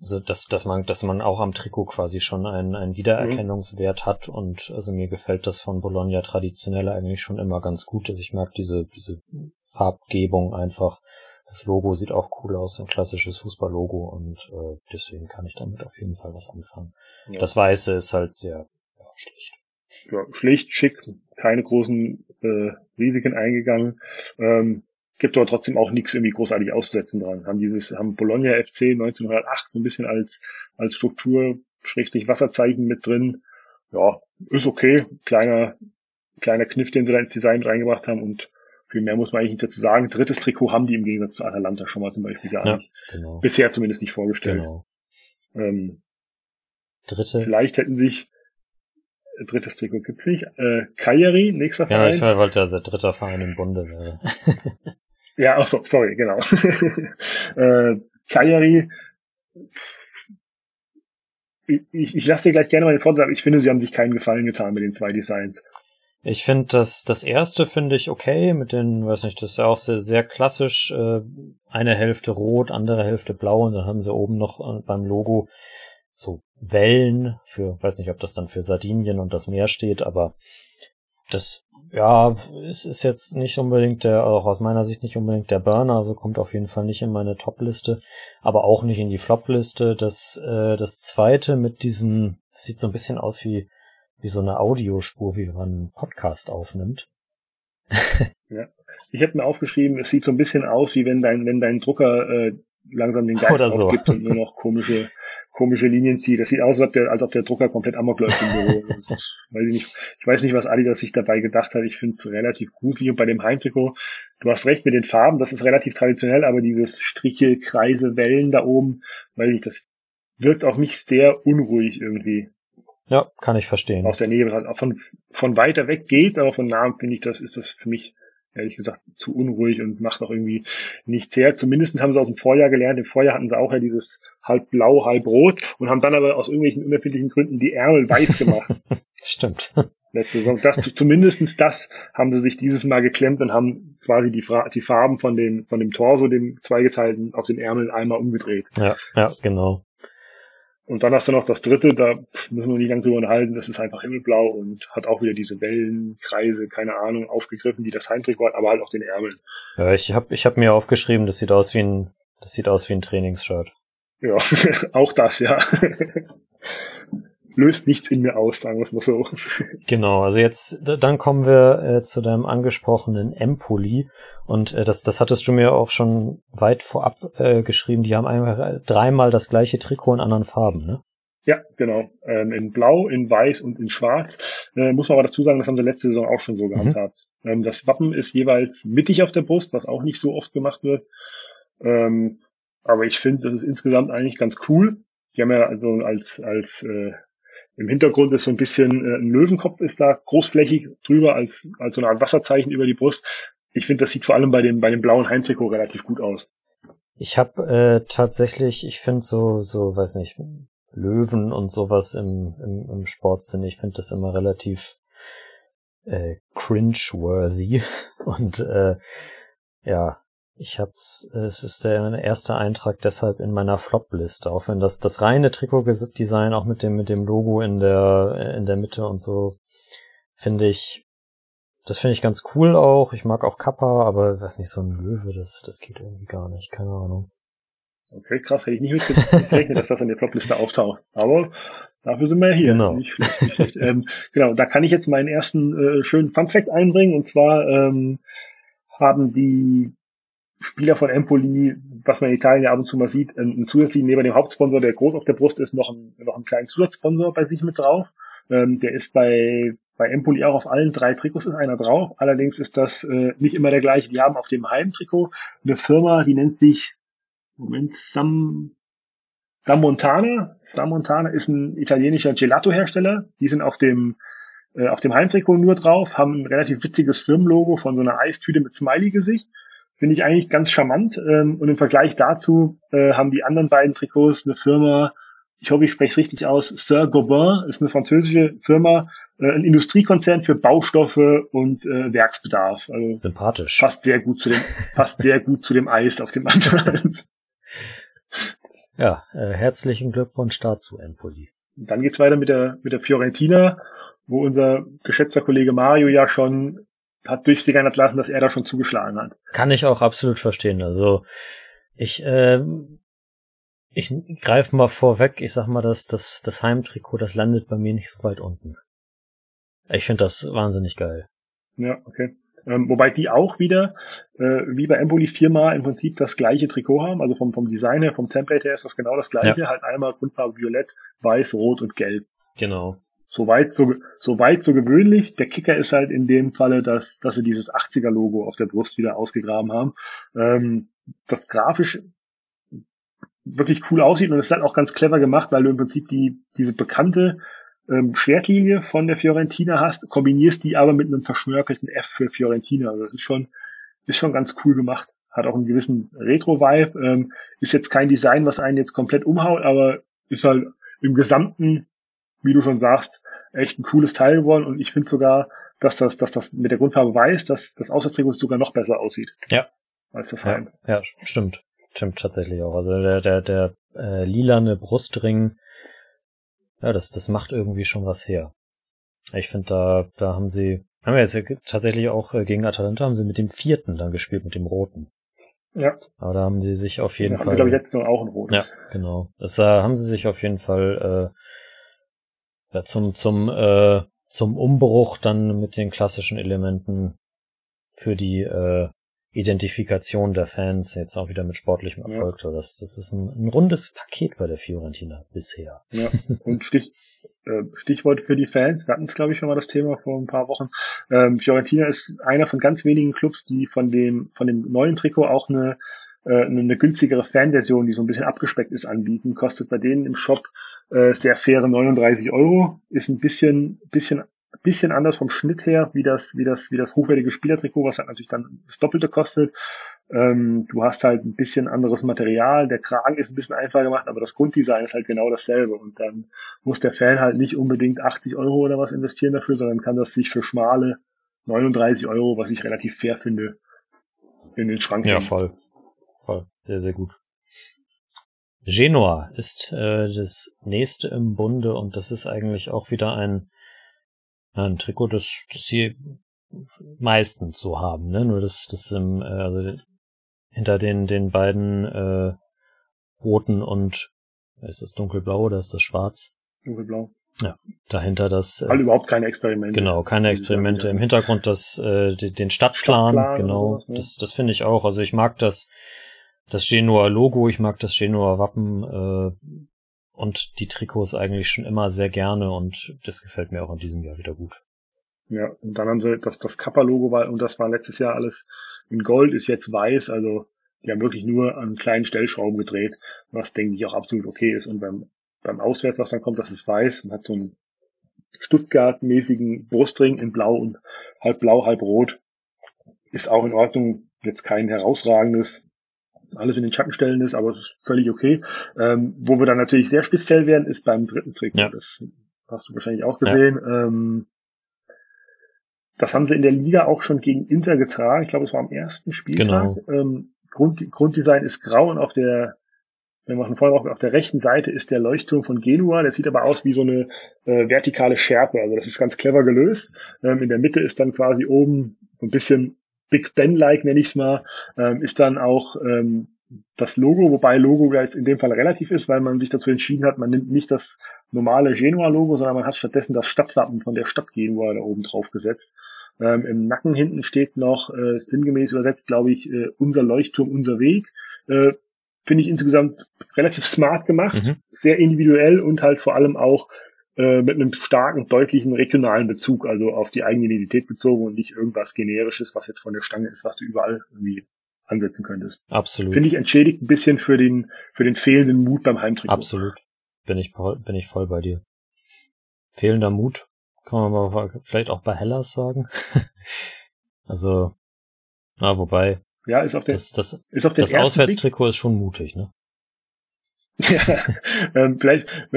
also dass, dass man, dass man auch am Trikot quasi schon einen, einen Wiedererkennungswert mhm. hat und also mir gefällt das von Bologna traditionell eigentlich schon immer ganz gut. Also ich mag diese, diese Farbgebung einfach. Das Logo sieht auch cool aus, ein klassisches Fußballlogo und äh, deswegen kann ich damit auf jeden Fall was anfangen. Ja. Das Weiße ist halt sehr ja, schlicht. Ja, schlicht, schick, keine großen äh, Risiken eingegangen. Ähm, gibt aber trotzdem auch nichts irgendwie großartig auszusetzen dran. Haben dieses, haben Bologna FC 1908 so ein bisschen als, als Struktur, schrägstrich Wasserzeichen mit drin. Ja, ist okay. Kleiner, kleiner Kniff, den sie da ins Design reingebracht haben und viel mehr muss man eigentlich nicht dazu sagen. Drittes Trikot haben die im Gegensatz zu Atalanta schon mal zum Beispiel gar ja, nicht. Genau. Bisher zumindest nicht vorgestellt. Genau. Ähm, Dritte. Vielleicht hätten sich äh, drittes Trikot gibt's nicht. Äh, Cagliari, nächster Verein. Ja, ich wollte also dritter Verein im Bunde wäre. Ja, ach so, sorry, genau. *laughs* äh, Cagliari, ich, ich lasse dir gleich gerne mal den Vortrag, ich finde, sie haben sich keinen Gefallen getan mit den zwei Designs. Ich finde das, das erste finde ich okay, mit den, weiß nicht, das ist ja auch sehr, sehr klassisch, äh, eine Hälfte rot, andere Hälfte blau und dann haben sie oben noch äh, beim Logo so Wellen für, weiß nicht, ob das dann für Sardinien und das Meer steht, aber das, ja, es ist jetzt nicht unbedingt der, auch aus meiner Sicht nicht unbedingt der Burner, also kommt auf jeden Fall nicht in meine Top-Liste, aber auch nicht in die Flop-Liste. Das, äh, das zweite mit diesen, das sieht so ein bisschen aus wie, wie so eine Audiospur, wie man einen Podcast aufnimmt. *laughs* ja. Ich habe mir aufgeschrieben, es sieht so ein bisschen aus, wie wenn dein, wenn dein Drucker äh, langsam den *laughs* Geist Oder so. und nur noch komische, *laughs* komische Linien zieht. Das sieht aus, als ob der, als ob der Drucker komplett amok läuft im Büro. *laughs* weiß ich, nicht, ich weiß nicht, was Adidas sich dabei gedacht hat. Ich finde es relativ gruselig. Und bei dem Heimtrikot, du hast recht mit den Farben, das ist relativ traditionell, aber dieses Striche, Kreise, Wellen da oben, weiß ich, das wirkt auf mich sehr unruhig irgendwie. Ja, kann ich verstehen. Aus der Nähe, von, von weiter weg geht, aber von nahem finde ich, das ist das für mich ehrlich gesagt zu unruhig und macht auch irgendwie nichts her. Zumindest haben sie aus dem Vorjahr gelernt. Im Vorjahr hatten sie auch ja dieses halb blau, halb rot und haben dann aber aus irgendwelchen unerfindlichen Gründen die Ärmel weiß gemacht. *laughs* Stimmt. Letzte Saison. Das, zumindestens das haben sie sich dieses Mal geklemmt und haben quasi die, die Farben von dem, von dem Torso, dem zweigeteilten, auf den Ärmeln einmal umgedreht. Ja, ja, genau. Und dann hast du noch das dritte, da müssen wir nicht lange drüber unterhalten, das ist einfach himmelblau und hat auch wieder diese Wellenkreise, keine Ahnung, aufgegriffen, die das Heimtrikot hat, aber halt auch den Ärmel. Ja, ich habe ich hab mir aufgeschrieben, das sieht aus wie ein, das sieht aus wie ein Trainingsshirt. Ja, *laughs* auch das, ja *laughs* löst nichts in mir aus, sagen wir es mal so. *laughs* Genau, also jetzt, dann kommen wir äh, zu deinem angesprochenen Empoli und äh, das, das hattest du mir auch schon weit vorab äh, geschrieben, die haben einfach dreimal das gleiche Trikot in anderen Farben, ne? Ja, genau. Ähm, in Blau, in Weiß und in Schwarz. Äh, muss man aber dazu sagen, das haben sie letzte Saison auch schon so gehandhabt. Mhm. Ähm, das Wappen ist jeweils mittig auf der Brust, was auch nicht so oft gemacht wird. Ähm, aber ich finde, das ist insgesamt eigentlich ganz cool. Die haben ja also als, als äh, im Hintergrund ist so ein bisschen äh, ein Löwenkopf ist da großflächig drüber als, als so eine Art Wasserzeichen über die Brust. Ich finde, das sieht vor allem bei dem, bei dem blauen Heimtrikot relativ gut aus. Ich habe äh, tatsächlich, ich finde so, so, weiß nicht, Löwen und sowas im, im, im Sportsinn, ich finde das immer relativ äh, cringe-worthy. *laughs* Und äh, ja, Ich hab's, es ist der erste Eintrag deshalb in meiner Flop-Liste, auch wenn das, das reine Trikot-Design auch mit dem, mit dem Logo in der, in der Mitte und so, finde ich, das finde ich ganz cool auch. Ich mag auch Kappa, aber weiß nicht, so ein Löwe, das, das geht irgendwie gar nicht, keine Ahnung. Okay, krass, hätte ich nicht mitgerechnet, dass das in der Flop-Liste auftaucht. Aber dafür sind wir ja hier. Genau. Nicht nicht schlecht. ähm, genau, da kann ich jetzt meinen ersten äh, schönen Fun-Fact einbringen. Und zwar ähm, haben die Spieler von Empoli, was man in Italien ja ab und zu mal sieht, einen zusätzlichen, neben dem Hauptsponsor, der groß auf der Brust ist, noch einen, noch einen kleinen Zusatzsponsor bei sich mit drauf. Ähm, der ist bei, bei Empoli auch auf allen drei Trikots ist einer drauf. Allerdings ist das äh, nicht immer der gleiche. Die haben auf dem Heimtrikot eine Firma, die nennt sich, Moment, Sam, Samontana. Samontana ist ein italienischer Gelato-Hersteller. Die sind auf dem, äh, auf dem Heimtrikot nur drauf, haben ein relativ witziges Firmenlogo von so einer Eistüte mit Smiley-Gesicht. Finde ich eigentlich ganz charmant. Ähm, und im Vergleich dazu äh, haben die anderen beiden Trikots eine Firma, ich hoffe, ich spreche es richtig aus, Sir Gobain ist eine französische Firma, äh, ein Industriekonzern für Baustoffe und äh, Werksbedarf. Also Sympathisch. Passt sehr gut zu dem, passt sehr gut zu dem Eis auf dem anderen. Ja, äh, herzlichen Glückwunsch dazu, Empoli. Dann geht's weiter mit der, mit der Fiorentina, wo unser geschätzter Kollege Mario ja schon hat durchsickern lassen, dass er da schon zugeschlagen hat. Kann ich auch absolut verstehen. Also ich, äh, ich greife mal vorweg, ich sag mal, dass das, das Heimtrikot, das landet bei mir nicht so weit unten. Ich finde das wahnsinnig geil. Ja, okay. Ähm, wobei die auch wieder, äh, wie bei Emboli, viermal im Prinzip das gleiche Trikot haben. Also vom, vom Design her, vom Template her ist das genau das gleiche. Ja. Halt einmal Grundfarbe Violett, Weiß, Rot und Gelb. Genau. Soweit so, so weit so gewöhnlich. Der Kicker ist halt in dem Falle, dass, dass sie dieses 80er-Logo auf der Brust wieder ausgegraben haben. Ähm, das grafisch wirklich cool aussieht und es ist halt auch ganz clever gemacht, weil du im Prinzip die, diese bekannte ähm, Schwertlinie von der Fiorentina hast, kombinierst die aber mit einem verschnörkelten F für Fiorentina. Also das ist schon, ist schon ganz cool gemacht. Hat auch einen gewissen Retro-Vibe. Ähm, ist jetzt kein Design, was einen jetzt komplett umhaut, aber ist halt im Gesamten, wie du schon sagst, echt ein cooles Teil geworden. Und ich finde sogar, dass das, dass das mit der Grundfarbe weiß, dass das Auswärtstrikot sogar noch besser aussieht. Ja. Als das Heim. Ja, ja, stimmt. Stimmt tatsächlich auch. Also der, der, der äh, lilane Brustring, ja, das, das macht irgendwie schon was her. Ich finde, da, da haben sie, haben wir jetzt tatsächlich auch äh, gegen Atalanta haben sie mit dem vierten dann gespielt, mit dem roten. Ja. Aber da haben sie sich auf jeden da Fall. Haben sie, glaube ich, jetzt auch ein rotes. Ja, genau. Das äh, haben sie sich auf jeden Fall äh, ja, zum, zum, äh, zum Umbruch dann mit den klassischen Elementen für die äh, Identifikation der Fans jetzt auch wieder mit sportlichem Erfolg. Ja. Das, das ist ein, ein rundes Paket bei der Fiorentina bisher. Ja, und Stich, äh, Stichwort für die Fans, wir hatten es glaube ich schon mal das Thema vor ein paar Wochen. Ähm, Fiorentina ist einer von ganz wenigen Clubs, die von dem, von dem neuen Trikot auch eine, äh, eine günstigere Fanversion, die so ein bisschen abgespeckt ist, anbieten. Kostet bei denen im Shop äh, sehr faire 39 Euro. Ist ein bisschen, bisschen bisschen anders vom Schnitt her, wie das, wie das, wie das hochwertige Spielertrikot, was halt natürlich dann das Doppelte kostet. Ähm, du hast halt ein bisschen anderes Material, der Kragen ist ein bisschen einfacher gemacht, aber das Grunddesign ist halt genau dasselbe. Und dann muss der Fan halt nicht unbedingt 80 Euro oder was investieren dafür, sondern kann das sich für schmale 39 Euro, was ich relativ fair finde, in den Schrank Ja, voll. Voll. Sehr, sehr gut. Genua ist äh, das nächste im Bunde und das ist eigentlich auch wieder ein ein Trikot, das, das sie meistens so haben, ne? Nur das, das im, äh, also hinter den, den beiden äh, roten und ist das dunkelblau oder ist das schwarz? Dunkelblau. Ja, dahinter das. Äh, Weil überhaupt keine Experimente. Genau, keine Experimente. Im Hintergrund das, äh, den Stadtplan, Stadtplan genau. Sowas, ne? Das, das finde ich auch. Also ich mag das, das Genua Logo, ich mag das Genua Wappen, äh, und die Trikots eigentlich schon immer sehr gerne und das gefällt mir auch in diesem Jahr wieder gut. Ja, und dann haben sie das, das Kappa-Logo war, und das war letztes Jahr alles in Gold, ist jetzt weiß, also die haben wirklich nur an kleinen Stellschrauben gedreht, was denke ich auch absolut okay ist. Und beim, beim Auswärts, was dann kommt, das ist weiß und hat so einen Stuttgart-mäßigen Brustring in blau und halb blau, halb rot. Ist auch in Ordnung, jetzt kein herausragendes alles in den Schatten stellen ist, aber es ist völlig okay. Ähm, wo wir dann natürlich sehr speziell werden, ist beim dritten Trick. Ja. Das hast du wahrscheinlich auch gesehen. Ja. Ähm, das haben sie in der Liga auch schon gegen Inter getragen. Ich glaube, es war am ersten Spieltag. Genau. Ähm, Grund, Grunddesign ist grau und auf der, wir machen vorher auf, auf der rechten Seite ist der Leuchtturm von Genua. Der sieht aber aus wie so eine äh, vertikale Schärpe. Also das ist ganz clever gelöst. Ähm, in der Mitte ist dann quasi oben so ein bisschen Big Ben-like, nenne ich es mal, ähm, ist dann auch ähm, das Logo, wobei Logo jetzt in dem Fall relativ ist, weil man sich dazu entschieden hat, man nimmt nicht das normale Genua-Logo, sondern man hat stattdessen das Stadtwappen von der Stadt Genua da oben drauf gesetzt. Ähm, Im Nacken hinten steht noch, äh, sinngemäß übersetzt, glaube ich, äh, unser Leuchtturm, unser Weg. Äh, Finde ich insgesamt relativ smart gemacht, mhm. sehr individuell und halt vor allem auch äh, mit einem starken, deutlichen regionalen Bezug, also auf die eigene Identität bezogen und nicht irgendwas generisches, was jetzt von der Stange ist, was du überall irgendwie ansetzen könntest. Absolut. Finde ich entschädigt ein bisschen für den, für den fehlenden Mut beim Heimtrikot. Absolut. Bin ich, bin ich voll bei dir. Fehlender Mut kann man aber vielleicht auch bei Hellas sagen. *laughs* also, na, wobei. Ja, ist auch der, das, das, ist auch der das Auswärtstrikot ist schon mutig, ne? Ja, ähm, vielleicht,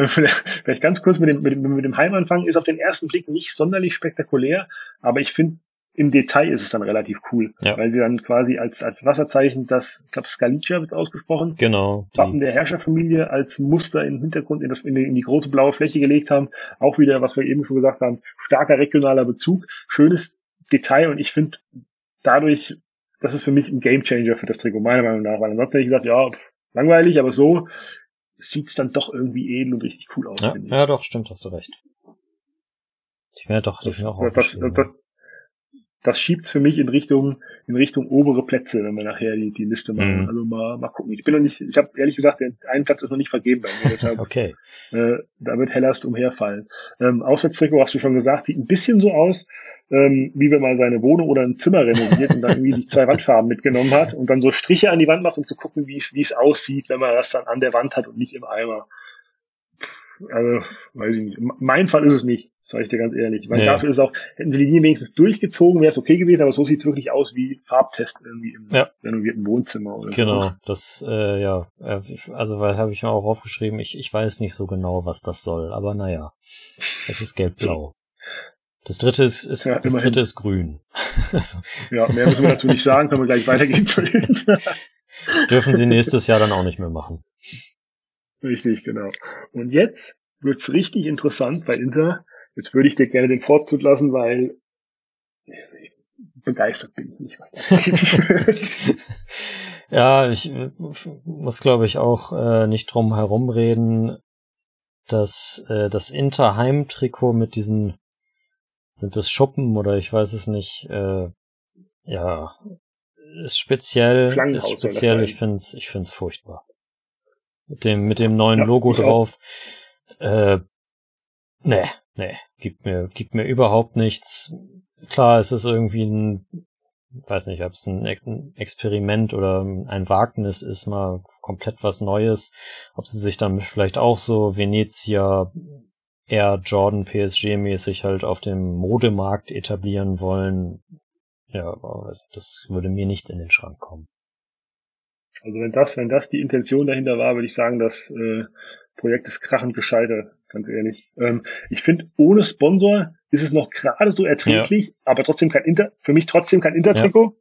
vielleicht ganz kurz mit dem, mit, dem, mit dem Heimanfang ist auf den ersten Blick nicht sonderlich spektakulär, aber ich finde, im Detail ist es dann relativ cool, ja. weil sie dann quasi als, als Wasserzeichen das, ich glaube Skalicia wird ausgesprochen, genau, Wappen der Herrscherfamilie als Muster im Hintergrund in, das, in, die, in die große blaue Fläche gelegt haben. Auch wieder, was wir eben schon gesagt haben, starker regionaler Bezug, schönes Detail und ich finde dadurch, das ist für mich ein Gamechanger für das Trikot, meiner Meinung nach, weil ansonsten hätte ich gesagt, ja, langweilig, aber so sieht es dann doch irgendwie edel und richtig cool aus. Ja, ja doch, stimmt, hast du recht. Ich wäre doch, das, auch das, das, das, das schiebt für mich in Richtung in Richtung obere Plätze, wenn wir nachher die, die Liste machen. Mhm. Also mal, mal gucken. Ich bin noch nicht, ich habe ehrlich gesagt, der einen Platz ist noch nicht vergeben bei mir. Deshalb, *laughs* okay. Äh, da wird Hellas umherfallen. Ähm, Auswärtstrikot hast du schon gesagt, sieht ein bisschen so aus, ähm, wie wenn man seine Wohnung oder ein Zimmer renoviert und dann irgendwie die zwei Wandfarben mitgenommen hat und dann so Striche an die Wand macht, um zu gucken, wie es wie es aussieht, wenn man das dann an der Wand hat und nicht im Eimer. Also, weiß ich nicht. Mein Fall ist es nicht. Sag ich dir ganz ehrlich. Weil nee. dafür ist auch, hätten sie die Linie wenigstens durchgezogen, wäre es okay gewesen, aber so sieht es wirklich aus wie Farbtest irgendwie im ja. renovierten Wohnzimmer. Oder genau, so. das, äh, ja, äh, also weil habe ich mir auch aufgeschrieben, ich, ich weiß nicht so genau, was das soll, aber naja, es ist gelb-blau. Das dritte ist, ist ja, das dritte ist grün. *laughs* also. Ja, mehr müssen wir dazu nicht sagen, können wir gleich weitergehen. *laughs* *laughs* Dürfen sie nächstes Jahr dann auch nicht mehr machen. Richtig, genau. Und jetzt wird's richtig interessant bei Inter Jetzt würde ich dir gerne den Vorzug lassen, weil begeistert bin ich nicht. *laughs* Ja, ich muss glaube ich auch äh, nicht drum herumreden, dass äh, das Inter-Heim-Trikot mit diesen sind das Schuppen oder ich weiß es nicht, äh, ja, ist speziell, ist speziell, ich find's, ich find's furchtbar. Mit dem, mit dem neuen ja, Logo drauf. Äh, nee, nee, gibt mir, gibt mir überhaupt nichts. Klar, es ist irgendwie ein, weiß nicht, ob es ein, Experiment oder ein Wagnis ist, mal komplett was Neues. Ob sie sich dann vielleicht auch so Venezia eher Jordan PSG mäßig halt auf dem Modemarkt etablieren wollen. Ja, aber das würde mir nicht in den Schrank kommen. Also wenn das, wenn das die Intention dahinter war, würde ich sagen, das äh, Projekt ist krachend gescheitert ganz ehrlich. Ähm, ich finde, ohne Sponsor ist es noch gerade so erträglich, ja. aber trotzdem kein Inter, für mich trotzdem kein Intertrikot.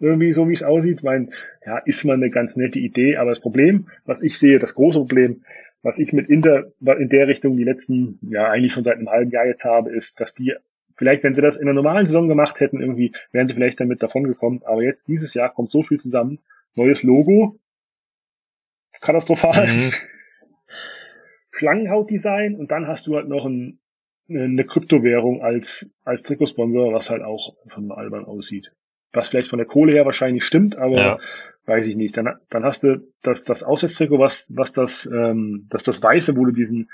Ja. Irgendwie so wie es aussieht, mein, ja, ist mal eine ganz nette Idee, aber das Problem, was ich sehe, das große Problem, was ich mit Inter in der Richtung die letzten, ja, eigentlich schon seit einem halben Jahr jetzt habe, ist, dass die vielleicht, wenn sie das in einer normalen Saison gemacht hätten, irgendwie, wären sie vielleicht damit davon gekommen. Aber jetzt, dieses Jahr, kommt so viel zusammen. Neues Logo. Katastrophal. Mhm. *laughs* Schlangenhautdesign und dann hast du halt noch ein, eine Kryptowährung als, als Trikotsponsor, was halt auch von albern aussieht. Was vielleicht von der Kohle her wahrscheinlich stimmt, aber ja. weiß ich nicht. Dann, dann hast du das, das Auswärtstrikot, was, was das, ähm, das, das Weiße, wo du diesen,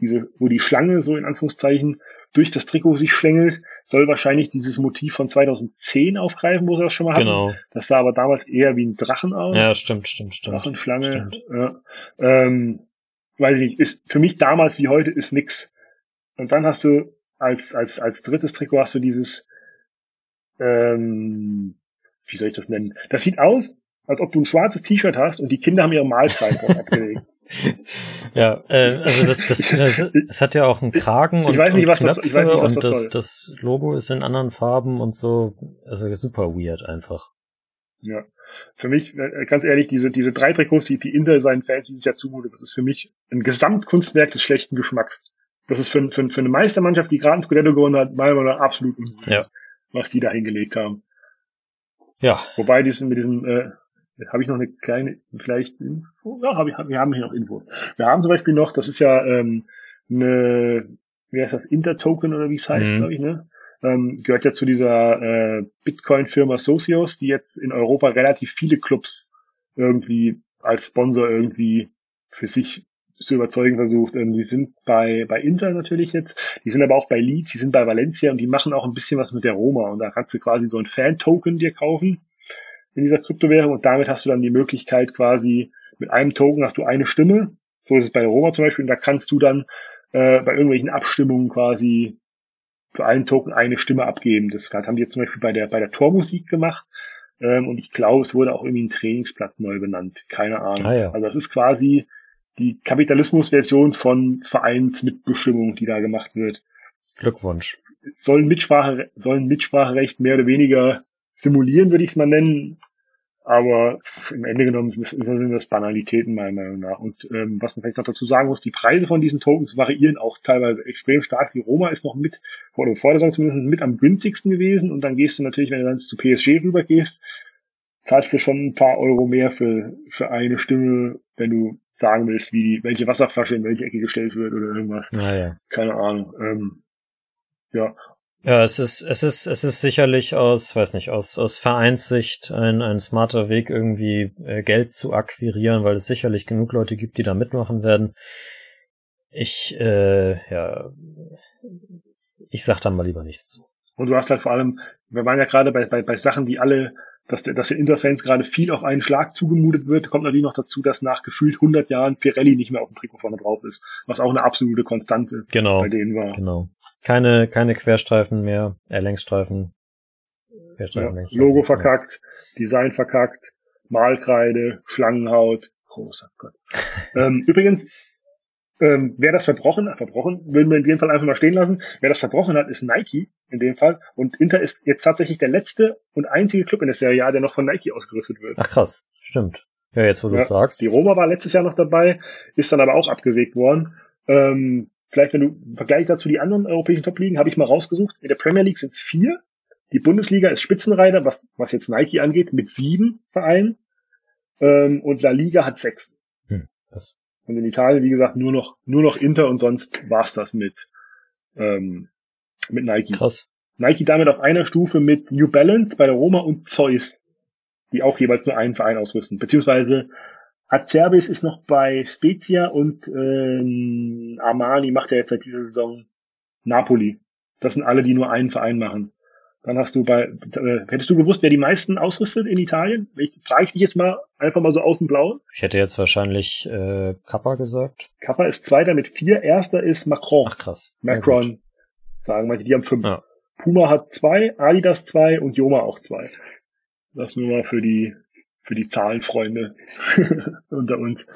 diese, wo die Schlange so in Anführungszeichen durch das Trikot sich schlängelt, soll wahrscheinlich dieses Motiv von 2010 aufgreifen, wo sie das schon mal genau. hatten. Das sah aber damals eher wie ein Drachen aus. Ja, stimmt, stimmt, stimmt. Drachenschlange. Stimmt. Ja. Ähm, weiß ich nicht, ist für mich damals wie heute ist nix. Und dann hast du als, als, als drittes Trikot hast du dieses, ähm, wie soll ich das nennen? Das sieht aus, als ob du ein schwarzes T-Shirt hast und die Kinder haben ihre Mahlzeit *laughs* abgelegt. *laughs* Ja, äh, also das, das, das, das hat ja auch einen Kragen und, nicht, und Knöpfe das, nicht, und das, das Logo ist in anderen Farben und so. Also super weird einfach. Ja. für mich, äh, ganz ehrlich, diese, diese drei Trikots, die, die Inter seinen Fans dieses Jahr zumutet, das ist für mich ein Gesamtkunstwerk des schlechten Geschmacks. Das ist für, für, für eine Meistermannschaft, die gerade ein Scudetto gewonnen hat, meiner Meinung nach absolut ungut, Ja. was die da hingelegt haben. Ja, Wobei diesen mit diesem, äh, habe ich noch eine kleine, vielleicht Info? Ja, hab ich, wir haben hier noch Infos. Wir haben zum Beispiel noch, das ist ja ähm, eine, wie heißt das, Intertoken oder wie es heißt, Mhm. glaube ich, ne? Ähm, gehört ja zu dieser äh, Bitcoin-Firma Socios, die jetzt in Europa relativ viele Clubs irgendwie als Sponsor irgendwie für sich zu überzeugen versucht. Ähm, die sind bei, bei Inter natürlich jetzt, die sind aber auch bei Leeds, die sind bei Valencia und die machen auch ein bisschen was mit der Roma und da kannst du quasi so ein Fan-Token dir kaufen in dieser Kryptowährung und damit hast du dann die Möglichkeit quasi mit einem Token hast du eine Stimme, so ist es bei Roma zum Beispiel und da kannst du dann äh, bei irgendwelchen Abstimmungen quasi für einen Token eine Stimme abgeben. Das haben die jetzt zum Beispiel bei der bei der Tormusik gemacht ähm, und ich glaube, es wurde auch irgendwie ein Trainingsplatz neu benannt. Keine Ahnung. Ah, ja. Also das ist quasi die Kapitalismusversion von Vereinsmitbestimmung, die da gemacht wird. Glückwunsch. Sollen Mitsprache, sollen Mitspracherecht mehr oder weniger simulieren, würde ich es mal nennen. Aber im Ende genommen sind das, sind das Banalitäten meiner Meinung nach. Und ähm, was man vielleicht noch dazu sagen muss, die Preise von diesen Tokens variieren auch teilweise extrem stark. Die Roma ist noch mit, oder vor der Saison zumindest mit am günstigsten gewesen. Und dann gehst du natürlich, wenn du dann zu PSG rüber gehst, zahlst du schon ein paar Euro mehr für, für eine Stimme, wenn du sagen willst, wie welche Wasserflasche in welche Ecke gestellt wird oder irgendwas. Naja. Keine Ahnung. Ähm, ja, Ja, es ist, es ist, es ist sicherlich aus, weiß nicht, aus, aus Vereinssicht ein, ein smarter Weg, irgendwie äh, Geld zu akquirieren, weil es sicherlich genug Leute gibt, die da mitmachen werden. Ich, äh, ja, ich sag da mal lieber nichts zu. Und du hast halt vor allem, wir waren ja gerade bei, bei, bei Sachen, die alle, dass, der- dass den Interfans gerade viel auf einen Schlag zugemutet wird, kommt natürlich noch dazu, dass nach gefühlt 100 Jahren Pirelli nicht mehr auf dem Trikot vorne drauf ist, was auch eine absolute Konstante Genau, bei denen war. genau. Keine, keine Querstreifen mehr, äh, Längsstreifen. Ja, Querstreifen, Längsstreifen. Logo verkackt, Design verkackt, Malkreide, Schlangenhaut, großer Gott. *laughs* ähm, übrigens, ähm, wer das verbrochen hat, verbrochen, würden wir in dem Fall einfach mal stehen lassen. Wer das verbrochen hat, ist Nike in dem Fall. Und Inter ist jetzt tatsächlich der letzte und einzige Club in der Serie A, der noch von Nike ausgerüstet wird. Ach krass, stimmt. Ja, jetzt wo du Ja, es sagst. Die Roma war letztes Jahr noch dabei, ist dann aber auch abgesägt worden. Ähm, vielleicht, wenn du im Vergleich dazu die anderen europäischen Top-Ligen, habe ich mal rausgesucht. In der Premier League sind es vier. Die Bundesliga ist Spitzenreiter, was, was jetzt Nike angeht, mit sieben Vereinen. Ähm, und La Liga hat sechs. Hm, das, Und in Italien, wie gesagt, nur noch, nur noch Inter und sonst war's das mit, ähm, mit Nike. krass. Nike damit auf einer Stufe mit New Balance bei der Roma und Zeus, die auch jeweils nur einen Verein ausrüsten. Beziehungsweise Acerbis ist noch bei Spezia und ähm, Armani macht ja jetzt seit dieser Saison Napoli. Das sind alle, die nur einen Verein machen. Dann hast du bei, äh, hättest du gewusst, wer die meisten ausrüstet in Italien? Ich, frage ich dich jetzt mal einfach mal so aus dem Blauen. Ich hätte jetzt wahrscheinlich äh, Kappa gesagt. Kappa ist Zweiter mit vier, Erster ist Macron. Ach krass. Macron, sagen manche, die haben fünf. Ja. Puma hat zwei, Adidas zwei und Joma auch zwei. Das nur mal für die, für die Zahlenfreunde *laughs* unter uns.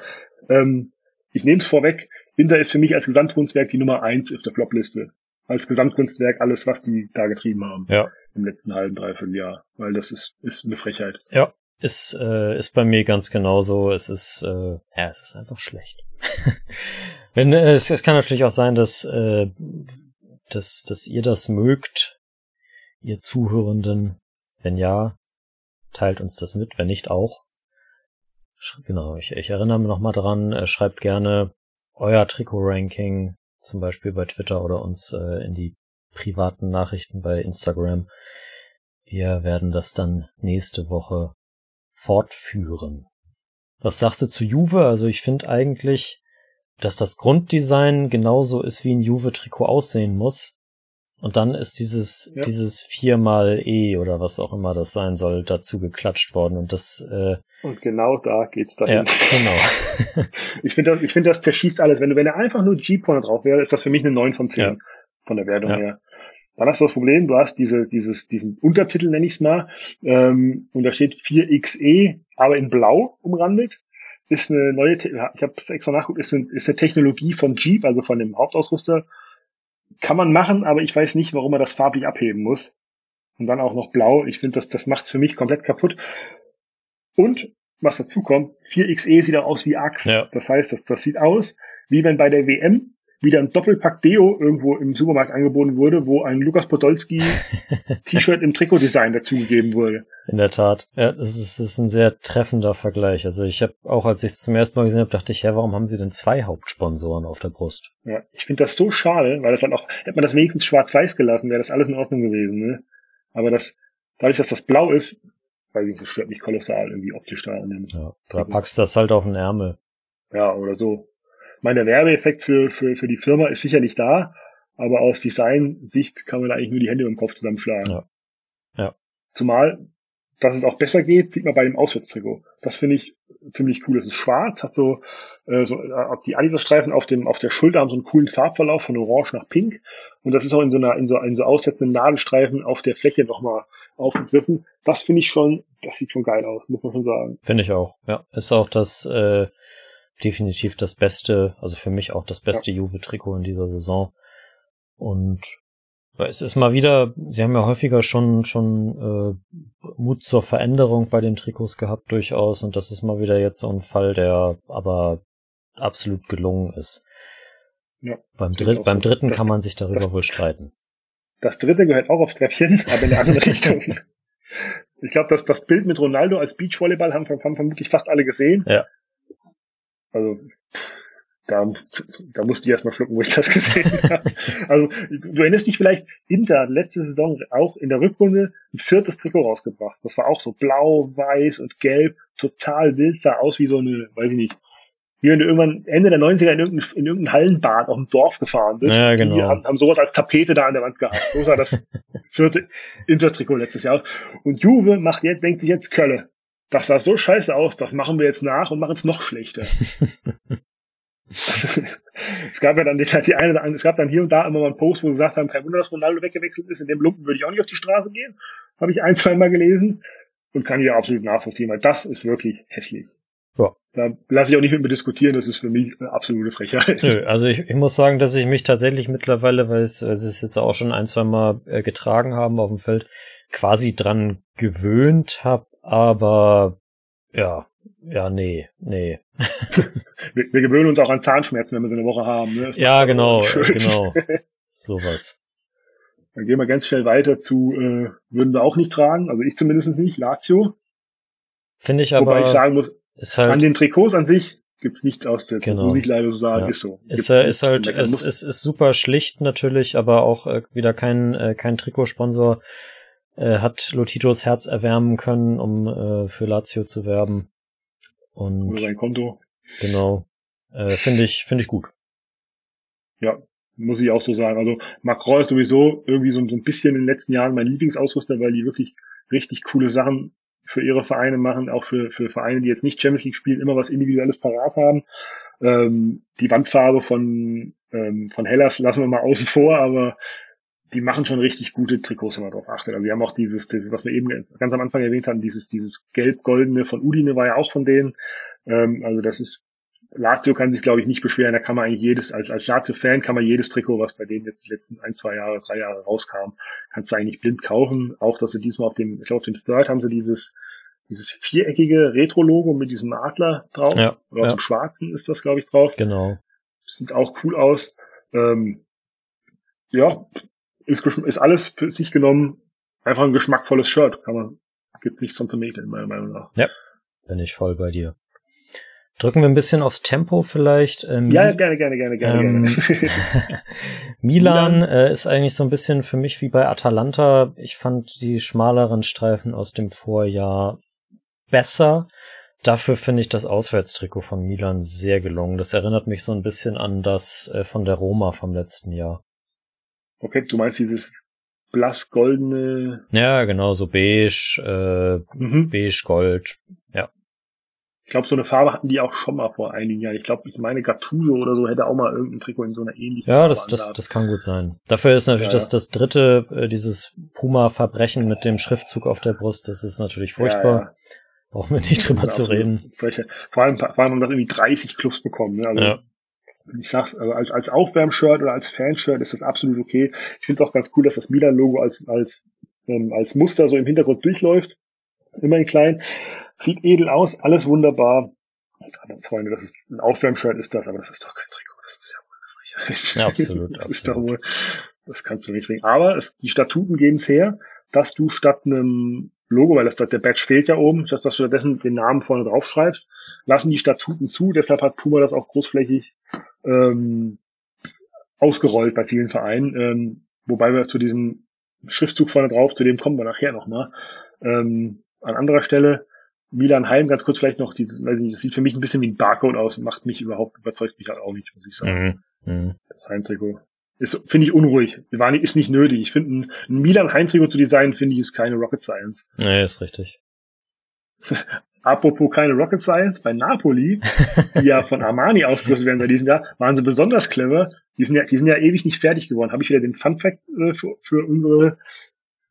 Ähm, ich nehme es vorweg, Inter ist für mich als Gesamtkunstwerk die Nummer eins auf der Flopliste. Als Gesamtkunstwerk alles, was die da getrieben haben Ja. im letzten halben, dreiviertel Jahr. Weil das ist, ist eine Frechheit. Ja, ist, äh, ist bei mir ganz genauso. Es ist, äh, ja, es ist einfach schlecht. *laughs* Wenn, äh, es, es kann natürlich auch sein, dass, äh, dass, dass ihr das mögt, ihr Zuhörenden. Wenn ja, teilt uns das mit, wenn nicht auch. Genau, ich, ich erinnere mich nochmal dran, äh, schreibt gerne euer Trikot-Ranking, zum Beispiel bei Twitter oder uns äh, in die privaten Nachrichten bei Instagram. Wir werden das dann nächste Woche fortführen. Was sagst du zu Juve? Also ich finde eigentlich, dass das Grunddesign genauso ist, wie ein Juve-Trikot aussehen muss. Und dann ist dieses, Ja. dieses viermal E oder was auch immer das sein soll, dazu geklatscht worden. Und das, äh, Und genau da geht's dahin. ja, genau. *laughs* Ich finde das, ich finde das zerschießt alles. Wenn du, wenn er einfach nur Jeep vorne drauf wäre, ist das für mich eine 9 von 10 Ja. von der Wertung Ja. her. Dann hast du das Problem, du hast diese, dieses, diesen Untertitel, nenne ich es mal, ähm, und da steht 4XE, aber in Blau umrandet. Ist eine neue, ich habe es extra nachgeguckt, ist eine, ist eine Technologie von Jeep, also von dem Hauptausrüster. Kann man machen, aber ich weiß nicht, warum man das farblich abheben muss. Und dann auch noch blau. Ich finde, das, das macht's für mich komplett kaputt. Und was dazu kommt, 4XE sieht auch aus wie Axt. Ja. Das heißt, das, das sieht aus, wie wenn bei der WM wieder ein Doppelpack Deo irgendwo im Supermarkt angeboten wurde, wo ein Lukas Podolski *laughs* T-Shirt im Trikotdesign dazugegeben wurde. In der Tat. Ja, das ist, das ist ein sehr treffender Vergleich. Also ich habe auch, als ich es zum ersten Mal gesehen habe, dachte ich, hä, warum haben sie denn zwei Hauptsponsoren auf der Brust? Ja, ich finde das so schade, weil das dann auch, hätte man das wenigstens schwarz-weiß gelassen, wäre das alles in Ordnung gewesen. Ne? Aber das, dadurch, dass das blau ist, weiß ich, das stört mich kolossal irgendwie optisch da. Dem, Ja, da packst du das halt auf den Ärmel. ja, oder so. Ich meine, der Werbeeffekt für, für, für die Firma ist sicherlich da, aber aus Design-Sicht kann man da eigentlich nur die Hände im Kopf zusammenschlagen. Ja. Ja. Zumal, dass es auch besser geht, sieht man bei dem Auswärtstrikot. Das finde ich ziemlich cool. Es ist schwarz, hat so, äh, so äh, die Adidas-Streifen auf dem auf der Schulter haben so einen coolen Farbverlauf von Orange nach Pink und das ist auch in so einer in so in so aussetzenden Nadelstreifen auf der Fläche nochmal aufgegriffen. Das finde ich schon, das sieht schon geil aus, muss man schon sagen. Finde ich auch. Ja, ist auch das äh, definitiv das beste, also für mich auch das beste Juve-Trikot in dieser Saison. Und ja, es ist mal wieder, sie haben ja häufiger schon schon äh, Mut zur Veränderung bei den Trikots gehabt durchaus und das ist mal wieder jetzt so ein Fall, der aber absolut gelungen ist. Ja, beim, Dritt, beim dritten Das- kann man sich darüber das- wohl streiten. Das dritte gehört auch aufs Treppchen, *laughs* aber in eine andere *laughs* Richtung. Ich glaube, dass das Bild mit Ronaldo als Beachvolleyball haben, haben vermutlich fast alle gesehen. Ja. Also da, da musste ich erst mal schlucken, wo ich das gesehen *laughs* habe. Also du erinnerst dich vielleicht, Inter hat letzte Saison auch in der Rückrunde ein viertes Trikot rausgebracht. Das war auch so blau, weiß und gelb, total wild, sah aus wie so eine, weiß ich nicht, wie wenn du irgendwann Ende der 90er in irgendein, in irgendein Hallenbad auf dem Dorf gefahren bist. Ja, genau. Die haben, haben sowas als Tapete da an der Wand gehabt. So sah das *laughs* vierte Inter-Trikot letztes Jahr aus. Und Juve macht jetzt, denkt sich jetzt Kölle. Das sah so scheiße aus, das machen wir jetzt nach und machen es noch schlechter. *laughs* es gab ja dann die, die eine, oder andere- es gab dann hier und da immer mal einen Post, wo sie gesagt haben, kein Wunder, dass Ronaldo weggewechselt ist, in dem Lumpen würde ich auch nicht auf die Straße gehen. Habe ich ein, zwei Mal gelesen und kann ja absolut nachvollziehen, weil das ist wirklich hässlich. Ja. Da lasse ich auch nicht mit mir diskutieren, das ist für mich eine absolute Frechheit. Nö, also ich, ich muss sagen, dass ich mich tatsächlich mittlerweile, weil es, weil sie es jetzt auch schon ein, zwei Mal äh, getragen haben auf dem Feld, quasi dran gewöhnt habe, aber ja, ja, nee, nee. *laughs* Wir, wir gewöhnen uns auch an Zahnschmerzen, wenn wir so eine Woche haben. Ne? Ja, genau, *laughs* genau. *laughs* Sowas. Dann gehen wir ganz schnell weiter zu, äh, würden wir auch nicht tragen, also ich zumindest nicht, Lazio. Finde ich Wobei ich aber, sagen muss, ist an halt, den Trikots an sich gibt's nichts auszusetzen, Genau. muss ich leider so sagen, Ja. ist so. ist, Gibt's ist zu halt, es Muss- ist, ist super schlicht natürlich, aber auch äh, wieder kein, äh, kein Trikotsponsor äh, hat Lotitos Herz erwärmen können, um äh, für Lazio zu werben. Oder Und sein Konto. genau, äh, finde ich, finde ich gut. Ja, muss ich auch so sagen. Also Macron ist sowieso irgendwie so, so ein bisschen in den letzten Jahren mein Lieblingsausrüster, weil die wirklich richtig coole Sachen für ihre Vereine machen, auch für, für Vereine, die jetzt nicht Champions League spielen, immer was Individuelles parat haben. Ähm, die Wandfarbe von, ähm, von Hellas lassen wir mal außen vor, aber die machen schon richtig gute Trikots, wenn man drauf achtet. Also die haben auch dieses, dieses, was wir eben ganz am Anfang erwähnt haben, dieses, dieses gelb-goldene von Udine war ja auch von denen. Ähm, also das ist Lazio kann sich, glaube ich, nicht beschweren. Da kann man eigentlich jedes, als, als Lazio-Fan kann man jedes Trikot, was bei denen jetzt die letzten ein, zwei Jahre, drei Jahre rauskam, kannst du eigentlich blind kaufen. Auch, dass sie diesmal auf dem, ich glaube, auf dem Third haben sie dieses, dieses viereckige Retro-Logo mit diesem Adler drauf. Ja, Oder auf ja. dem schwarzen ist das, glaube ich, drauf. Genau. Sieht auch cool aus. Ähm, ja, ist, ist alles für sich genommen einfach ein geschmackvolles Shirt. Kann man, gibt's nichts von zu mäkeln, meiner Meinung nach. Bin ich voll bei dir. Drücken wir ein bisschen aufs Tempo vielleicht. Ähm, Ja, gerne, gerne, gerne, gerne, Ähm, gerne. *laughs* Milan Milan. äh, ist eigentlich so ein bisschen für mich wie bei Atalanta. Ich fand die schmaleren Streifen aus dem Vorjahr besser. Dafür finde ich das Auswärtstrikot von Milan sehr gelungen. Das erinnert mich so ein bisschen an das äh, von der Roma vom letzten Jahr. Okay, du meinst dieses blass-goldene, Ja, genau, so beige, äh, mhm. beige, gold. ich glaube, so eine Farbe hatten die auch schon mal vor einigen Jahren. Ich glaube, ich meine Gattuso oder so hätte auch mal irgendein Trikot in so einer ähnlichen Ja, Farbe das, das, das kann gut sein. Dafür ist natürlich Ja, das, ja. das dritte, äh, dieses Puma-Verbrechen mit dem Schriftzug auf der Brust, das ist natürlich furchtbar. Ja, ja. Brauchen wir nicht drüber zu reden. Vor allem, vor allem haben das irgendwie 30 Clubs bekommen. Ne? Also, Ja. Ich sag's, also als, als Aufwärmshirt oder als Fanshirt ist das absolut okay. Ich finde es auch ganz cool, dass das Milan-Logo als, als, ähm, als Muster so im Hintergrund durchläuft. Immer in klein. Sieht edel aus, alles wunderbar. Freunde, das ist ein Aufwärmshirt ist das, aber das ist doch kein Trikot, das ist ja wohl ja, absolut, *laughs* das absolut. ist doch wohl, das kannst du nicht bringen. Aber es, die Statuten geben es her, dass du statt einem Logo, weil das, der Badge fehlt ja oben, dass du stattdessen den Namen vorne drauf schreibst, lassen die Statuten zu, deshalb hat Puma das auch großflächig ähm, ausgerollt bei vielen Vereinen, ähm, wobei wir zu diesem Schriftzug vorne drauf, zu dem kommen wir nachher nochmal. Ähm, an anderer Stelle, Milan Heim, ganz kurz vielleicht noch, die, weiß ich, das sieht für mich ein bisschen wie ein Barcode aus, macht mich überhaupt, überzeugt mich halt auch nicht, muss ich sagen. Mhm. Mhm. Das Heimtrikot. Ist, finde ich unruhig. War nicht, ist nicht nötig. Ich finde, ein, ein Milan Heimtrikot zu designen, finde ich, ist keine Rocket Science. Nee, ist richtig. *laughs* Apropos keine Rocket Science, bei Napoli, die ja von *laughs* Armani ausgerüstet werden seit diesem Jahr, waren sie besonders clever. Die sind ja, die sind ja ewig nicht fertig geworden. Habe ich wieder den Fun Fact äh, für, für unsere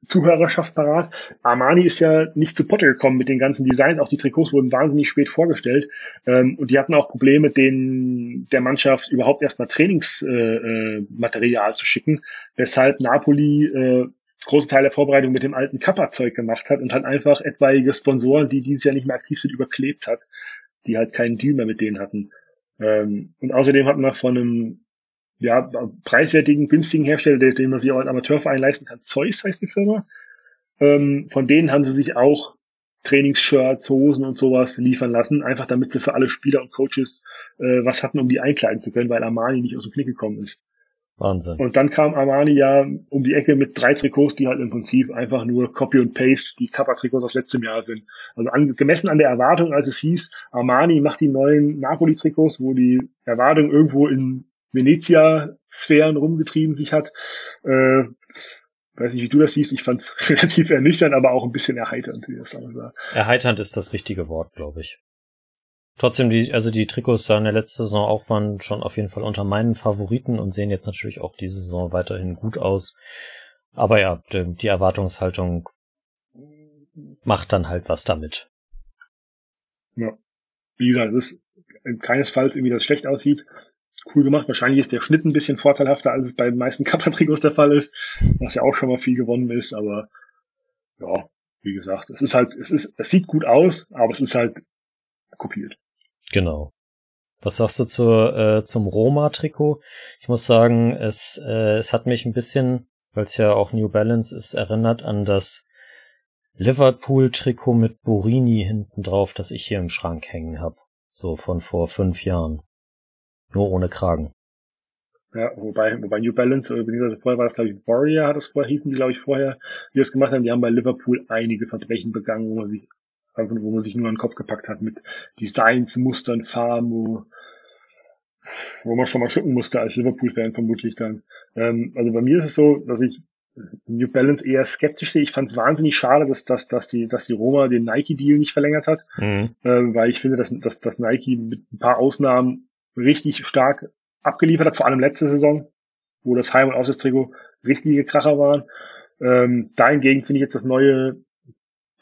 Zuhörerschaft parat. Armani ist ja nicht zu Potte gekommen mit den ganzen Designs. Auch die Trikots wurden wahnsinnig spät vorgestellt. Ähm, und die hatten auch Probleme, den der Mannschaft überhaupt erstmal Trainingsmaterial äh, äh, zu schicken, weshalb Napoli äh, große Teil der Vorbereitung mit dem alten Kappa-Zeug gemacht hat und hat einfach etwaige Sponsoren, die dieses Jahr nicht mehr aktiv sind, überklebt hat, die halt keinen Deal mehr mit denen hatten. Ähm, und außerdem hat man von einem ja, preiswertigen, günstigen Hersteller, den man sich auch als Amateurverein leisten kann. Zeus heißt die Firma. Ähm, von denen haben sie sich auch Trainingsshirts, Hosen und sowas liefern lassen, einfach damit sie für alle Spieler und Coaches äh, was hatten, um die einkleiden zu können, weil Armani nicht aus dem Knick gekommen ist. Wahnsinn. Und dann kam Armani ja um die Ecke mit drei Trikots, die halt im Prinzip einfach nur Copy und Paste, die Kappa-Trikots aus letztem Jahr sind. Also an, gemessen an der Erwartung, als es hieß, Armani macht die neuen Napoli-Trikots, wo die Erwartung irgendwo in Venezia-Sphären rumgetrieben sich hat. Äh, weiß nicht, wie du das siehst. Ich fand es *laughs* relativ ernüchternd, aber auch ein bisschen erheiternd, wie das aussah. Erheiternd ist das richtige Wort, glaube ich. Trotzdem, die, also die Trikots sahen der letzte Saison auch waren schon auf jeden Fall unter meinen Favoriten und sehen jetzt natürlich auch diese Saison weiterhin gut aus. Aber ja, die, die Erwartungshaltung macht dann halt was damit. Ja. Wie gesagt, es ist keinesfalls irgendwie, das schlecht aussieht cool gemacht. Wahrscheinlich ist der Schnitt ein bisschen vorteilhafter, als es bei den meisten *laughs* Kappa-Trikots der Fall ist, was ja auch schon mal viel gewonnen ist, aber ja, wie gesagt, es ist halt, es ist, es sieht gut aus, aber es ist halt kopiert. Genau. Was sagst du zur, äh, zum Roma-Trikot? Ich muss sagen, es, äh, es hat mich ein bisschen, weil es ja auch New Balance ist, erinnert an das Liverpool-Trikot mit Borini hinten drauf, das ich hier im Schrank hängen habe. So von vor fünf Jahren. Nur ohne Kragen. Ja, wobei, wobei New Balance, oder vorher war das, glaube ich, Warrior hat es vorher, hießen die, glaube ich, vorher, die das gemacht haben, die haben bei Liverpool einige Verbrechen begangen, wo man sich, wo man sich nur an den Kopf gepackt hat mit Designs, Mustern, Farben, wo, wo man schon mal schlucken musste als Liverpool-Fan vermutlich dann. Ähm, also bei mir ist es so, dass ich New Balance eher skeptisch sehe. Ich fand es wahnsinnig schade, dass, dass, dass, die, dass die Roma den Nike-Deal nicht verlängert hat, mhm. ähm, weil ich finde, dass, dass, dass Nike mit ein paar Ausnahmen richtig stark abgeliefert hat, vor allem letzte Saison, wo das Heim- und Auswärtstrikot richtige Kracher waren. Ähm, dahingegen finde ich jetzt das neue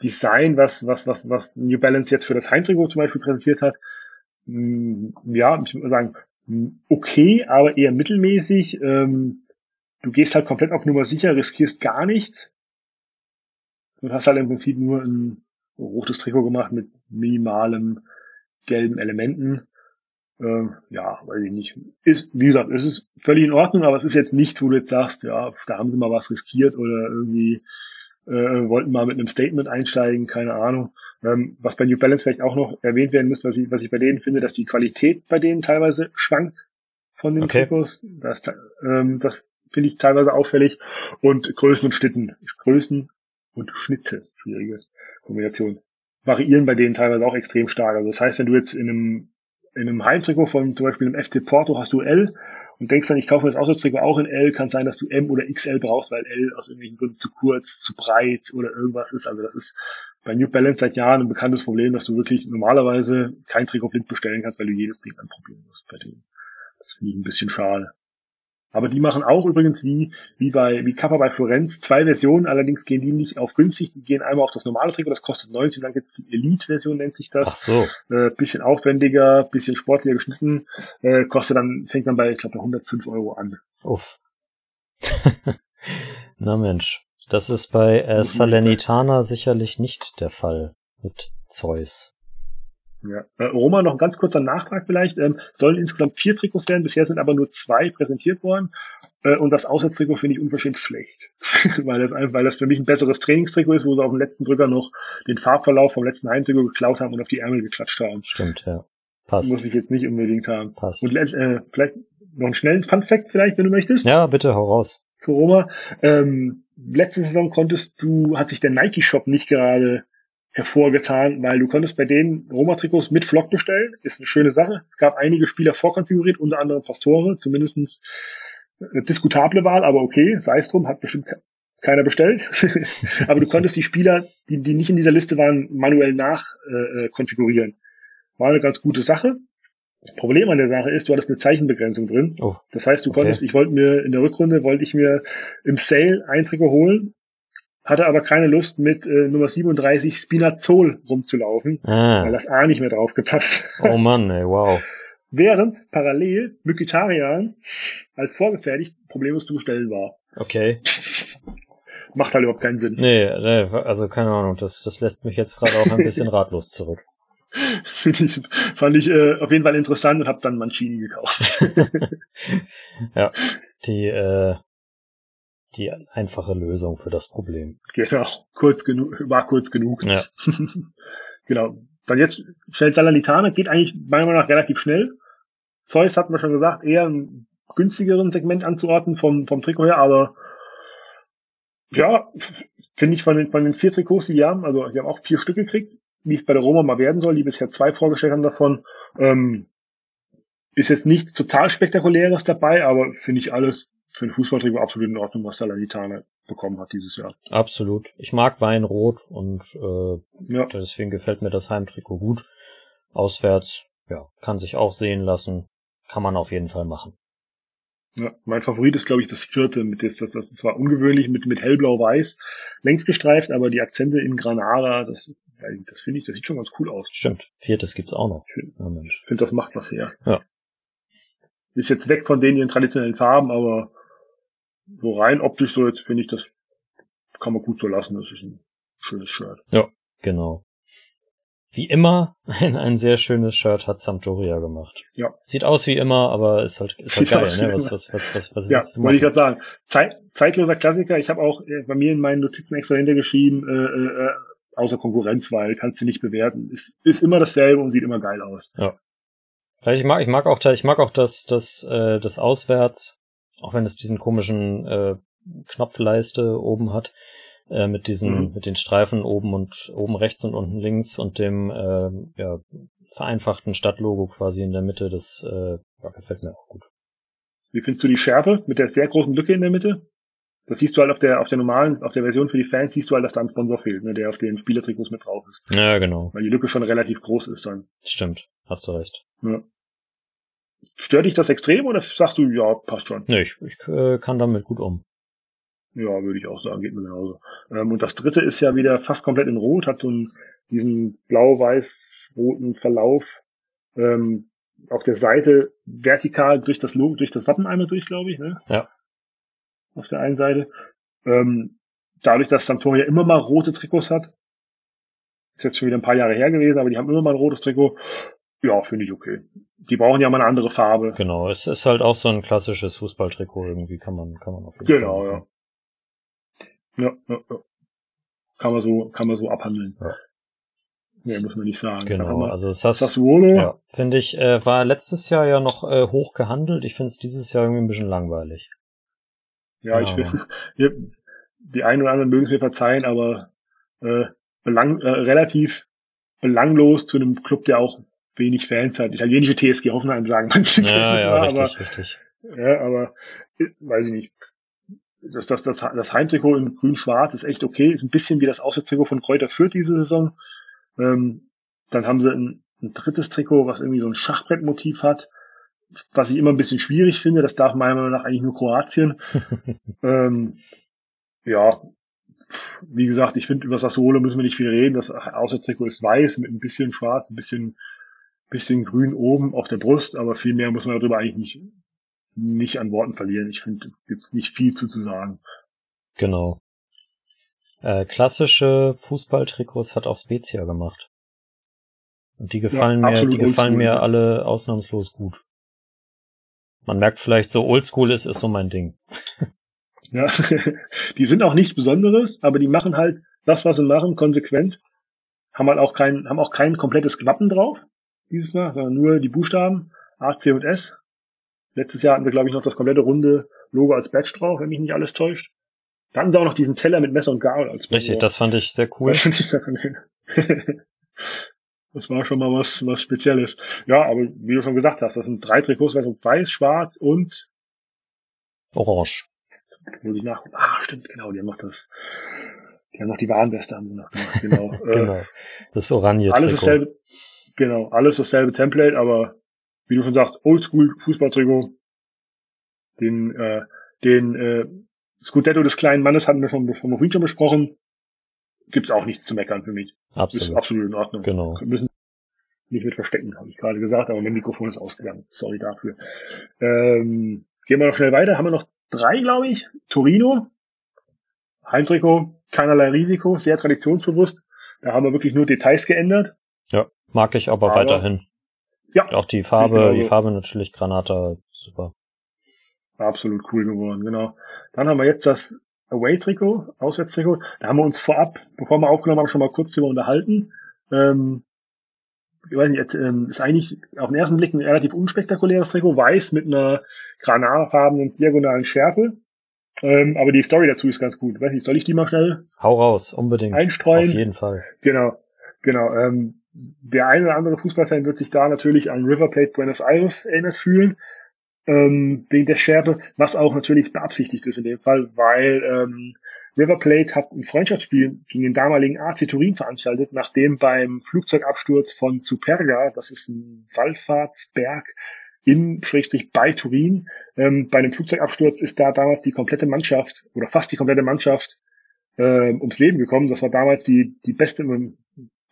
Design, was, was, was, was New Balance jetzt für das Heimtrikot zum Beispiel präsentiert hat, mm, ja, ich würde sagen, mm, okay, aber eher mittelmäßig. Ähm, du gehst halt komplett auf Nummer sicher, riskierst gar nichts und hast halt im Prinzip nur ein rotes Trikot gemacht mit minimalem gelben Elementen. Äh, ja, weiß ich nicht. Ist, wie gesagt, es ist völlig in Ordnung, aber es ist jetzt nicht, wo du jetzt sagst, ja, da haben sie mal was riskiert oder irgendwie äh, wollten mal mit einem Statement einsteigen, keine Ahnung. Ähm, was bei New Balance vielleicht auch noch erwähnt werden muss, was ich, was ich bei denen finde, dass die Qualität bei denen teilweise schwankt von den okay. Trikots. Das, ähm, das finde ich teilweise auffällig. Und Größen und Schnitten. Größen und Schnitte, schwierige Kombination, variieren bei denen teilweise auch extrem stark. Also das heißt, wenn du jetzt in einem in einem Heimtrikot von zum Beispiel einem FC Porto hast du L und denkst dann, ich kaufe das Auswärtstrikot auch in L, kann sein, dass du M oder XL brauchst, weil L aus irgendwelchen Gründen zu kurz, zu breit oder irgendwas ist. Also das ist bei New Balance seit Jahren ein bekanntes Problem, dass du wirklich normalerweise kein Trikot blind bestellen kannst, weil du jedes Ding anprobieren musst bei denen. Das finde ich ein bisschen schade. Aber die machen auch übrigens wie, wie bei, wie Kappa bei Florenz zwei Versionen, allerdings gehen die nicht auf günstig, die gehen einmal auf das normale Trikot, das kostet 90, dann gibt's die Elite-Version, nennt sich das. Ach so. Äh, bisschen aufwendiger, bisschen sportlicher geschnitten, äh, kostet dann, fängt dann bei, ich glaube, 105 Euro an. Uff. *laughs* Na Mensch. Das ist bei äh, Salernitana sicherlich nicht der Fall. Mit Zeus. Ja. Äh, Roma, noch ein ganz kurzer Nachtrag vielleicht. Ähm, sollen insgesamt vier Trikots werden, bisher sind aber nur zwei präsentiert worden. Äh, und das Auswärtstrikot finde ich unverschämt schlecht. *laughs* weil, das einfach, weil das für mich ein besseres Trainingstrikot ist, wo sie auf dem letzten Drücker noch den Farbverlauf vom letzten Heimtrikot geklaut haben und auf die Ärmel geklatscht haben. Stimmt, ja. Passt. Muss ich jetzt nicht unbedingt haben. Passt. Und äh, vielleicht noch einen schnellen Fun-Fact vielleicht, wenn du möchtest. Ja, bitte, hau raus. Zu Roma. Ähm, letzte Saison konntest du, hat sich der Nike-Shop nicht gerade hervorgetan, weil du konntest bei denen Roma-Trikots mit Flock bestellen. Ist eine schöne Sache. Es gab einige Spieler vorkonfiguriert, unter anderem Pastore, zumindestens eine diskutable Wahl, aber okay, sei es drum, hat bestimmt keiner bestellt. *laughs* aber du konntest die Spieler, die, die nicht in dieser Liste waren, manuell nachkonfigurieren. Äh, War eine ganz gute Sache. Das Problem an der Sache ist, du hattest eine Zeichenbegrenzung drin. Oh, Das heißt, du okay. konntest, ich wollte mir in der Rückrunde, wollte ich mir im Sale ein Trikot holen, hatte aber keine Lust mit äh, Nummer 37 Spinazzol rumzulaufen, weil ah. das A nicht mehr drauf gepasst. oh Mann, ey, wow. Während parallel Mykitarian als vorgefertigt problemlos zu bestellen war. Okay. Macht halt überhaupt keinen Sinn. Nee, nee, also keine Ahnung, das, das lässt mich jetzt gerade auch ein bisschen *laughs* ratlos zurück. *laughs* Fand ich äh, auf jeden Fall interessant und habe dann Mancini gekauft. *laughs* ja, die, äh, die einfache Lösung für das Problem. genau, kurz genug, war kurz genug. Ja, *laughs* genau. Dann jetzt stellt Salernitana, geht eigentlich meiner Meinung nach relativ schnell. Zeus hat man schon gesagt, eher im günstigeren Segment anzuordnen vom, vom Trikot her, aber ja, finde ich von den, von den vier Trikots, die die haben, also die haben auch vier Stück gekriegt, wie es bei der Roma mal werden soll, die bisher zwei vorgestellt haben davon, ähm, ist jetzt nichts total spektakuläres dabei, aber finde ich alles für ein Fußballtrikot absolut in Ordnung, was Salernitana bekommen hat dieses Jahr. absolut. Ich mag Weinrot und äh, Ja, deswegen gefällt mir das Heimtrikot gut. Auswärts, ja, kann sich auch sehen lassen. Kann man auf jeden Fall machen. Ja, mein Favorit ist, glaube ich, das vierte. Mit das, das, das ist zwar ungewöhnlich mit, mit hellblau-weiß längs gestreift, aber die Akzente in Granada, das, ja, das finde ich, das sieht schon ganz cool aus. Stimmt. Viertes gibt's auch noch. Ich finde, das macht was her. Ja. Ist jetzt weg von den ihren traditionellen Farben, aber so rein optisch so jetzt finde ich, das kann man gut so lassen. Das ist ein schönes Shirt. Genau. Wie immer, *laughs* ein, ein sehr schönes Shirt hat Sampdoria gemacht. Ja. Sieht aus wie immer, aber ist halt, ist halt *laughs* Sieht geil, ne? Was, was, was, was, was Ja, wollte ich gerade sagen. Zeit, zeitloser Klassiker. Ich habe auch äh, bei mir in meinen Notizen extra hintergeschrieben, äh, äh, äh, außer Konkurrenz, weil kannst du nicht bewerten. Ist, ist immer dasselbe und sieht immer geil aus. Vielleicht, ich mag, ich mag auch, ich mag auch das, das, äh, das Auswärts, auch wenn es diesen komischen äh, Knopfleiste oben hat, äh, mit diesen, Mhm. mit den Streifen oben und oben rechts und unten links und dem äh, ja, vereinfachten Stadtlogo quasi in der Mitte. Das äh, ja, gefällt mir auch gut. Wie findest du die Schärfe mit der sehr großen Lücke in der Mitte? Das siehst du halt auf der, auf der normalen, auf der Version für die Fans siehst du halt, dass da ein Sponsor fehlt, ne, der auf den Spielertrikots mit drauf ist. Ja, genau. Weil die Lücke schon relativ groß ist dann. Stimmt. Hast du recht. Ja. Stört dich das extrem oder sagst du, ja, passt schon? Nee, ich, ich äh, kann damit gut um. Ja, würde ich auch sagen, geht mir genauso. Ähm, und das dritte ist ja wieder fast komplett in Rot, hat so einen, diesen blau-weiß-roten Verlauf ähm, auf der Seite vertikal durch das Logo, durch das Wappen einmal durch, glaube ich, ne? Ja. Auf der einen Seite. Ähm, dadurch, dass Sampdoria immer mal rote Trikots hat, ist jetzt schon wieder ein paar Jahre her gewesen, aber die haben immer mal ein rotes Trikot. Ja, finde ich okay. Die brauchen ja mal eine andere Farbe. Genau, es ist halt auch so ein klassisches Fußballtrikot irgendwie, kann man, kann man auf jeden Genau, Fall. ja. machen. Ja, ja, ja. Kann man so, kann man so abhandeln. Ja. Nee, muss man nicht sagen. Genau, also Sass, Sassuolo. ja, finde ich, äh, war letztes Jahr ja noch äh, hoch gehandelt. Ich finde es dieses Jahr irgendwie ein bisschen langweilig. Ja, ich *laughs* Ja. finde, wir- die einen oder anderen mögen es mir verzeihen, aber äh, belang, äh, relativ belanglos zu einem Club, der auch wenig Fans hat. Italienische TSG Hoffenheim sagen manche. Ja, ja, aber, richtig, richtig. Ja, aber äh, weiß ich nicht. Das, das, das, das Heimtrikot in grün-schwarz ist echt okay. Ist ein bisschen wie das Auswärtstrikot von Kräuter Fürth diese Saison. Ähm, dann haben sie ein, ein drittes Trikot, was irgendwie so ein Schachbrettmotiv hat, was ich immer ein bisschen schwierig finde. Das darf meiner Meinung nach eigentlich nur Kroatien. *laughs* ähm, ja, wie gesagt, ich finde, über Sassuolo müssen wir nicht viel reden. Das Auswärtstrikot ist weiß mit ein bisschen schwarz, ein bisschen, bisschen grün oben auf der Brust, aber viel mehr muss man darüber eigentlich nicht, nicht an Worten verlieren. Ich finde, gibt's nicht viel zu, zu sagen. Genau. Äh, klassische Fußballtrikots hat auch Spezia gemacht. Und die gefallen ja, mir, die gefallen mir alle ausnahmslos gut. Man merkt vielleicht so Oldschool ist, ist so mein Ding. *laughs* Ja, *laughs* die sind auch nichts Besonderes, aber die machen halt das, was sie machen, konsequent. Haben halt auch kein, haben auch kein komplettes Wappen drauf, dieses Mal, sondern nur die Buchstaben A, C und S. Letztes Jahr hatten wir, glaube ich, noch das komplette runde Logo als Badge drauf, wenn mich nicht alles täuscht. Da hatten sie auch noch diesen Teller mit Messer und Gabel als Badge. Richtig, das fand ich sehr cool. *laughs* Das war schon mal was, was Spezielles. Ja, aber wie du schon gesagt hast, das sind drei Trikots, weiß, schwarz und orange. Muss ich nach. Ah, stimmt, genau, die haben noch das, die haben noch die Warnweste haben sie noch gemacht, genau. *laughs* genau. Äh, das oranje Alles dasselbe, genau, alles dasselbe Template, aber wie du schon sagst, Oldschool Fußballtrikot. Den, äh, den, äh, Scudetto des kleinen Mannes hatten wir schon, wir vorhin schon besprochen gibt's auch nichts zu meckern für mich. Absolut. Ist absolut in Ordnung. Genau. Wir müssen nicht mit verstecken, habe ich gerade gesagt, aber mein Mikrofon ist ausgegangen. Sorry dafür. Ähm, gehen wir noch schnell weiter. Haben wir noch drei, glaube ich. Torino, Heimtrikot, keinerlei Risiko, sehr traditionsbewusst. Da haben wir wirklich nur Details geändert. Mag ich aber, aber weiterhin. Ja. Auch die Farbe, die Farbe natürlich Granata, super. Absolut cool geworden, genau. Dann haben wir jetzt das Away-Trikot, Auswärtstrikot. Da haben wir uns vorab, bevor wir aufgenommen haben, schon mal kurz drüber unterhalten. Ähm, ich weiß nicht, ähm, ist eigentlich auf den ersten Blick ein relativ unspektakuläres Trikot, weiß mit einer granatfarbenen diagonalen Schärfe. Ähm, aber die Story dazu ist ganz gut. weiß nicht, soll ich die mal schnell? Hau raus, unbedingt. Einstreuen. Auf jeden Fall. Genau, genau. Ähm, der eine oder andere Fußballfan wird sich da natürlich an River Plate Buenos Aires erinnert fühlen ähm, wegen der Schärfe, was auch natürlich beabsichtigt ist in dem Fall, weil ähm, River Plate hat ein Freundschaftsspiel gegen den damaligen AC Turin veranstaltet, nachdem beim Flugzeugabsturz von Superga, das ist ein Wallfahrtsberg in Schrägstrich bei Turin, ähm, bei einem Flugzeugabsturz ist da damals die komplette Mannschaft oder fast die komplette Mannschaft äh, ums Leben gekommen. Das war damals die, die beste,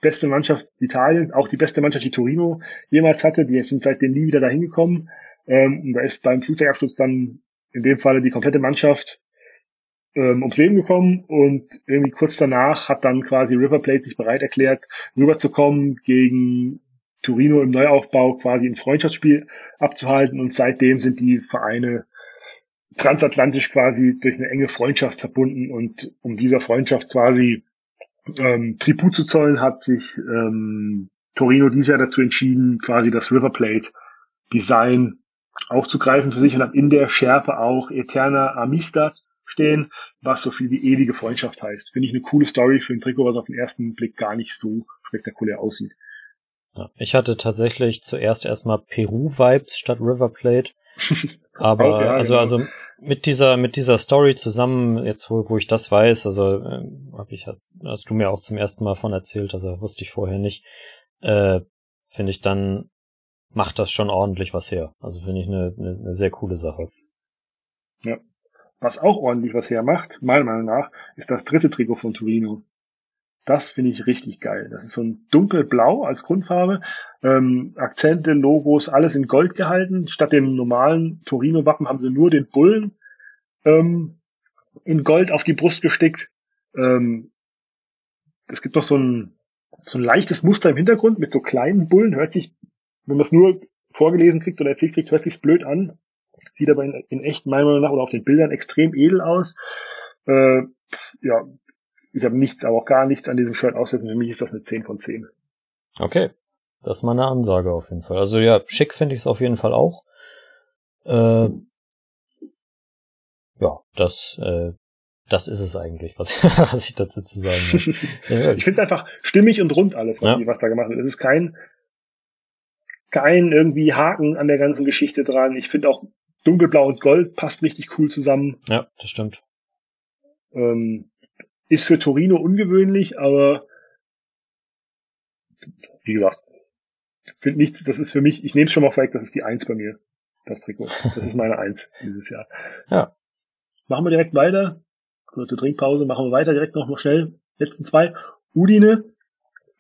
beste Mannschaft Italiens, auch die beste Mannschaft, die Torino jemals hatte. Die sind seitdem nie wieder dahin gekommen. Ähm, und da ist beim Flugzeugabsturz dann in dem Falle die komplette Mannschaft ähm, ums Leben gekommen und irgendwie kurz danach hat dann quasi River Plate sich bereit erklärt, rüberzukommen gegen Torino im Neuaufbau quasi ein Freundschaftsspiel abzuhalten und seitdem sind die Vereine transatlantisch quasi durch eine enge Freundschaft verbunden und um dieser Freundschaft quasi ähm, Tribut zu zollen, hat sich ähm, Torino dieses Jahr dazu entschieden, quasi das River Plate Design aufzugreifen für sich und hat in der Schärpe auch Eterna Amistad stehen, was so viel wie ewige Freundschaft heißt. Finde ich eine coole Story für ein Trikot, was auf den ersten Blick gar nicht so spektakulär aussieht. Ja, ich hatte tatsächlich zuerst erstmal Peru-Vibes statt River Plate. *laughs* Aber oh, ja, also genau. also mit dieser mit dieser Story zusammen jetzt wo wo ich das weiß also äh, habe ich hast, hast du mir auch zum ersten Mal von erzählt also wusste ich vorher nicht äh, finde ich dann macht das schon ordentlich was her. Also finde ich eine, eine, eine sehr coole Sache. Ja. Was auch ordentlich was hermacht, meiner Meinung nach, ist das dritte Trikot von Torino. Das finde ich richtig geil. Das ist so ein dunkelblau als Grundfarbe. Ähm, Akzente, Logos, alles in Gold gehalten. Statt dem normalen Torino-Wappen haben sie nur den Bullen ähm, in Gold auf die Brust gestickt. Ähm, es gibt noch so ein, so ein leichtes Muster im Hintergrund mit so kleinen Bullen. Hört sich wenn man es nur vorgelesen kriegt oder erzählt kriegt, hört sich's blöd an. Sieht aber in, in echt meiner Meinung nach oder auf den Bildern extrem edel aus. Äh, ja, ich habe nichts, aber auch gar nichts an diesem Shirt aussetzen. Für mich ist das eine 10 von 10. Okay. Das ist mal eine Ansage auf jeden Fall. Also ja, schick finde ich es auf jeden Fall auch. Äh, ja, das, äh, das ist es eigentlich, was, *laughs* was ich dazu zu sagen habe. *laughs* ich finde es einfach stimmig und rund alles, was, ja. was da gemacht wird. Es ist kein kein irgendwie Haken an der ganzen Geschichte dran. Ich finde auch dunkelblau und gold passt richtig cool zusammen. Ja, das stimmt. Ähm, ist für Torino ungewöhnlich, aber wie gesagt, finde nichts, das ist für mich, ich nehme es schon mal vorweg, das ist die Eins bei mir, das Trikot. Das ist meine Eins *laughs* dieses Jahr. Ja. Machen wir direkt weiter. Kurze Trinkpause, machen wir weiter direkt noch mal schnell. Letzten zwei. Udine,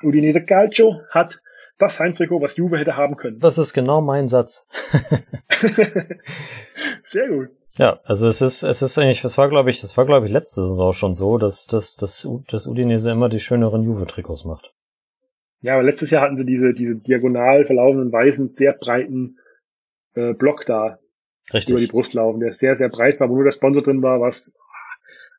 Udinese Calcio hat das Heimtrikot, was Juve hätte haben können. Das ist genau mein Satz. *laughs* *laughs* Sehr gut. Ja, also es ist, es ist eigentlich, das war glaube ich, das war glaube ich letzte Saison schon so, dass, dass, dass, dass Udinese immer die schöneren Juve-Trikots macht. Ja, aber letztes Jahr hatten sie diese, diese diagonal verlaufenden weißen, sehr breiten äh, Block da Richtig. über die Brust laufen, der sehr, sehr breit war, wo nur der Sponsor drin war, was,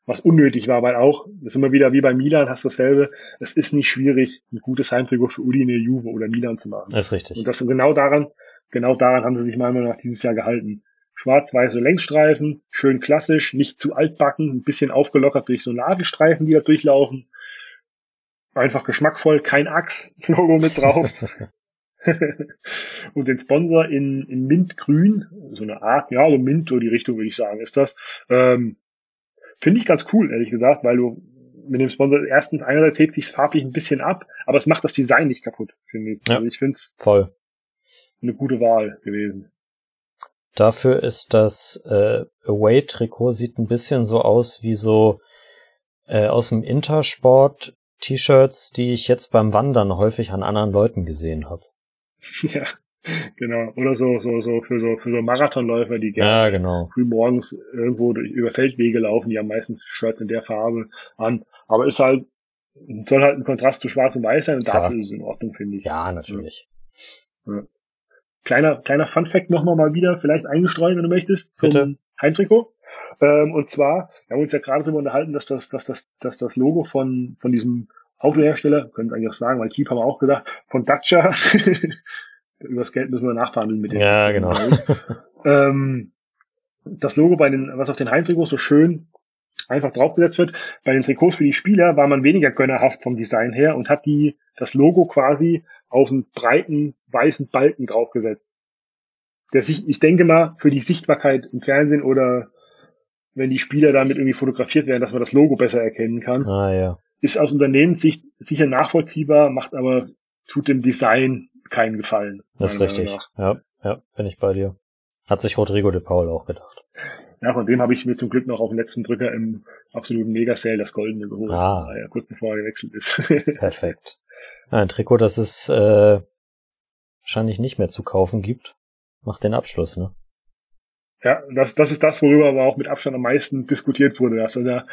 was unnötig war, weil auch, das ist immer wieder wie bei Milan, hast du dasselbe, es ist nicht schwierig, ein gutes Heimtrikot für Uli in der Juve oder Milan zu machen. Das ist richtig. Und das genau daran, genau daran haben sie sich meiner Meinung nach dieses Jahr gehalten. Schwarz-weiße Längsstreifen, schön klassisch, nicht zu altbacken, ein bisschen aufgelockert durch so Nadelstreifen, die da durchlaufen. Einfach geschmackvoll, kein Axe-Logo *laughs* mit drauf. *laughs* und den Sponsor in, in Mintgrün, so eine Art, ja, so Mint, so die Richtung würde ich sagen, ist das. Ähm, Finde ich ganz cool, ehrlich gesagt, weil du mit dem Sponsor erstens einerseits hebt sich farblich ein bisschen ab, aber es macht das Design nicht kaputt, finde ich. Ja. Also ich finde es Voll. eine gute Wahl gewesen. Dafür ist das äh, Away-Trikot sieht ein bisschen so aus wie so äh, aus dem Intersport T-Shirts, die ich jetzt beim Wandern häufig an anderen Leuten gesehen habe. *laughs* ja, genau. Oder so, so, so für so für so Marathonläufer, die gerne Ja, genau. früh morgens irgendwo durch, über Feldwege laufen, die haben meistens Shirts in der Farbe an. Aber ist halt, soll halt ein Kontrast zu Schwarz und Weiß sein und Klar. dafür ist es in Ordnung, finde ich. Ja, natürlich. Kleiner, kleiner Fun Fact nochmal mal wieder, vielleicht eingestreut, wenn du möchtest, zum Bitte. Heimtrikot. Ähm, und zwar, wir haben uns ja gerade darüber unterhalten, dass das, dass das, dass das Logo von, von diesem Autohersteller, können es eigentlich auch sagen, weil Keep haben wir auch gesagt, von Dacia, *laughs* über das Geld müssen wir nachverhandeln mit dem. Ja, genau. ähm, das Logo bei den, was auf den Heimtrikots so schön einfach draufgesetzt wird. Bei den Trikots für die Spieler war man weniger gönnerhaft vom Design her und hat die, das Logo quasi auf einen breiten weißen Balken draufgesetzt. Der sich, ich denke mal, für die Sichtbarkeit im Fernsehen oder wenn die Spieler damit irgendwie fotografiert werden, dass man das Logo besser erkennen kann. Ah ja. Ist aus Unternehmenssicht sicher nachvollziehbar, macht aber, tut dem Design keinen Gefallen. Das ist richtig. Ja, ja, bin ich bei dir. Hat sich Rodrigo de Paul auch gedacht. Ja, von dem habe ich mir zum Glück noch auf den letzten Drücker im absoluten Mega-Sale das Goldene geholt. Ah. Ja, kurz bevor er gewechselt ist. Perfekt. Ein Trikot, das es äh, wahrscheinlich nicht mehr zu kaufen gibt, macht den Abschluss, ne? ja, das, das ist das, worüber aber auch mit Abstand am meisten diskutiert wurde. Also der,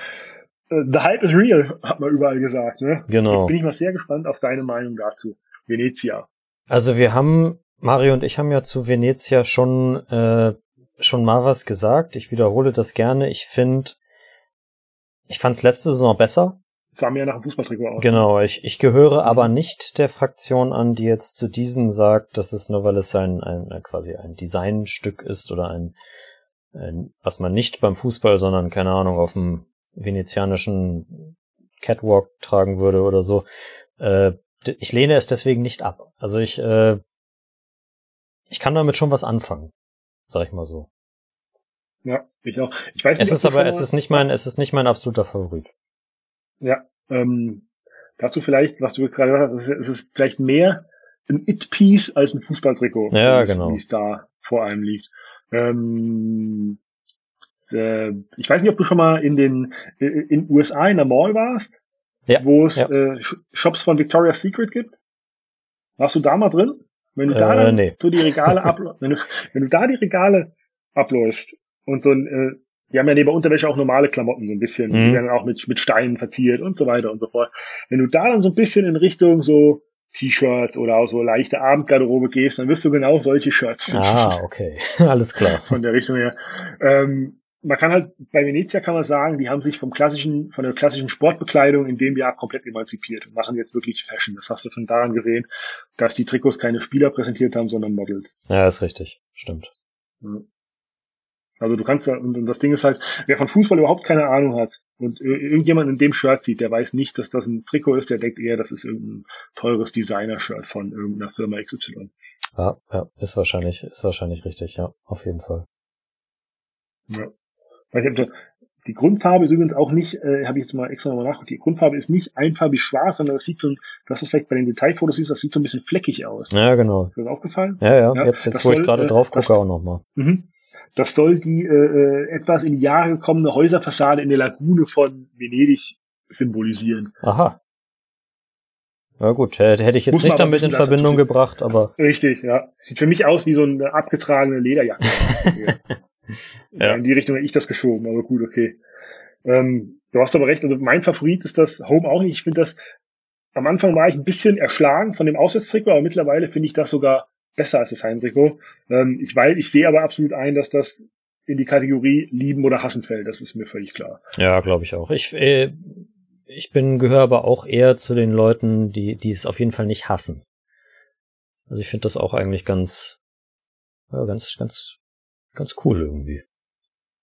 äh, the hype is real, hat man überall gesagt. Ne? Genau. Jetzt bin ich mal sehr gespannt auf deine Meinung dazu. Venezia. Also wir haben, Mario und ich haben ja zu Venezia schon, äh, schon mal was gesagt. Ich wiederhole das gerne. Ich finde, ich fand's letzte Saison besser. Sah mir nach dem Fußballtrikot aus. Genau, ich, ich gehöre aber nicht der Fraktion an, die jetzt zu diesen sagt, dass es nur weil es ein, ein äh, quasi ein Designstück ist oder ein, ein, was man nicht beim Fußball, sondern keine Ahnung, auf dem venezianischen Catwalk tragen würde oder so. Äh, ich lehne es deswegen nicht ab. Also ich, äh, ich kann damit schon was anfangen, sag ich mal so. Ja, ich auch. Ich weiß nicht, Es ist aber, es ist nicht mein, es ist nicht mein absoluter Favorit. Ja, ähm, dazu vielleicht, was du gerade gesagt hast, es ist, vielleicht mehr ein It-Piece als ein Fußballtrikot. Ja, wie es- genau. Wie es da vor einem liegt. Ähm, äh, ich weiß nicht, ob du schon mal in den äh, in USA in der Mall warst, Ja, wo es ja. äh, Sh- Shops von Victoria's Secret gibt. Warst du da mal drin? Wenn du da Äh, dann nee. die Regale *laughs* ab, wenn du, wenn du da die Regale abläufst und so ein, äh, die haben ja neben Unterwäsche auch normale Klamotten so ein bisschen, Mhm. die werden auch mit, mit Steinen verziert und so weiter und so fort. Wenn du da dann so ein bisschen in Richtung so T-Shirts oder auch so leichte Abendgarderobe gehst, dann wirst du genau solche Shirts Ah, okay. *laughs* Alles klar. von der Richtung her. Ähm, man kann halt, bei Venezia kann man sagen, die haben sich vom klassischen, von der klassischen Sportbekleidung in dem Jahr komplett emanzipiert und machen jetzt wirklich Fashion. Das hast du schon daran gesehen, dass die Trikots keine Spieler präsentiert haben, sondern Models. Ja, ist richtig. Stimmt. Also du kannst, ja- und das Ding ist halt, wer von Fußball überhaupt keine Ahnung hat und ir- irgendjemand in dem Shirt sieht, der weiß nicht, dass das ein Trikot ist, der denkt eher, das ist irgendein teures Designer-Shirt von irgendeiner Firma XY. Ja, ja, ist wahrscheinlich, ist wahrscheinlich richtig, ja, auf jeden Fall. Ja. Weiß du, die Grundfarbe ist übrigens auch nicht, äh, habe ich jetzt mal extra nochmal nachgeguckt, die Grundfarbe ist nicht einfarbig schwarz, sondern das sieht so, ein- das ist vielleicht bei den Detailfotos siehst, das sieht so ein bisschen fleckig aus. Ja, genau. Ist das aufgefallen? Ja, ja, Ja, jetzt, jetzt wo ich soll, gerade äh, drauf gucke, auch nochmal. Mhm. Das soll die äh, äh, etwas in die Jahre gekommene Häuserfassade in der Lagune von Venedig symbolisieren. Aha. Ja gut, hätte ich jetzt Muss nicht damit in Verbindung gebracht, aber Richtig, ja. Sieht für mich aus wie so eine abgetragene Lederjacke. *laughs* ja. In die Richtung hätte ich das geschoben, aber gut, okay. Ähm, du hast aber recht, also mein Favorit ist das Home auch nicht. Ich finde das am Anfang war ich ein bisschen erschlagen von dem Auswärtstrikot, aber mittlerweile finde ich das sogar besser als das Heimtrikot. Ähm, ich, weil, ich sehe aber absolut ein, dass das in die Kategorie lieben oder hassen fällt. Das ist mir völlig klar. Ja, glaube ich auch. Ich, äh, ich bin, gehöre aber auch eher zu den Leuten, die, die es auf jeden Fall nicht hassen. Also ich finde das auch eigentlich ganz, ja, ganz, ganz, ganz cool irgendwie.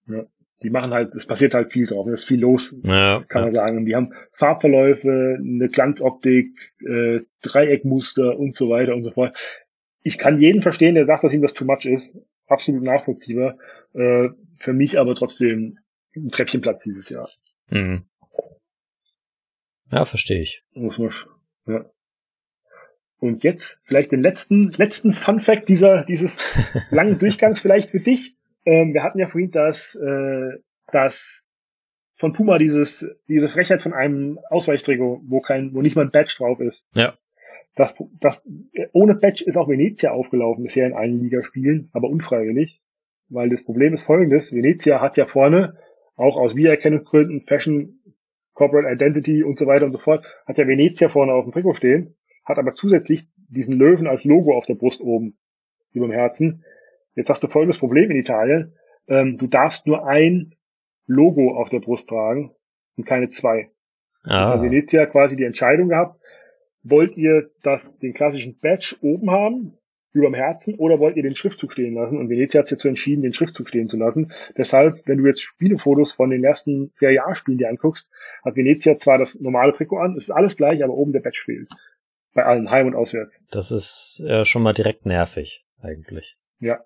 Ja. Die machen halt, es passiert halt viel drauf, es ist viel los, ja, kann man sagen. Und die haben Farbverläufe, eine Glanzoptik, äh, Dreieckmuster und so weiter und so fort. Ich kann jeden verstehen, der sagt, dass ihm das too much ist. Absolut nachvollziehbar. Äh, für mich aber trotzdem ein Treppchenplatz dieses Jahr. Mhm. Ja, verstehe ich. Muss man, ja. Und jetzt vielleicht den letzten, letzten Fun Fact dieser, dieses *laughs* langen Durchgangs vielleicht für dich. Ähm, wir hatten ja vorhin das, äh, das von Puma dieses, diese Frechheit von einem Ausweichtrikot, wo kein, wo nicht mal ein Badge drauf ist. Ja. Das, das, ohne Badge ist auch Venezia aufgelaufen bisher in allen Ligaspielen, aber unfreiwillig. Weil das Problem ist folgendes. Venezia hat ja vorne, auch aus Wiedererkennungsgründen, Fashion, Corporate Identity und so weiter und so fort, hat ja Venezia vorne auf dem Trikot stehen, hat aber zusätzlich diesen Löwen als Logo auf der Brust oben, über dem Herzen. Jetzt hast du folgendes Problem in Italien. Ähm, du darfst nur ein Logo auf der Brust tragen und keine zwei. Ah. Also Venezia quasi die Entscheidung gehabt, wollt ihr das, den klassischen Badge oben haben, überm Herzen, oder wollt ihr den Schriftzug stehen lassen? Und Venezia hat sich dazu entschieden, den Schriftzug stehen zu lassen. Deshalb, wenn du jetzt Spielefotos von den ersten Serie A-Spielen dir anguckst, hat Venezia zwar das normale Trikot an, es ist alles gleich, aber oben der Badge fehlt. Bei allen, heim und auswärts. Das ist ja schon mal direkt nervig, eigentlich. Ja.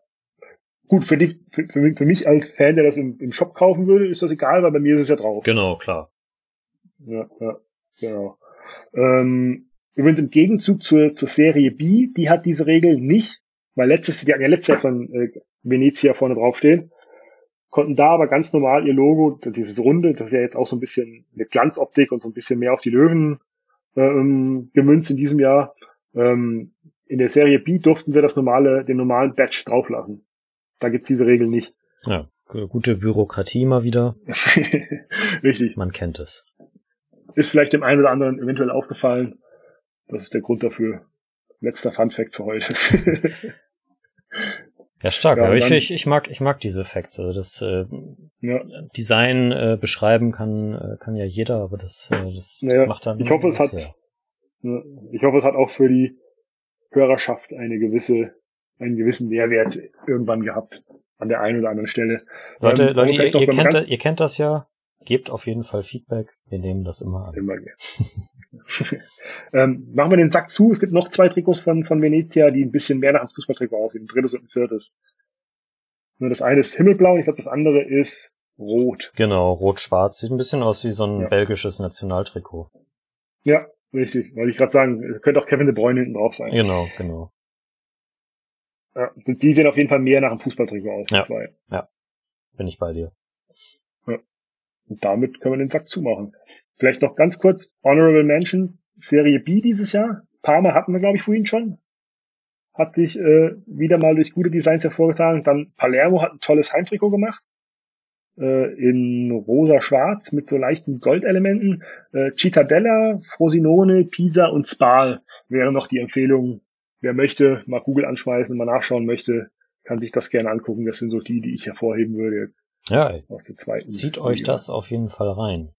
Gut, für dich, für, für, mich, für mich als Fan, der das im, im Shop kaufen würde, ist das egal, weil bei mir ist es ja drauf. Genau, klar. Ja, ja, genau. Ähm, übrigens im Gegenzug zur, zur Serie B, die hat diese Regel nicht, weil letztes, die hatten ja letztes Jahr von äh, Venezia vorne draufstehen, konnten da aber ganz normal ihr Logo, dieses Runde, das ist ja jetzt auch so ein bisschen eine Glanzoptik und so ein bisschen mehr auf die Löwen ähm, gemünzt in diesem Jahr. Ähm, in der Serie B durften sie das normale, den normalen Badge drauflassen. Da gibt's diese Regel nicht. Ja, gute Bürokratie mal wieder. *laughs* Richtig. Man kennt es. Ist vielleicht dem einen oder anderen eventuell aufgefallen. Das ist der Grund dafür. Letzter Fun Fact für heute. *laughs* ja, stark. Ja, aber ich, ich, ich mag, ich mag diese Facts. Also das äh, ja. Design äh, beschreiben kann, äh, kann ja jeder, aber das, äh, das, naja, das macht dann. Ich hoffe, es hat, ja. ich hoffe, es hat auch für die Hörerschaft eine gewisse, einen gewissen Mehrwert irgendwann gehabt an der einen oder anderen Stelle. Leute, Ähm, Leute ihr, ihr, kennt, ihr kennt das ja. Gebt auf jeden Fall Feedback. Wir nehmen das immer an. Immer gerne. *laughs* *laughs* ähm, machen wir den Sack zu. Es gibt noch zwei Trikots von, von Venezia, die ein bisschen mehr nach einem Fußballtrikot aussehen. Ein drittes und ein viertes. Nur das eine ist himmelblau und ich glaube, das andere ist rot. Genau, rot-schwarz. Sieht ein bisschen aus wie so ein Ja. belgisches Nationaltrikot. Ja, richtig. Wollte ich gerade sagen, könnte auch Kevin de Bruyne hinten drauf sein. Genau, genau. Ja, die sehen auf jeden Fall mehr nach einem Fußballtrikot aus. Ja. Zwei. Bin ich bei dir. Und damit können wir den Sack zumachen. Vielleicht noch ganz kurz, Honorable Mention, Serie B dieses Jahr. Parma hatten wir, glaube ich, vorhin schon. Hat sich äh, wieder mal durch gute Designs hervorgetan. Dann Palermo hat ein tolles Heimtrikot gemacht. Äh, in rosa-schwarz mit so leichten Goldelementen. Äh, Cittadella, Frosinone, Pisa und Spal wären noch die Empfehlungen. Wer möchte, mal Google anschmeißen, mal nachschauen möchte, kann sich das gerne angucken. Das sind so die, die ich hervorheben würde jetzt Ja, aus der zweiten. zieht euch das auf jeden Fall rein.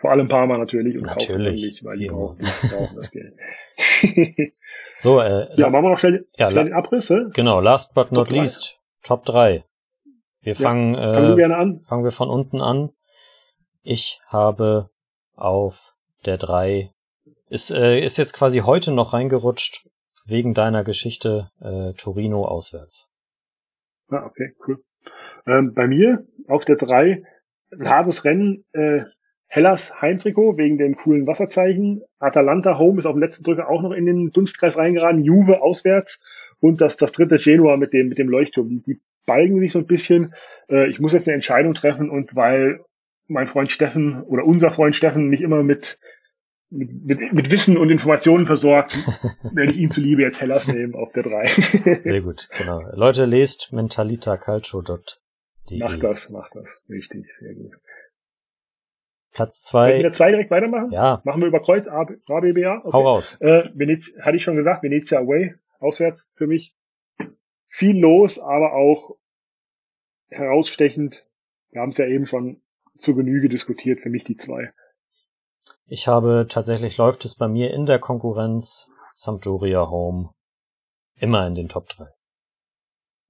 Vor allem Parma natürlich und Natürlich, eigentlich, weil die brauchen, die brauchen das Geld. *laughs* *laughs* So, äh, ja, machen wir noch schnell, Ja, schnell den Abriss. Äh? genau, last but not Top drei. least, Top 3. Wir fangen, wir äh, fangen wir von unten an. Ich habe auf der 3, ist, äh, ist jetzt quasi heute noch reingerutscht, wegen deiner Geschichte äh, Torino auswärts. Ah, okay, cool. Ähm, bei mir auf der 3 ein hartes Rennen, äh, Hellas Heimtrikot wegen dem coolen Wasserzeichen. Atalanta Home ist auf dem letzten Drücker auch noch in den Dunstkreis reingeraten. Juve auswärts. Und das, das dritte Genua mit dem, mit dem Leuchtturm. Die, balgen sich so ein bisschen. Äh, ich muss jetzt eine Entscheidung treffen und weil mein Freund Steffen oder unser Freund Steffen mich immer mit, mit, mit, mit Wissen und Informationen versorgt, *laughs* werde ich ihm zuliebe jetzt Hellas nehmen auf der 3. *laughs* Sehr gut, genau. Leute, lest mentalitacalcio.de. Macht das, macht das. Richtig, sehr gut. Platz Soll ich zwei. zwei direkt weitermachen? Ja, Machen wir über Kreuz A, B, B, A? Okay. hau raus. Äh, Venez hatte ich schon gesagt, Venezia away, auswärts für mich. Viel los, aber auch herausstechend. Wir haben es ja eben schon zu Genüge diskutiert, für mich die zwei. Ich habe tatsächlich läuft es bei mir in der Konkurrenz Sampdoria Home immer in den Top 3.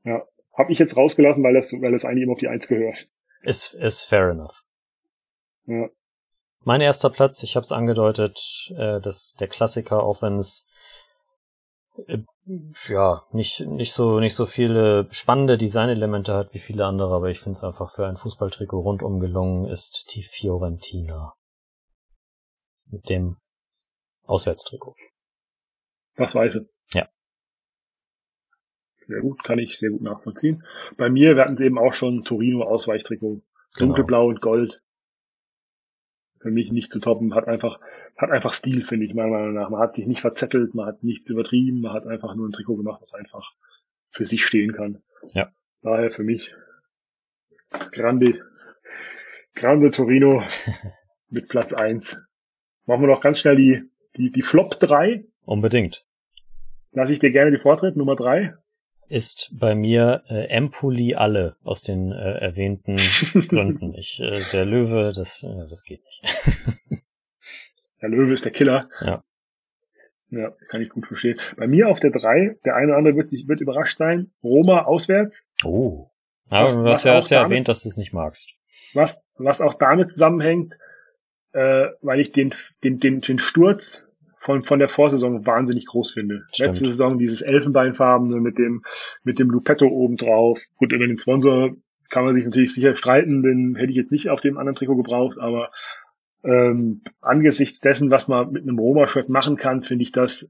Ja. Hab ich jetzt rausgelassen, weil das, weil das eigentlich immer auf die Eins gehört. Ist, ist fair enough. Ja. Mein erster Platz, ich habe es angedeutet, äh, das der Klassiker, auch wenn es äh, ja nicht nicht so nicht so viele spannende Designelemente hat wie viele andere, aber ich finde es einfach für ein Fußballtrikot rundum gelungen ist die Fiorentina mit dem Auswärtstrikot. Das weiß ich. Ja. Sehr gut, kann ich sehr gut nachvollziehen. Bei mir, wir hatten es eben auch schon, Torino Ausweichtrikot. Dunkelblau und Gold. Für mich nicht zu toppen, hat einfach, hat einfach Stil, finde ich, meiner Meinung nach. Man hat sich nicht verzettelt, man hat nichts übertrieben, man hat einfach nur ein Trikot gemacht, was einfach für sich stehen kann. Ja. Daher für mich Grande, Grande Torino *laughs* mit Platz eins. Machen wir noch ganz schnell die, die, die Flop drei. Unbedingt. Lass ich dir gerne die Vortritt, Nummer drei. Ist bei mir äh, Empoli alle aus den äh, erwähnten *laughs* Gründen. Ich, äh, der Löwe, das, äh, das geht nicht. *laughs* Der Löwe ist der Killer. Ja. Ja, kann ich gut verstehen. Bei mir auf der drei, der eine oder andere wird sich wird überrascht sein. Roma auswärts, Oh. Ja, Was- du hast ja, hast ja damit- erwähnt, dass du es nicht magst. was was auch damit zusammenhängt, äh, weil ich den den den, den Sturz von von der Vorsaison wahnsinnig groß finde. Stimmt. Letzte Saison dieses Elfenbeinfarbene mit dem mit dem Lupetto oben drauf. Gut, über den Sponsor kann man sich natürlich sicher streiten, den hätte ich jetzt nicht auf dem anderen Trikot gebraucht, aber ähm, angesichts dessen, was man mit einem Roma-Shirt machen kann, finde ich das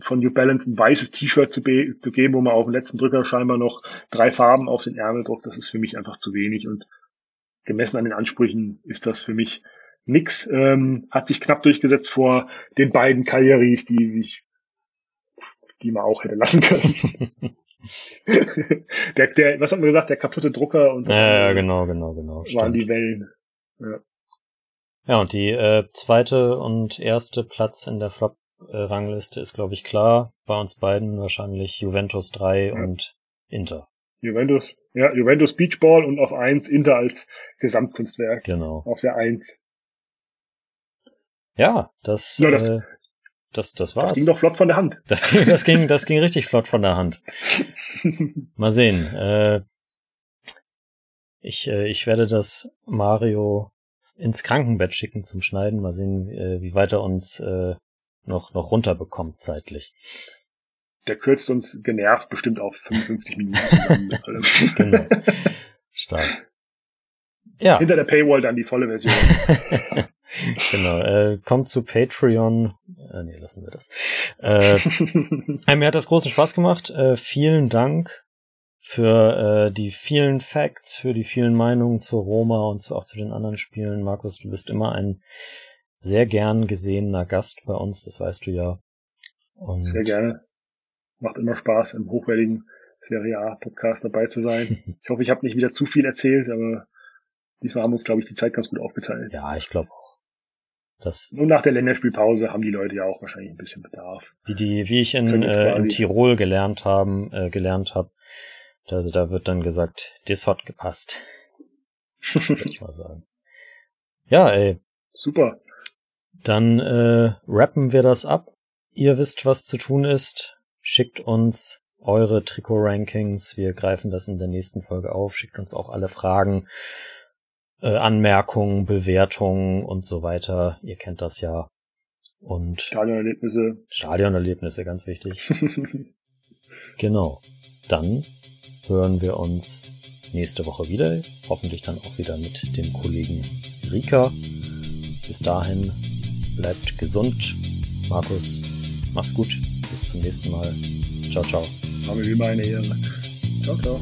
von New Balance ein weißes T-Shirt zu, zu geben, wo man auf dem letzten Drücker scheinbar noch drei Farben auf den Ärmel druckt, das ist für mich einfach zu wenig und gemessen an den Ansprüchen ist das für mich nix. Ähm, hat sich knapp durchgesetzt vor den beiden Cagliaris, die sich, die man auch hätte lassen können. *laughs* der, der, was hat man gesagt, der kaputte Drucker und Ja, ja, genau, genau, genau. waren Stimmt. die Wellen. Ja, und die äh, zweite und erste Platz in der Flop-Rangliste ist, glaube ich, klar. Bei uns beiden wahrscheinlich Juventus 3 und Inter. Juventus, ja, Juventus Beachball und auf eins Inter als Gesamtkunstwerk. Genau. Auf der eins. Ja, das, Ja, das- äh, das, das war's. Das ging doch flott von der Hand. Das ging, das ging, das ging richtig flott von der Hand. *laughs* Mal sehen. Äh, ich, äh, ich werde das Mario ins Krankenbett schicken zum Schneiden. Mal sehen, äh, wie weit er uns äh, noch, noch runterbekommt zeitlich. Der kürzt uns genervt bestimmt auf 55 Minuten *laughs* allem. Genau. Stark. Ja. Hinter der Paywall dann die volle Version. *laughs* genau. Äh, kommt zu Patreon. Äh, nee, lassen wir das. Äh, *laughs* äh, mir hat das großen Spaß gemacht. Äh, vielen Dank für äh, die vielen Facts, für die vielen Meinungen zu Roma und zu, auch zu den anderen Spielen. Markus, du bist immer ein sehr gern gesehener Gast bei uns, das weißt du ja. Und Sehr gerne. Macht immer Spaß, im hochwertigen Serie A Podcast dabei zu sein. *laughs* Ich hoffe, ich habe nicht wieder zu viel erzählt, aber diesmal haben wir uns, glaube ich, die Zeit ganz gut aufgeteilt. Ja, ich glaube auch. Das, Und nach der Länderspielpause haben die Leute ja auch wahrscheinlich ein bisschen Bedarf. wie die, wie ich in, äh, in Tirol gelernt haben, äh, gelernt habe, da, da wird dann gesagt, das hat gepasst, würde ich *laughs* mal sagen. Ja, ey, Super. Dann äh, rappen wir das ab. Ihr wisst, was zu tun ist. Schickt uns eure Trikot-Rankings. Wir greifen das in der nächsten Folge auf. Schickt uns auch alle Fragen, äh, Anmerkungen, Bewertungen und so weiter. Ihr kennt das ja. Und Stadionerlebnisse. Stadionerlebnisse, ganz wichtig. *laughs* Genau. Dann hören wir uns nächste Woche wieder. Hoffentlich dann auch wieder mit dem Kollegen Rika. Bis dahin bleibt gesund. Markus, mach's gut. Bis zum nächsten Mal. Ciao, ciao. Mir wie meine Ehre. Ciao, ciao.